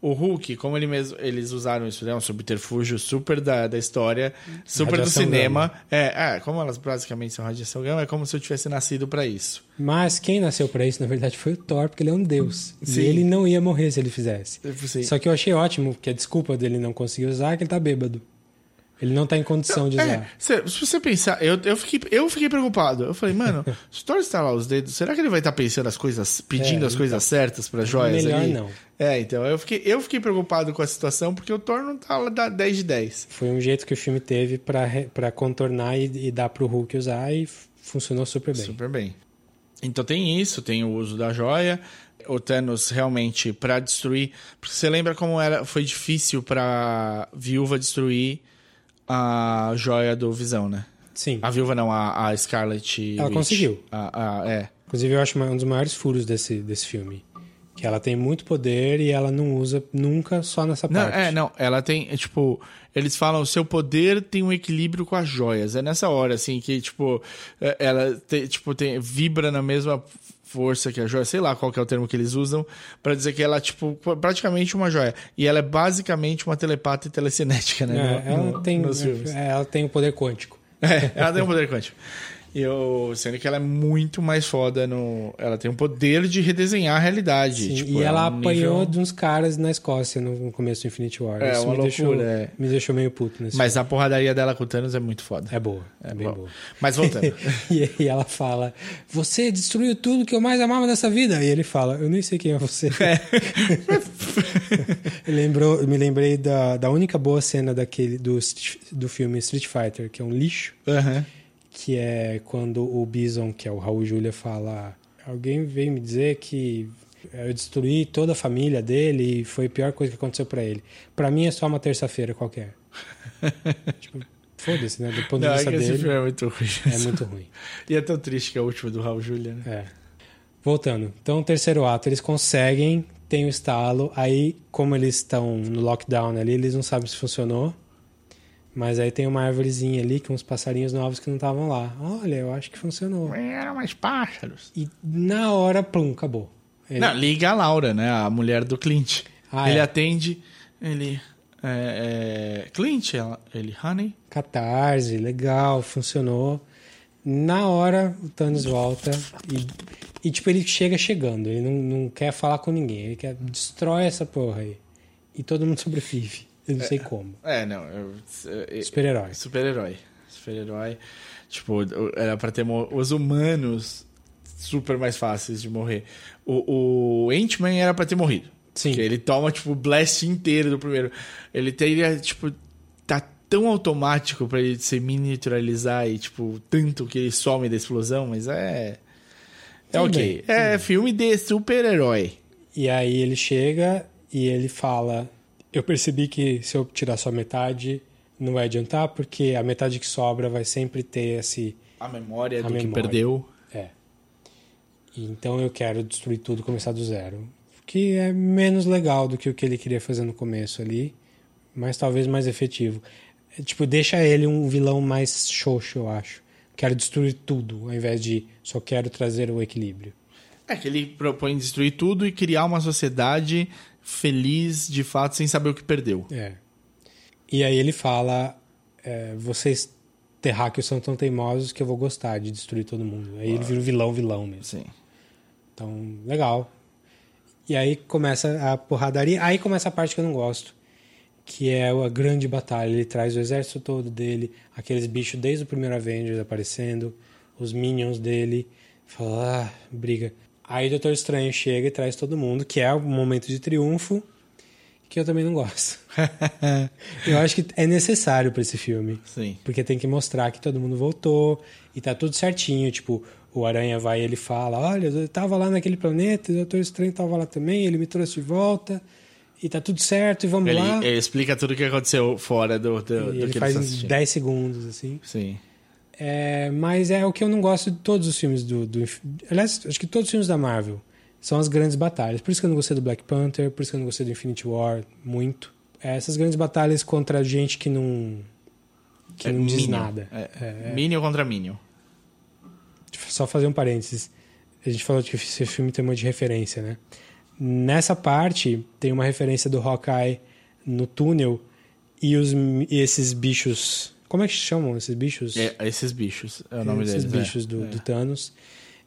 O Hulk, como ele mesmo, eles usaram isso, né? Um subterfúgio super da, da história, super do Radiação cinema. É, é, como elas basicamente são radiação gama, é como se eu tivesse nascido pra isso. Mas quem nasceu pra isso, na verdade, foi o Thor, porque ele é um deus. Sim. E ele não ia morrer se ele fizesse. Sim. Só que eu achei ótimo que a desculpa dele não conseguir usar é que ele tá bêbado. Ele não tá em condição de usar. É, se, se você pensar, eu, eu, fiquei, eu fiquei preocupado. Eu falei, mano, se o Thor estalar os dedos, será que ele vai estar pensando as coisas, pedindo É, as coisas certas para joias melhor não. É, então, eu fiquei, eu fiquei preocupado com a situação porque o Thor não tá lá da 10 de 10. Foi um jeito que o filme teve pra contornar e, e dar pro Hulk usar e funcionou super bem. Super bem. Então tem isso, tem o uso da joia. O Thanos realmente para destruir, porque você lembra como era, foi difícil para Viúva destruir a joia do Visão, né? Sim. A Viúva não, a, a Scarlet Ela Witch. conseguiu. A, a- é. Inclusive, eu acho um dos maiores furos desse, desse filme. Que ela tem muito poder e ela não usa nunca só nessa Não, parte. é, não, ela tem, é, tipo, eles falam, o seu poder tem um equilíbrio com as joias. É nessa hora, assim, que, tipo, é, ela tem, tipo, tem, vibra na mesma força que a joia, sei lá qual que é o termo que eles usam, pra dizer que ela, tipo, praticamente uma joia. E ela é basicamente uma telepata e telecinética, né? É, no- ela, tem, é, ela tem o poder quântico. É, ela tem um poder quântico. E eu, sendo que ela é muito mais foda no. Ela tem o poder de redesenhar a realidade. Sim, tipo, e é ela um apanhou nível- de uns caras na Escócia no começo do Infinity War. É, Isso uma me, deixou, loucura, é. me deixou meio puto nesse Mas a porradaria dela com o Thanos é muito foda. É boa, é, bem bom. boa. Mas voltando. e aí ela fala: Você destruiu tudo que eu mais amava nessa vida. E ele fala: Eu nem sei quem é você. Lembrou, me lembrei da, da única boa cena daquele do, do filme Street Fighter, que é um lixo, Aham. Que é quando o Bison, que é o Raul Julia, fala: Alguém veio me dizer que eu destruí toda a família dele e foi a pior coisa que aconteceu pra ele. Pra mim é só uma terça-feira qualquer. tipo, foda-se, né? Do ponto Não, de é vista esse dele, filme é muito ruim. é muito ruim. E é tão triste que é o último do Raul Julia, né? É. Voltando. Então, o terceiro ato, eles conseguem, tem o estalo. Aí, como eles estão no lockdown ali, eles não sabem se funcionou. Mas aí tem uma árvorezinha ali com uns passarinhos novos que não estavam lá. Olha, eu acho que funcionou. Eram mais pássaros. E na hora, plum, acabou. Ele- Não, liga a Laura, né? A mulher do Clint. Ah, ele é. atende, ele. É, é, Clint, ela, ele, honey. Catarse, legal, funcionou. Na hora, o Thanos volta e, e tipo, ele chega chegando. Ele não, não quer falar com ninguém. Ele quer destrói essa porra aí. E todo mundo sobrevive. Eu não sei como. É, não. é, Super-herói. Super-herói. Super-herói. Tipo, era pra ter os humanos super mais fáceis de morrer. O, o Ant-Man era pra ter morrido. Sim. Porque ele toma, tipo, o blast inteiro do primeiro. Ele teria, tipo, tá tão automático pra ele se miniaturalizar e, tipo, tanto que ele some da explosão, mas é. É Tudo ok. bem, é filme de super-herói. E aí ele chega e ele fala: Eu percebi que se eu tirar só metade, não vai adiantar, porque a metade que sobra vai sempre ter esse. A memória A do que memória. perdeu. É. Então eu quero destruir tudo, começar do zero. Que é menos legal do que o que ele queria fazer no começo ali, mas talvez mais efetivo. É, tipo, deixa ele um vilão mais xoxo, eu acho. Quero destruir tudo, ao invés de só quero trazer o equilíbrio. É que ele propõe destruir tudo e criar uma sociedade feliz de fato, sem saber o que perdeu. É. E aí ele fala: é, vocês terráqueos são tão teimosos que eu vou gostar de destruir todo mundo. Aí ele vira um vilão, vilão mesmo. Sim. Então, legal. E aí começa a porradaria. Aí começa a parte que eu não gosto. Que é a grande batalha. Ele traz o exército todo dele, aqueles bichos desde o primeiro Avengers aparecendo, os minions dele. Fala, ah, briga. Aí o Doutor Estranho chega e traz todo mundo, que é um momento de triunfo, que eu também não gosto. eu acho que é necessário para esse filme. Sim. Porque tem que mostrar que todo mundo voltou e tá tudo certinho. Tipo, o Aranha vai e ele fala: Olha, eu tava lá naquele planeta, o Doutor Estranho tava lá também, ele me trouxe de volta e tá tudo certo e vamos Ele, lá. ele explica tudo o que aconteceu fora do, do, do ele que faz ele tá em assistindo. 10 segundos, assim. Sim. É, mas é o que eu não gosto de todos os filmes do, do. Aliás, acho que todos os filmes da Marvel são as grandes batalhas. Por isso que eu não gostei do Black Panther, por isso que eu não gostei do Infinity War muito. É, essas grandes batalhas contra gente que não. que É não diz Minion. nada. É, Minion contra Minion. Só fazer um parênteses. A gente falou de que esse filme tem um monte de referência, né? Nessa parte, tem uma referência do Hawkeye no túnel e, os, e esses bichos. Como é que chamam esses bichos? É, esses bichos, é o nome esses deles. é. bichos do, É. do Thanos.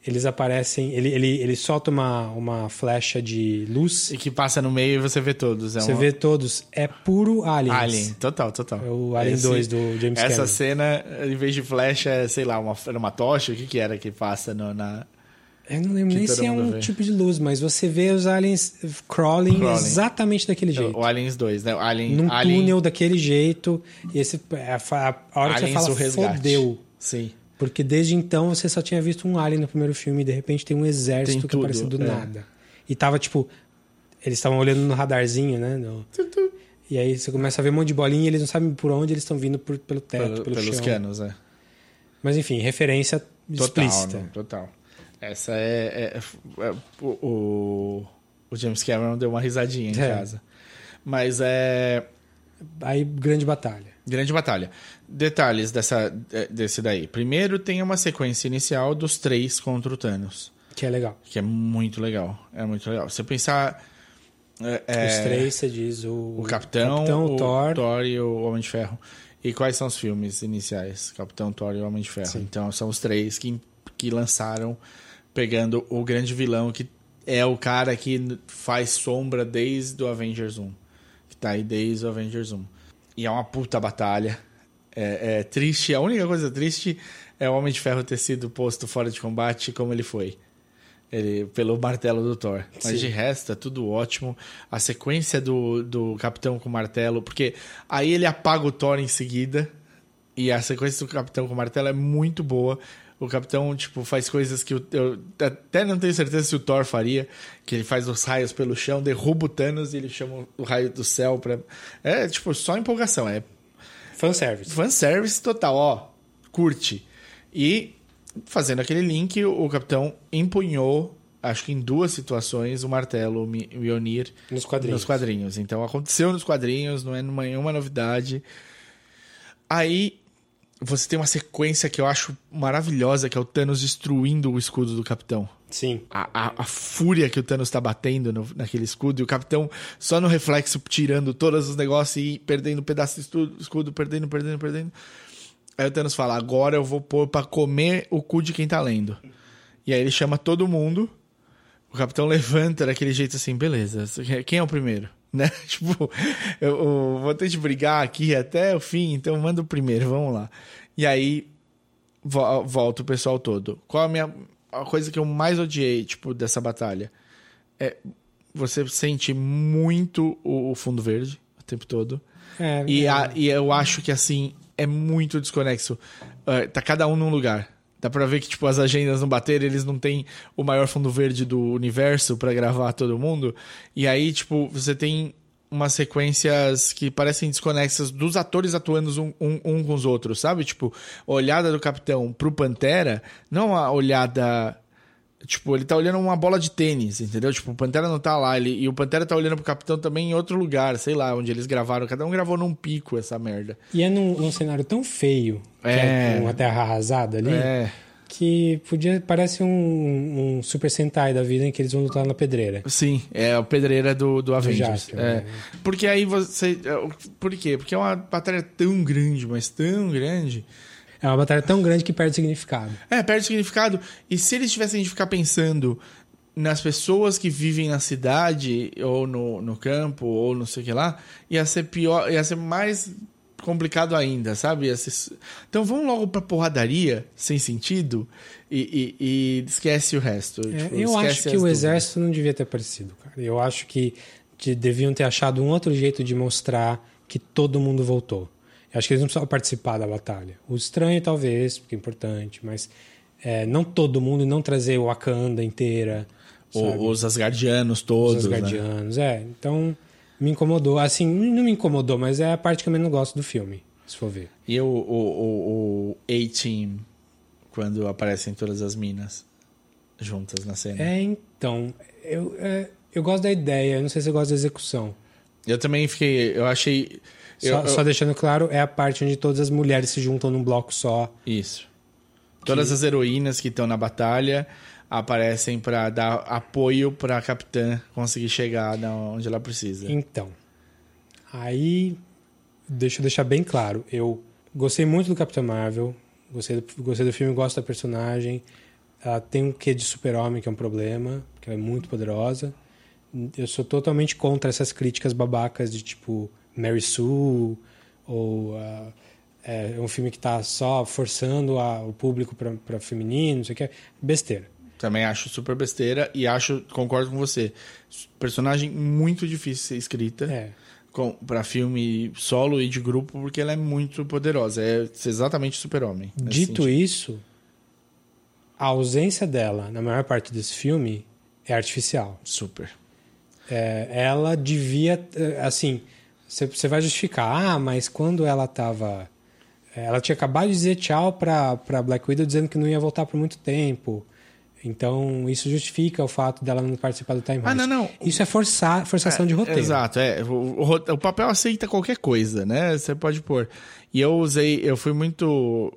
Eles aparecem. Ele, ele, ele solta uma, uma flecha de luz. E que passa no meio e você vê todos. É Você uma- vê todos. É puro aliens. Alien, total, total. É o Alien 2 do James Essa Cameron. cena, em vez de flecha, é, sei lá, uma, era uma tocha, o que que era que passa no- na... Eu não lembro nem se é um vê. tipo de luz, mas você vê os aliens crawling, Crawling. exatamente daquele jeito. O Aliens 2, né? O Alien, Num Alien, túnel daquele jeito. E esse, a, a- a hora que você Aliens fala, fodeu. Sim. Porque desde então você só tinha visto um alien no primeiro filme e de repente tem um exército Tem que tudo, apareceu do é. nada. E tava tipo. Eles estavam olhando no radarzinho, né? no- E aí você começa a ver um monte de bolinha e eles não sabem por onde eles estão vindo por- pelo teto, Pelo- pelo pelos chão. canos, é. Mas enfim, referência Total, explícita. não, total. Essa é... é- é- o, o, o James Cameron deu uma risadinha em É. casa. Mas é... Aí, grande batalha. Grande batalha. Detalhes dessa, é, desse daí. Primeiro tem uma sequência inicial dos três contra o Thanos. Que é legal. Que é muito legal. É muito legal. Se você pensar... é, Os é, três, você diz o, O Capitão, o o Thor. e o Homem de Ferro. E quais são os filmes iniciais? Capitão Thor e o Homem de Ferro. Então são os três que, que lançaram, pegando o grande vilão que é o cara que faz sombra desde o Avengers 1. Que tá aí desde o Avengers 1. E é uma puta batalha. É, é triste. A única coisa triste é o Homem de Ferro ter sido posto fora de combate como ele foi. Ele, pelo martelo do Thor. Mas Sim. de resto, é tudo ótimo. A sequência do, do Capitão com o martelo, porque aí ele apaga o Thor em seguida. E a sequência do Capitão com o martelo é muito boa. O Capitão, tipo, faz coisas que eu, eu até não tenho certeza se o Thor faria. Que ele faz os raios pelo chão, derruba o Thanos e ele chama o raio do céu pra... É, tipo, só empolgação. É Fanservice. fanservice total, ó. Curte. E fazendo aquele link, o capitão empunhou, acho que em duas situações, o martelo Mi- Mjolnir Nos quadrinhos. nos quadrinhos. Então aconteceu nos quadrinhos, não é nenhuma novidade. Aí você tem uma sequência que eu acho maravilhosa, que é o Thanos destruindo o escudo do capitão. Sim. A, a, a fúria que o Thanos tá batendo no- naquele escudo e o capitão só no reflexo tirando todos os negócios e perdendo um pedaço de escudo, escudo perdendo, perdendo, perdendo. Aí o Thanos fala: Agora eu vou pôr pra comer o cu de quem tá lendo. E aí ele chama todo mundo. O capitão levanta daquele jeito assim: Beleza, quem é o primeiro? Né? Tipo, eu, eu vou ter de brigar aqui até o fim, então manda o primeiro, vamos lá. E aí vo- volta o pessoal todo. Qual a minha a coisa que eu mais odiei, tipo, dessa batalha? É você sente muito o, o fundo verde o tempo todo. É, E, é, a- e eu acho que assim é muito desconexo. Ah, tá cada um num lugar. Dá pra ver que tipo as agendas não bateram, eles não têm o maior fundo verde do universo pra gravar todo mundo. E aí, tipo, você tem umas sequências que parecem desconexas dos atores atuando um, um, um com os outros, sabe? Tipo, a olhada do capitão pro Pantera, não a olhada Tipo, ele tá olhando uma bola de tênis, entendeu? Tipo, o Pantera não tá lá. Ele, e o Pantera tá olhando pro Capitão também em outro lugar, sei lá, onde eles gravaram. Cada um gravou num pico essa merda. E é num, num cenário tão feio, É. é uma terra arrasada ali, É. que podia parece um, um Super Sentai da vida em que eles vão lutar na pedreira. Sim, é a pedreira do, do Avengers. Jasper, é. né? Porque aí você. Por quê? Porque é uma batalha tão grande, mas tão grande. É uma batalha tão grande que perde significado. É, perde significado. E se eles tivessem de ficar pensando nas pessoas que vivem na cidade, ou no, no campo, ou não sei o que lá, ia ser pior, ia ser mais complicado ainda, sabe? Então vamos logo pra porradaria, sem sentido, e, e- e esquece o resto. É, Tipo, eu acho que o dúvidas. exército não devia ter aparecido, cara. Eu acho que de- deviam ter achado um outro jeito de mostrar que todo mundo voltou. Eu acho que eles não precisavam participar da batalha. O estranho, talvez, porque é importante, mas é, não todo mundo e não trazer o Wakanda inteira. O- os Asgardianos Os todos. né? Asgardianos. É, então me incomodou. Assim, não me incomodou, mas é a parte que eu menos gosto do filme, se for ver. E o, o, o, o A-Team, quando aparecem todas as minas juntas na cena. É, então, eu, é, eu gosto da ideia, eu não sei se eu gosto da execução. Eu também fiquei. Eu achei. eu- Só, eu- só deixando claro, é a parte onde todas as mulheres se juntam num bloco só. Isso. Todas as heroínas que estão na batalha aparecem pra dar apoio pra capitã conseguir chegar onde ela precisa. Então, aí, deixa eu deixar bem claro, eu gostei muito do Capitão Marvel, gostei do, gostei do filme, gosto da personagem, ela tem um quê de super-homem que é um problema, porque ela é muito poderosa. Eu sou totalmente contra essas críticas babacas de tipo Mary Sue ou ah, é um filme que tá só forçando a- o público para feminino, não sei o que, besteira. Também acho super besteira e acho, concordo com você, personagem muito difícil de ser escrita É. com, pra filme solo e de grupo porque ela é muito poderosa. É exatamente super-homem. Dito sentido. isso, a ausência dela na maior parte desse filme é artificial. Super. É, ela devia, eh, assim, você vai justificar, ah, mas quando ela tava. Ela tinha acabado de dizer tchau pra, pra Black Widow dizendo que não ia voltar por muito tempo. Então, isso justifica o fato dela não participar do Time Ah, Heist. não, não. Isso é forçar, forçação de roteiro. Exato, é. O, o o papel aceita qualquer coisa, né? Você pode pôr. E eu usei, eu fui muito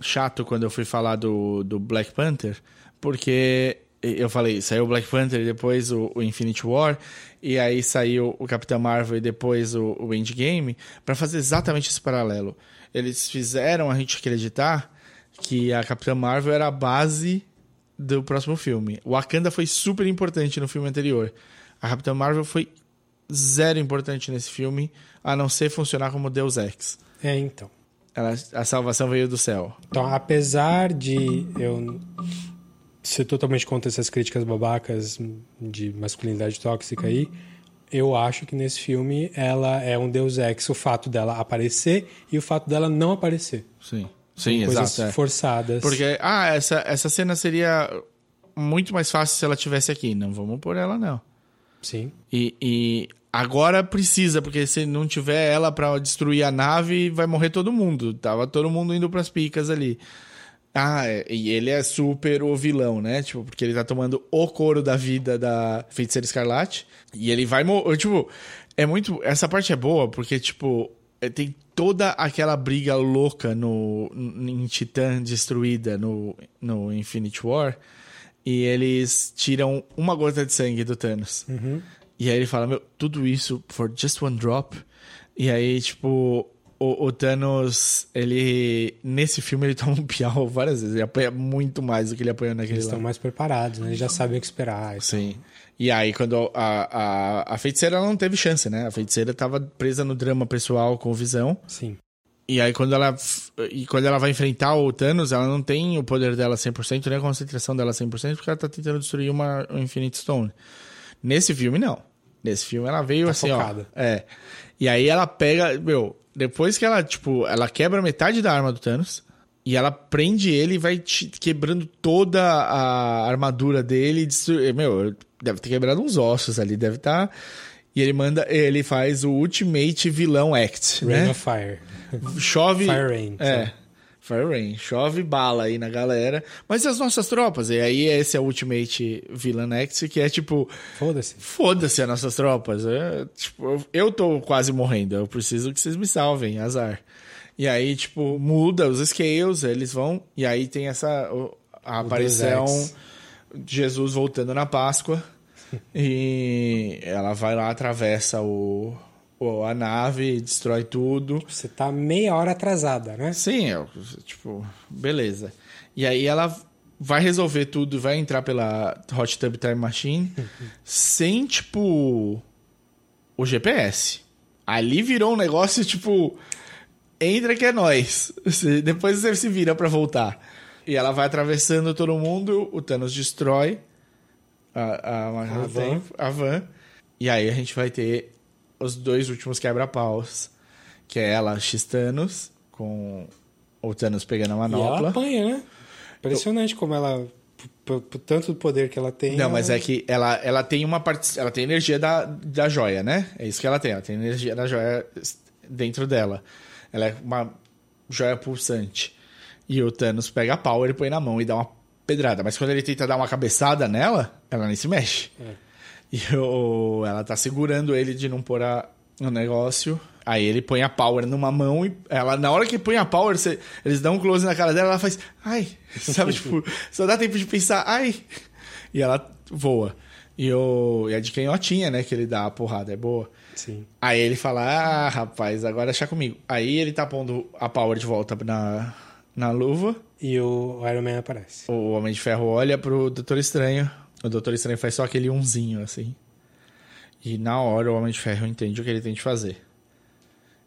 chato quando eu fui falar do, do Black Panther, porque eu falei, saiu o Black Panther e depois o, o Infinity War, e aí saiu o Capitão Marvel e depois o, o Endgame, para fazer exatamente esse paralelo. Eles fizeram a gente acreditar que a Capitã Marvel era a base do próximo filme. O Wakanda foi super importante no filme anterior. A Capitã Marvel foi zero importante nesse filme, a não ser funcionar como Deus Ex. É, então. Ela, a salvação veio do céu. Então, apesar de eu ser totalmente contra essas críticas babacas de masculinidade tóxica aí, eu acho que nesse filme ela é um deus ex, o fato dela aparecer e o fato dela não aparecer. Sim. Sim, coisas exato. forçadas. Porque, ah, essa, essa cena seria muito mais fácil se ela tivesse aqui. Não vamos por ela, não. Sim. E, e agora precisa, porque se não tiver ela pra destruir a nave, vai morrer todo mundo. Tava todo mundo indo pras picas ali. Ah, é, e ele é super o vilão, né? Tipo, porque ele tá tomando o couro da vida da Feiticeira Escarlate. E ele vai morrer. Tipo, é muito. Essa parte é boa, porque, tipo, tem toda aquela briga louca no, em Titã destruída no, no Infinity War. E eles tiram uma gota de sangue do Thanos. E aí ele fala, meu, tudo isso for just one drop. E aí, tipo, o, o Thanos, ele. Nesse filme ele toma um piau várias vezes. Ele apanha muito mais do que ele apanhou naquele Eles estão mais preparados, né? Eles já sabem o que esperar. então. Sim. E aí, quando a, a, a feiticeira não teve chance, né? A feiticeira tava presa no drama pessoal com o Visão. Sim. E aí, quando ela, e quando ela vai enfrentar o Thanos, ela não tem o poder dela 100%, nem a concentração dela 100%, porque ela tá tentando destruir uma um Infinite Stone. Nesse filme, não. Nesse filme, ela veio Tá assim, focada. ó. É. E aí, ela pega. Meu, depois que ela, tipo, ela quebra metade da arma do Thanos. E ela prende ele e vai quebrando toda a armadura dele. e. Meu, deve ter quebrado uns ossos ali, deve estar. E ele manda. Ele faz o Ultimate Vilão Act. Rain né? of Fire. Chove. Fire Rain, É. Fire Rain. Chove bala aí na galera. Mas e as nossas tropas? E aí esse é o Ultimate Villain Act, que é tipo. Foda-se. Foda-se as nossas tropas. É, tipo, eu- tô quase morrendo. Eu preciso que vocês me salvem. Azar. E aí, tipo, muda os scales, eles vão. E aí tem essa. o- A aparição Deus Jesus voltando na Páscoa. e ela vai lá, atravessa o, o- a nave, destrói tudo. Você tá meia hora atrasada, né? Sim, eu, tipo, beleza. E aí ela vai resolver tudo, vai entrar pela Hot Tub Time Machine sem, tipo, o GPS. Ali virou um negócio, tipo, entra que é nós. Depois você se vira pra voltar. E ela vai atravessando todo mundo, o Thanos destrói a, a, A do van. a van. E aí a gente vai ter os dois últimos quebra-paus. Que é ela, X-Thanos, com o Thanos pegando a E ela manopla. apanha, né? Impressionante como ela. Por, por tanto poder que ela tem. Não, ela- mas é que ela, ela tem uma parte. Ela tem energia da, da joia, né? É isso que ela tem. Ela tem energia da joia dentro dela. Ela é uma joia pulsante. E o Thanos pega a power e põe na mão e dá uma pedrada. Mas quando ele tenta dar uma cabeçada nela, ela nem se mexe. É. E o, ela tá segurando ele de não pôr a, o negócio. Aí ele põe a power numa mão e ela, na hora que põe a power, você- eles dão um close na cara dela, ela faz, ai, sabe, tipo, só dá tempo de pensar, ai, e ela voa. E, o, e a de canhotinha, né, que ele dá a porrada, é boa. Sim. Aí ele fala, ah, rapaz, agora achar comigo. Aí ele tá pondo a power de volta na, na luva, E o Iron Man aparece. o Homem de Ferro olha pro Doutor Estranho, o Doutor Estranho faz só aquele unzinho, assim. E na hora o Homem de Ferro entende o que ele tem de fazer.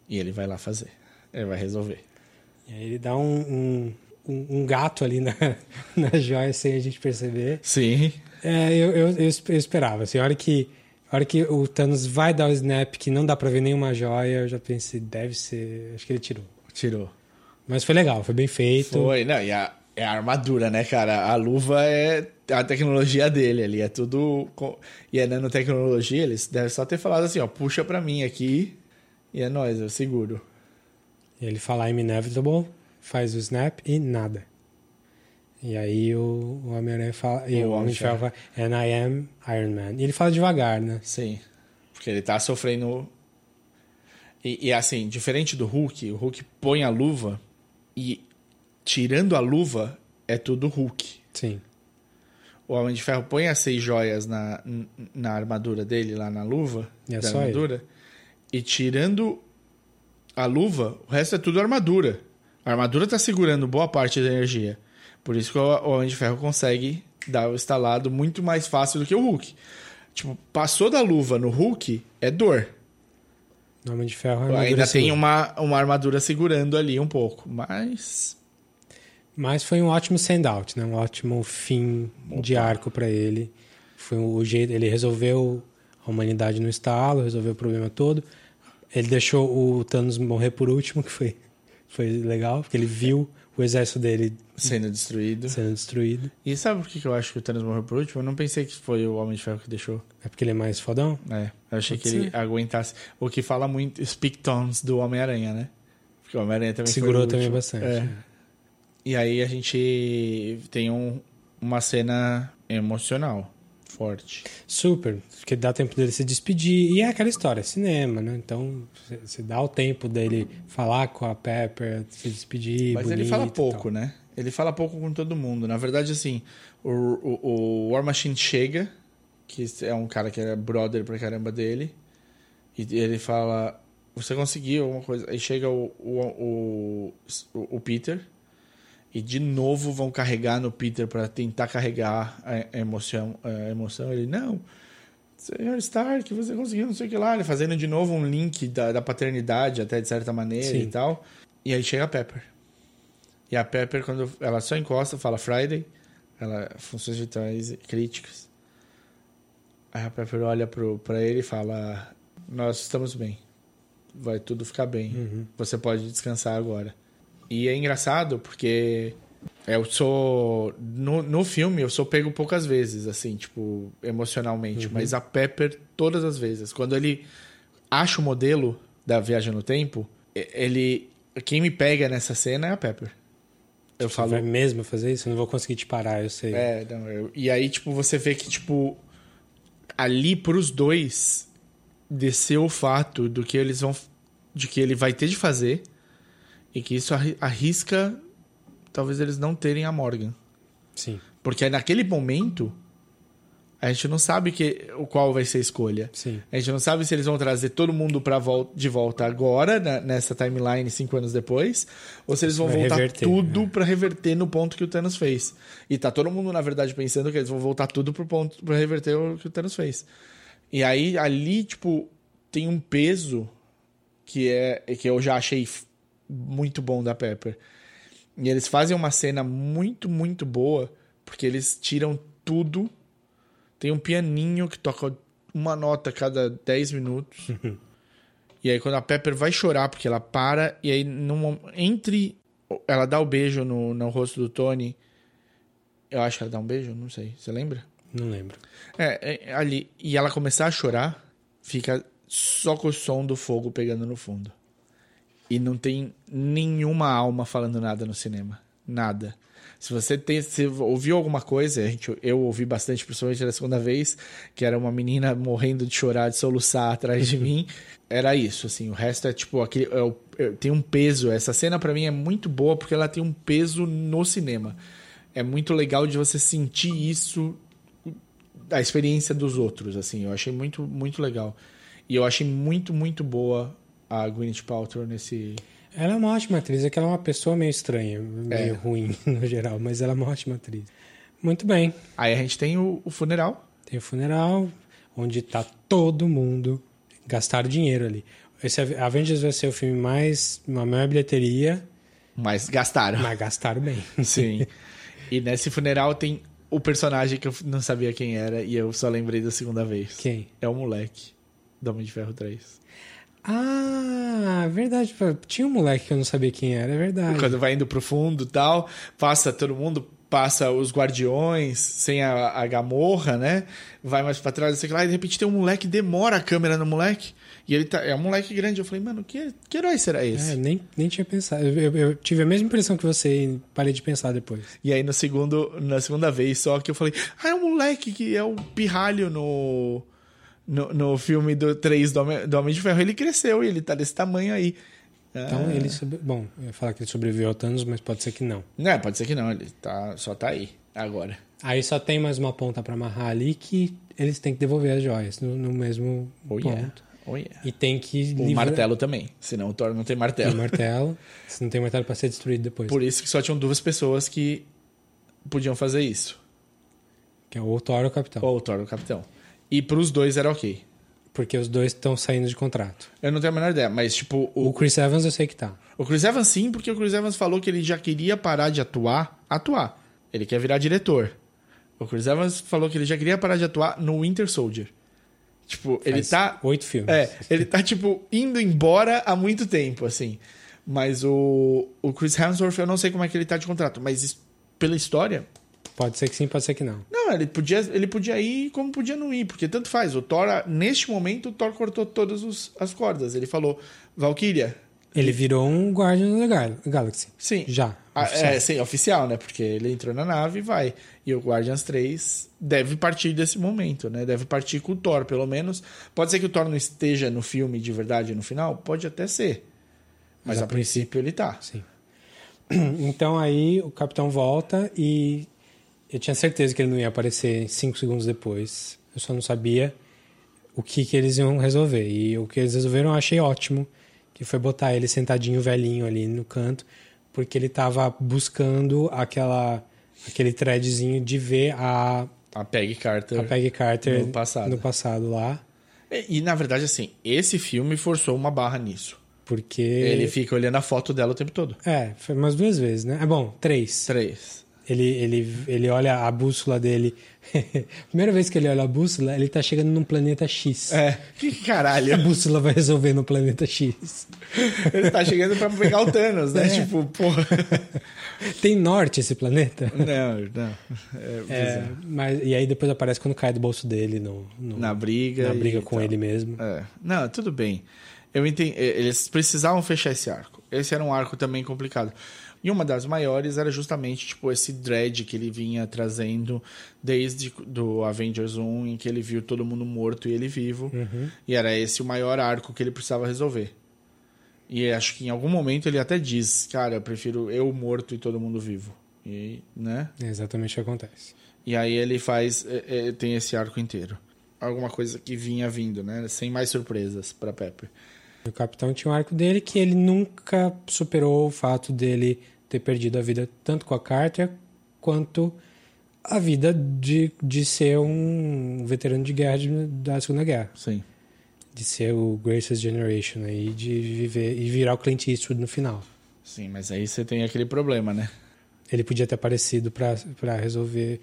E ele vai lá fazer. Ele vai resolver. E aí ele dá um, um, um- gato ali na, na joia sem a gente perceber. Sim. É, eu, eu, eu eu esperava. Assim, a, hora que, a hora que o Thanos vai dar o snap, que não dá pra ver nenhuma joia, eu já pensei, deve ser. Acho que ele tirou. Tirou. Mas foi legal, foi bem feito. Foi, não, e a, é a armadura, né, cara? A luva é a tecnologia dele ali, é tudo. E é nanotecnologia, eles devem só ter falado assim, ó, puxa pra mim aqui e é nóis, eu seguro. E ele fala I'm inevitable, faz o snap e nada. E aí o, o Homem-Aranha fala. E O o Homem fala, And I am Iron Man. E ele fala devagar, né? Sim. Porque ele tá sofrendo. E, e, assim, diferente do Hulk, o Hulk põe a luva e tirando a luva é tudo Hulk. Sim. o Homem de Ferro põe as seis joias na, na armadura dele, lá na luva E é da só armadura, e tirando a luva, o resto é tudo armadura. A armadura tá segurando boa parte da energia. Por isso que o o Homem de Ferro consegue dar o estalado muito mais fácil do que o Hulk. Tipo, passou da luva no Hulk, é dor. Homem de Ferro é armadura Ainda tem segura. uma, uma armadura segurando ali um pouco, mas Mas foi um ótimo send-out, né? Um ótimo fim de arco pra ele. Foi o jeito, ele resolveu a humanidade no estalo, resolveu o problema todo. Ele deixou o Thanos morrer por último, que foi, foi legal, porque ele viu o exército dele sendo destruído. sendo destruído. E sabe por que eu acho que o Thanos morreu por último? Eu não pensei que foi o Homem de Ferro que deixou. É porque ele é mais fodão? É, eu achei Pode que ele ser. aguentasse. O que fala muito, speak tones do Homem-Aranha, né? Porque o Homem-Aranha também foi Segurou também bastante. É. E aí a gente tem um, uma cena emocional forte. Super, porque dá tempo dele se despedir. E é aquela história, cinema, né? Então, você- dá o tempo dele falar com a Pepper, se despedir. Mas ele bonito fala e pouco, né? Ele fala pouco com todo mundo. Na verdade, assim, o, o, o War Machine chega, que é um cara que é brother pra caramba dele, e ele fala: Você conseguiu alguma coisa? Aí chega o, o, o, o Peter, e de novo vão carregar no Peter pra tentar carregar a a emoção. A emoção. Ele, não. Senhor Stark, você conseguiu não sei o que lá. Ele fazendo de novo um link da, da paternidade, até de certa maneira Sim. e tal. E aí chega a Pepper. E a Pepper, quando ela só encosta, fala Friday. Ela, funções vitais críticas. Aí a Pepper olha pro, pra ele e fala: Nós estamos bem. Vai tudo ficar bem. Uhum. Você pode descansar agora. E é engraçado porque eu sou. No, no filme, eu sou pego poucas vezes, assim, tipo, emocionalmente. Mas a Pepper, todas as vezes. Quando ele acha o modelo da viagem no tempo, ele. Quem me pega nessa cena é a Pepper. Eu Você falo. vai mesmo fazer isso? Eu não vou conseguir te parar, eu sei. É, não, eu- e aí, tipo, você vê que, tipo, ali pros dois desceu o fato do que eles vão. de que ele vai ter de fazer e que isso arri- arrisca talvez eles não terem a Morgan. Sim, Porque naquele momento a gente não sabe que, o qual vai ser a escolha. sim. A gente não sabe se eles vão trazer todo mundo pra vol de volta agora, na- nessa timeline, cinco anos depois, ou se eles vão Vai voltar reverter, tudo né? pra reverter no ponto que o Thanos fez. E tá todo mundo, na verdade, pensando que eles vão voltar tudo pro ponto pra reverter o que o Thanos fez. E aí, ali, tipo, tem um peso que é que eu já achei muito bom da Pepper. E eles fazem uma cena muito, muito boa, porque eles tiram tudo. Tem um pianinho que toca uma nota a cada 10 minutos. e aí quando a Pepper vai chorar, porque ela para, e aí num, entre. Ela dá o beijo no, no rosto do Tony. Eu acho que ela dá um beijo, não sei. Você lembra? Não lembro. É, é, ali. E ela começar a chorar, fica só com o som do fogo pegando no fundo. E não tem nenhuma alma falando nada no cinema. Nada. Se você tem, se ouviu alguma coisa, a gente, eu ouvi bastante, principalmente da segunda vez, que era uma menina morrendo de chorar, de soluçar atrás de mim. Era isso, assim. O resto é tipo aquele. é é- tem um peso. Essa cena pra mim é muito boa porque ela tem um peso no cinema. É muito legal de você sentir isso a experiência dos outros, assim. Eu achei muito, muito legal. E eu achei muito, muito boa a Gwyneth Paltrow nesse... Ela é uma ótima atriz, é que ela é uma pessoa meio estranha, meio É. ruim no geral, mas ela é uma ótima atriz. Muito bem. Aí a gente tem o, o funeral. Tem o funeral, onde tá todo mundo gastar dinheiro ali. Esse Avengers vai ser o filme mais. uma maior bilheteria, Mas gastaram. mas gastaram bem. Sim. e nesse funeral tem o personagem que eu não sabia quem era e eu só lembrei da segunda vez. Quem? É o moleque do Homem de Ferro 3. Ah, verdade. Tinha um moleque que eu não sabia quem era, é verdade. Quando vai indo pro fundo e tal, passa todo mundo, passa os guardiões, sem a, a gamorra, né? Vai mais pra trás, sei lá, e de repente tem um moleque, demora a câmera no moleque, e ele tá, é um moleque grande. Eu falei, mano, que, que herói será esse? É, nem, nem tinha pensado. Eu, eu- tive a mesma impressão que você e parei de pensar depois. E aí no segundo, na segunda vez só que eu falei, ah, é um moleque que é o pirralho no, no, no filme do 3 do Homem, do Homem de Ferro. Ele cresceu e ele tá desse tamanho aí. Então Ah. ele. Sobre... Bom, eu ia falar que ele sobreviveu ao Thanos, mas pode ser que não. Não, pode ser que não, ele tá, só tá aí, agora. Aí só tem mais uma ponta pra amarrar ali que eles têm que devolver as joias no, no mesmo Oh, ponto. yeah. Oh, yeah. E tem que O livrar- martelo também. Senão o Thor não tem martelo. Tem martelo. Se não tem martelo pra ser destruído depois. Por isso que só tinham duas pessoas que podiam fazer isso. Que é o Thor ou o Capitão. Ou o Thor ou o Capitão. E pros dois era ok. Porque os dois estão saindo de contrato. Eu não tenho a menor ideia, mas tipo, O o, Chris Evans eu sei que tá. o Chris Evans sim, porque o Chris Evans falou que ele já queria parar de atuar, atuar. Ele quer virar diretor. O Chris Evans falou que ele já queria parar de atuar no Winter Soldier. Tipo, ele Faz tá Oito filmes. É, ele tá, tipo, indo embora há muito tempo, assim. Mas o, o Chris Hemsworth, eu não sei como é que ele tá de contrato, mas pela história. Pode ser que sim, pode ser que não. Não, ele podia, ele podia ir como podia não ir, porque tanto faz. O Thor, neste momento, o Thor cortou todas os- as cordas. Ele falou, Valkyria. Ele virou um Guardian da Gal- Galaxy. Sim. Já. Ah, oficial. é, sim, oficial, né? Porque ele entrou na nave e vai. E o Guardians 3 deve partir desse momento, né? Deve partir com o Thor, pelo menos. Pode ser que o Thor não esteja no filme de verdade no final? Pode até ser. Mas, Mas a a princípio ele tá. Sim. Então aí o Capitão volta e eu tinha certeza que ele não ia aparecer cinco segundos depois. Eu só não sabia o que, que eles iam resolver. E o que eles resolveram eu achei ótimo, que foi botar ele sentadinho velhinho ali no canto, porque ele tava buscando aquela aquele threadzinho de ver a, A Peggy Carter. a Peggy Carter No passado. no passado lá, E, e, na verdade, assim, esse filme forçou uma barra nisso. porque Ele fica olhando a foto dela o tempo todo. é, foi umas duas vezes, né? É bom, três. Três. Ele, ele, ele olha a bússola dele. Primeira vez que ele olha a bússola, ele tá chegando num planeta X. É. Que caralho. A bússola vai resolver no planeta X. Ele tá chegando pra pegar o Thanos, né? É. Tipo, porra. Tem norte esse planeta? Não, não. É, É, bizarro. mas, e aí depois aparece quando cai do bolso dele no, no- na briga. na briga com tal. ele mesmo. É. Não, tudo bem. Eu entendi. Eles precisavam fechar esse arco. Esse era um arco também complicado. E uma das maiores era justamente tipo esse dread que ele vinha trazendo desde do Avengers 1, em que ele viu todo mundo morto e ele vivo. Uhum. E era esse o maior arco que ele precisava resolver. E acho que em algum momento ele até diz, cara, eu prefiro eu morto e todo mundo vivo. E, né? É exatamente o que acontece. E aí ele faz, é, é, tem esse arco inteiro. Alguma coisa que vinha vindo, né? Sem mais surpresas pra Pepper. O capitão tinha um arco dele que ele nunca superou o fato dele ter perdido a vida tanto com a Carter quanto a vida de, de ser um veterano de guerra de- da Segunda Guerra. Sim. De ser o Greatest Generation aí, de viver e virar o Clint Eastwood no final. Sim, mas aí você tem aquele problema, né? Ele podia ter aparecido pra pra resolver.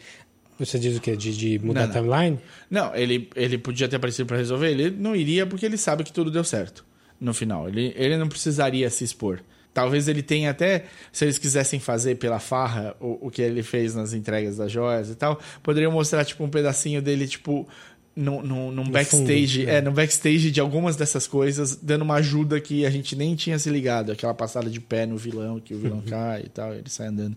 Você diz o quê? De, de mudar Não, a não. timeline? Não, ele, ele podia ter aparecido pra resolver, ele não iria porque ele sabe que tudo deu certo no final. Ele, ele não precisaria se expor. Talvez ele tenha até, se eles quisessem fazer pela farra o, o que ele fez nas entregas das joias e tal, poderiam mostrar tipo um pedacinho dele, tipo, num, num, num backstage, fundo, é, né? no backstage de algumas dessas coisas, dando uma ajuda que a gente nem tinha se ligado. Aquela passada de pé no vilão, que o vilão cai e tal, ele sai andando.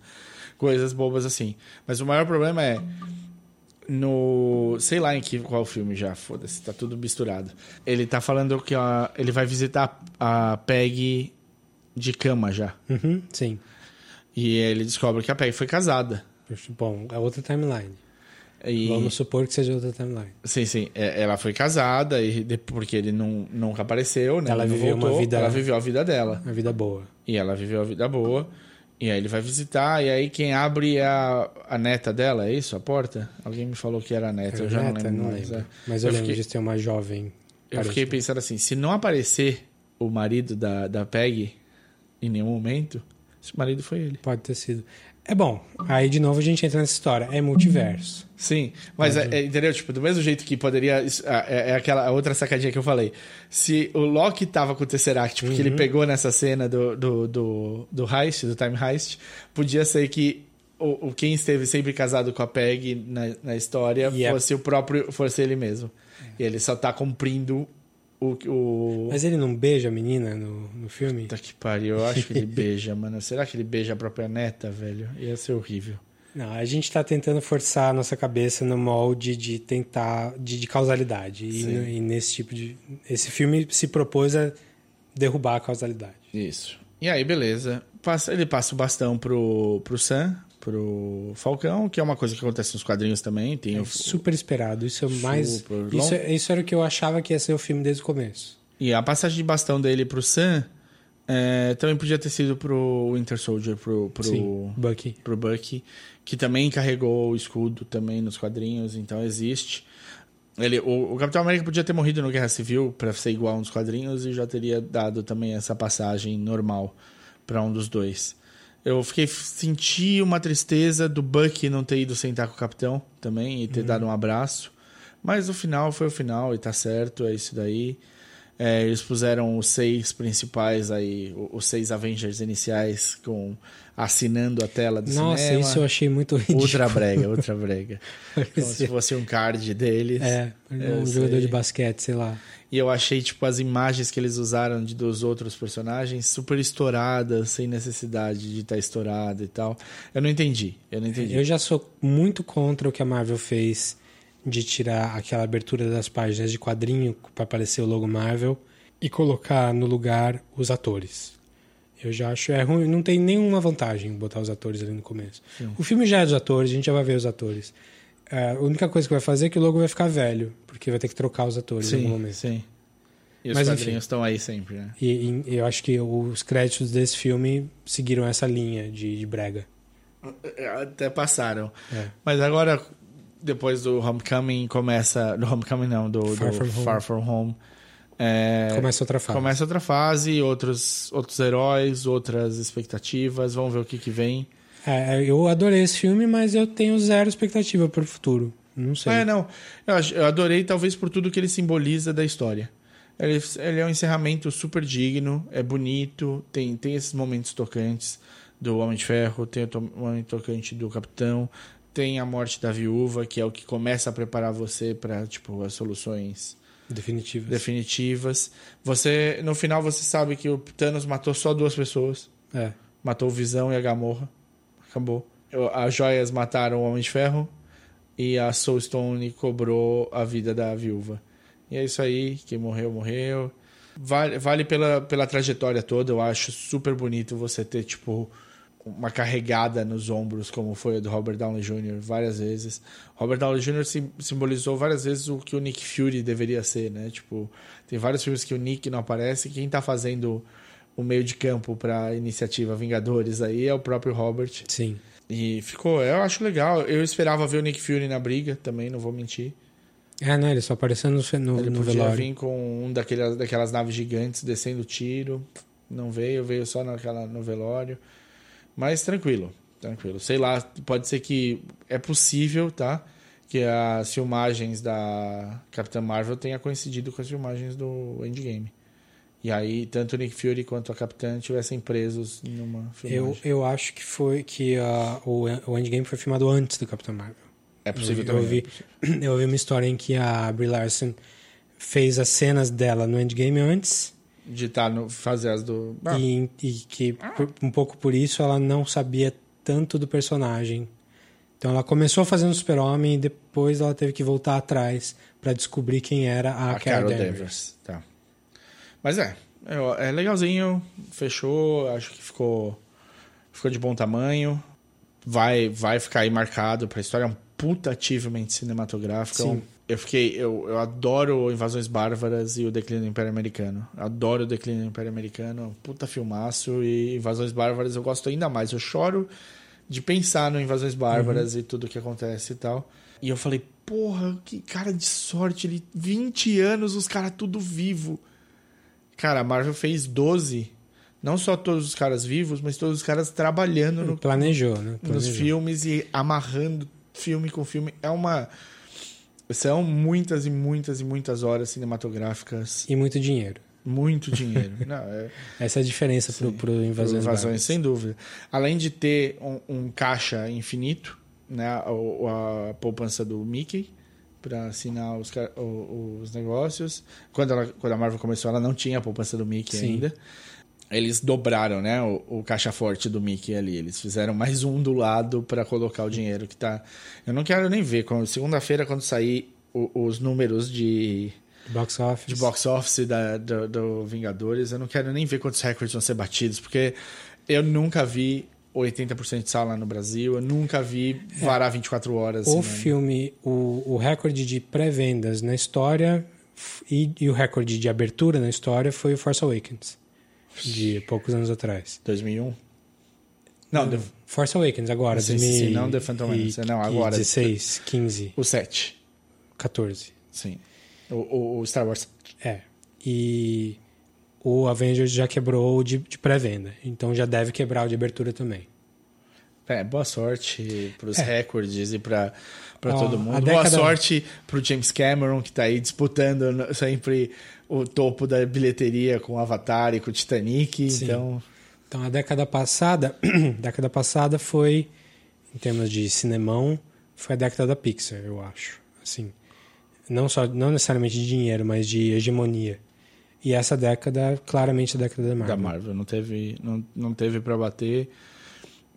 Coisas bobas assim. Mas o maior problema é no. Sei lá em que qual filme já, foda-se, tá tudo misturado. Ele tá falando que ele vai visitar a Peg de cama já. Uhum, sim. E ele descobre que a Peg foi casada. Bom, é outra timeline. E, Vamos supor que seja outra timeline. Sim, sim. É, Ela foi casada e porque ele não, nunca apareceu, né? Ela não viveu uma voltou, vida- Ela viveu a vida dela. A vida boa. E ela viveu a vida boa. E aí ele vai visitar, e aí quem abre é a, a neta dela, é isso? A porta? Alguém me falou que era a neta, eu já não Neta, lembro não lembro. é. Mas eu, lembro fiquei- de ter uma jovem. Eu fiquei pensando assim, se não aparecer o marido da, da Peg em nenhum momento, esse marido foi ele. Pode ter sido. É bom. Aí de novo a gente entra nessa história. É multiverso. Sim, mas é, é, entendeu? Tipo, do mesmo jeito que poderia. É, é aquela outra sacadinha que eu falei. Se o Loki tava com o Tesseract, porque ele pegou nessa cena do, do, do, do heist, do time heist, podia ser que o, o quem esteve sempre casado com a Peg na, na história E a- fosse o próprio. fosse ele mesmo. E ele só tá cumprindo o. o... Mas ele não beija a menina no, no filme? Puta que pariu, eu acho que ele beija, mano. Será que ele beija a própria neta, velho? Ia ser horrível. Não, a gente tá tentando forçar a nossa cabeça no molde de tentar. de, de causalidade. E, no- e nesse tipo de. Esse filme se propôs a derrubar a causalidade. Isso. E aí, beleza. Passa, ele passa o bastão pro, pro Sam pro Falcão, que é uma coisa que acontece nos quadrinhos também. Tem é o, super esperado. Isso é mais. Super Isso, é- isso era o que eu achava que ia ser o filme desde o começo. E a passagem de bastão dele pro Sam é, também podia ter sido pro Winter Soldier, pro, pro, Sim, Bucky. pro Bucky, que também carregou o escudo também nos quadrinhos, então existe. Ele, o, o Capitão América podia ter morrido no Guerra Civil para ser igual nos quadrinhos e já teria dado também essa passagem normal para um dos dois. Eu fiquei senti uma tristeza do Bucky não ter ido sentar com o Capitão também e ter dado um abraço, mas o final foi o final e tá certo, é isso daí. É, eles puseram os seis principais aí, os seis Avengers iniciais com assinando a tela do Nossa, cinema. isso eu achei muito ridículo. Ultra brega, ultra brega. Como se Parecia- fosse um card deles. É, um sei. jogador de basquete, sei lá. E eu achei, tipo, as imagens que eles usaram de, dos outros personagens super estouradas, sem necessidade de estar estourada e tal. Eu não entendi. Eu não entendi. Eu já sou muito contra o que a Marvel fez de tirar aquela abertura das páginas de quadrinho para aparecer o logo Marvel e colocar no lugar os atores. Eu já acho é ruim, não tem nenhuma vantagem botar os atores ali no começo. O filme já é dos atores, a gente já vai ver os atores. É, a única coisa que vai fazer é que o logo vai ficar velho, porque vai ter que trocar os atores em algum Sim, momento. sim. E os Mas, enfim. estão aí sempre, né? E, e eu acho que os créditos desse filme seguiram essa linha de, de brega. Até passaram. É. Mas agora, depois do Homecoming, começa... Do Homecoming não, do Far do From Home. Far From Home. É, Começa outra fase. Começa outra fase, outros, outros heróis, outras expectativas. Vamos ver o que, que vem. É, eu adorei esse filme, mas eu tenho zero expectativa para o futuro. Não sei. É, não. Eu, adorei, talvez, por tudo que ele simboliza da história. Ele, ele é um encerramento super digno, é bonito, tem, tem esses momentos tocantes do Homem de Ferro, tem o to- momento tocante do Capitão, tem a morte da viúva, que é o que começa a preparar você para tipo, as soluções Definitivo. definitivas. Você, no final, você sabe que o Thanos matou só duas pessoas. É. Matou o Visão e a Gamorra. Acabou. As joias mataram o Homem de Ferro e a Soul Stone cobrou a vida da viúva. E é isso aí, quem morreu, morreu. Vale, vale pela, pela trajetória toda, eu acho super bonito você ter, tipo, uma carregada nos ombros, como foi a do Robert Downey Jr. várias vezes. Robert Downey Jr. sim- simbolizou várias vezes o que o Nick Fury deveria ser, né? Tipo, tem vários filmes que o Nick não aparece, quem tá fazendo o meio de campo pra iniciativa Vingadores aí é o próprio Robert. Sim. E ficou, eu acho legal. Eu esperava ver o Nick Fury na briga também, não vou mentir. É, né? Ele só apareceu no, no, Ele no podia velório. vir com um daquelas, daquelas naves gigantes descendo tiro. Não veio, veio só naquela, no velório. Mas tranquilo, tranquilo. Sei lá, pode ser que é possível, tá? Que as filmagens da Capitã Marvel tenha coincidido com as filmagens do Endgame. E aí, tanto o Nick Fury quanto a Capitã tivessem presos numa Eu, filmagem. eu acho que foi que ah, o, o Endgame foi filmado antes do Capitão Marvel. é possível eu, também. eu, vi, eu vi uma história em que a Brie Larson fez as cenas dela no Endgame antes De estar no, fazer as do. Ah, e, e que por- um pouco por isso ela não sabia tanto do personagem. Então ela começou fazendo Super-Homem e depois ela teve que voltar atrás para descobrir quem era a, a Carol Carol Danvers. Danvers. Tá. Mas é, é, é legalzinho, fechou, acho que ficou, ficou de bom tamanho. Vai, vai ficar aí marcado pra história, é um puta achievement cinematográfico. Sim. Eu fiquei, eu, eu adoro Invasões Bárbaras e o Declínio do Império Americano. Adoro o Declínio do Império Americano, é um puta filmaço e Invasões Bárbaras eu gosto ainda mais. Eu choro de pensar no Invasões Bárbaras e tudo que acontece e tal. E eu falei, porra, que cara de sorte, ele 20 anos, os caras tudo vivo. Cara, a Marvel fez 12. Não só todos os caras vivos, mas todos os caras trabalhando no, Planejou, né? nos Planejou. filmes e amarrando filme com filme. É uma. São muitas e muitas e muitas horas cinematográficas. E muito dinheiro. Muito dinheiro. Não, é, Essa é a diferença pro, pro Invasões, invasões, sem dúvida. Além de ter um, um caixa infinito, né, o- a, poupança do Mickey para assinar os, os negócios. Quando, ela, quando a Marvel começou, ela não tinha a poupança do Mickey Sim. ainda. Eles dobraram, né, o, o caixa forte do Mickey ali. Eles fizeram mais um do lado para colocar o dinheiro que tá. Eu não quero nem ver. Segunda-feira, quando sair o- os números de Box Office. de box office da, do, do Vingadores, eu não quero nem ver quantos recordes vão ser batidos, porque eu nunca vi 80% de sala no Brasil. Eu nunca vi varar 24 horas. O assim, né? filme, o, o recorde de pré-vendas na história e, e o recorde de abertura na história foi o Force Awakens, de poucos anos atrás. 2001? Não, The- Force Awakens agora, Sim, sim, sim, 2000 não The Phantom Menace, não, e agora. 16, 15, o 7. 14. Sim. O, o- Star Wars. É. E o Avengers já quebrou o de, de pré-venda, então já deve quebrar o de abertura também. É, boa sorte pros É. recordes e pra Ó, todo a mundo. década- Boa sorte pro James Cameron, que tá aí disputando sempre o topo da bilheteria com Avatar e com Titanic. Sim. Então, Então a década passada, década passada foi em termos de cinemão, foi a década da Pixar, eu acho. Assim, não só não necessariamente de dinheiro, mas de hegemonia. E essa década, claramente a década da Marvel. da Marvel. Não teve, não, não teve para bater.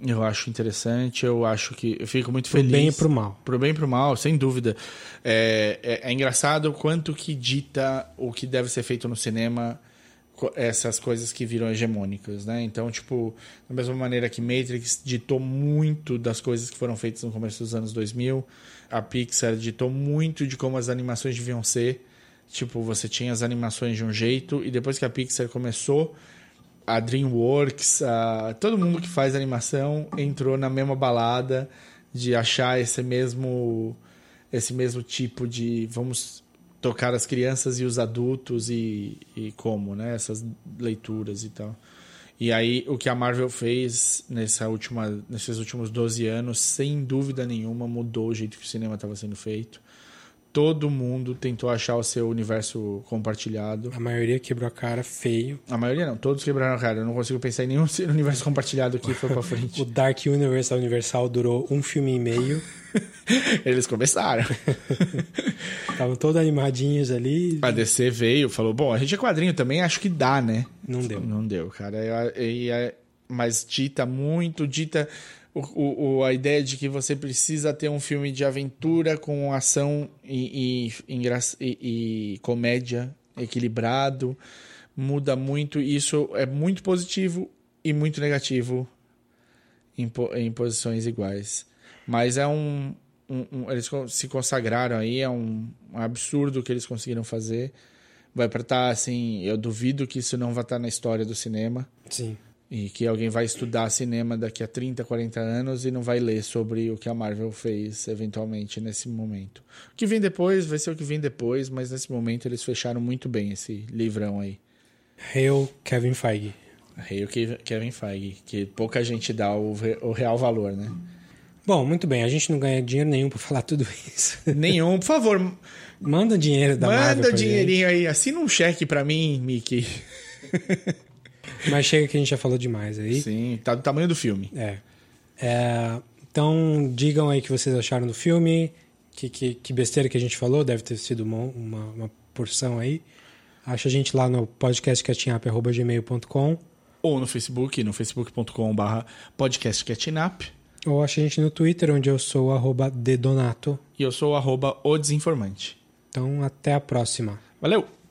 Eu acho interessante, eu acho que. Eu fico muito Pro feliz. bem e pro mal. Pro bem e pro mal, sem dúvida. É, é, é engraçado o quanto que dita o que deve ser feito no cinema essas coisas que viram hegemônicas, né? Então, tipo, da mesma maneira que Matrix ditou muito das coisas que foram feitas no começo dos anos 2000, a Pixar ditou muito de como as animações deviam ser. Tipo, você tinha as animações de um jeito e depois que a Pixar começou, a DreamWorks, a... todo mundo que faz animação entrou na mesma balada de achar esse mesmo esse mesmo tipo de vamos tocar as crianças e os adultos e, e como, né? Essas leituras e tal. E aí o que a Marvel fez nessa última, nesses últimos 12 anos, sem dúvida nenhuma, mudou o jeito que o cinema estava sendo feito. Todo mundo tentou achar o seu universo compartilhado. A maioria quebrou a cara feio. A maioria não, todos quebraram a cara. Eu não consigo pensar em nenhum universo compartilhado que foi pra O frente. Dark Universe da Universal durou um filme e meio. Eles começaram. Estavam todos animadinhos ali. A DC veio, falou: bom, a gente é quadrinho também, acho que dá, né? Não deu. Não deu, cara. E, e- mas dita muito, dita o, o- a ideia de que você precisa ter um filme de aventura com ação e, e, e- e comédia equilibrado. Muda muito. Isso é muito positivo e muito negativo em, em posições iguais. Mas é um, um- um- Eles se consagraram aí, é um, absurdo que eles conseguiram fazer. Vai pra estar assim. Eu duvido que isso não vai estar na história do cinema. Sim. E que alguém vai estudar cinema daqui a 30, 40 anos e não vai ler sobre o que a Marvel fez eventualmente nesse momento. O que vem depois vai ser o que vem depois, mas nesse momento eles fecharam muito bem esse livrão aí. Hail Kevin Feige. Ke- Kevin Feige, que pouca gente dá o, o real valor, né? Bom, muito bem. A gente não ganha dinheiro nenhum por falar tudo isso. Nenhum, por favor, Manda dinheiro da Marvel manda pra dinheirinho aí, assina um cheque pra mim, Mickey. Mas chega que a gente já falou demais aí. Sim, tá do tamanho do filme. É. É, Então, digam aí o que vocês acharam do filme. Que, que, que besteira que a gente falou. Deve ter sido uma, uma, uma porção aí. Acha a gente lá no podcastcatchingup.gmail.com Ou no Facebook, no facebook.com.br podcastcatchinap. ou acha a gente no Twitter, onde eu sou o arroba dedonato. E eu sou o arroba o desinformante. Então, até a próxima. Valeu!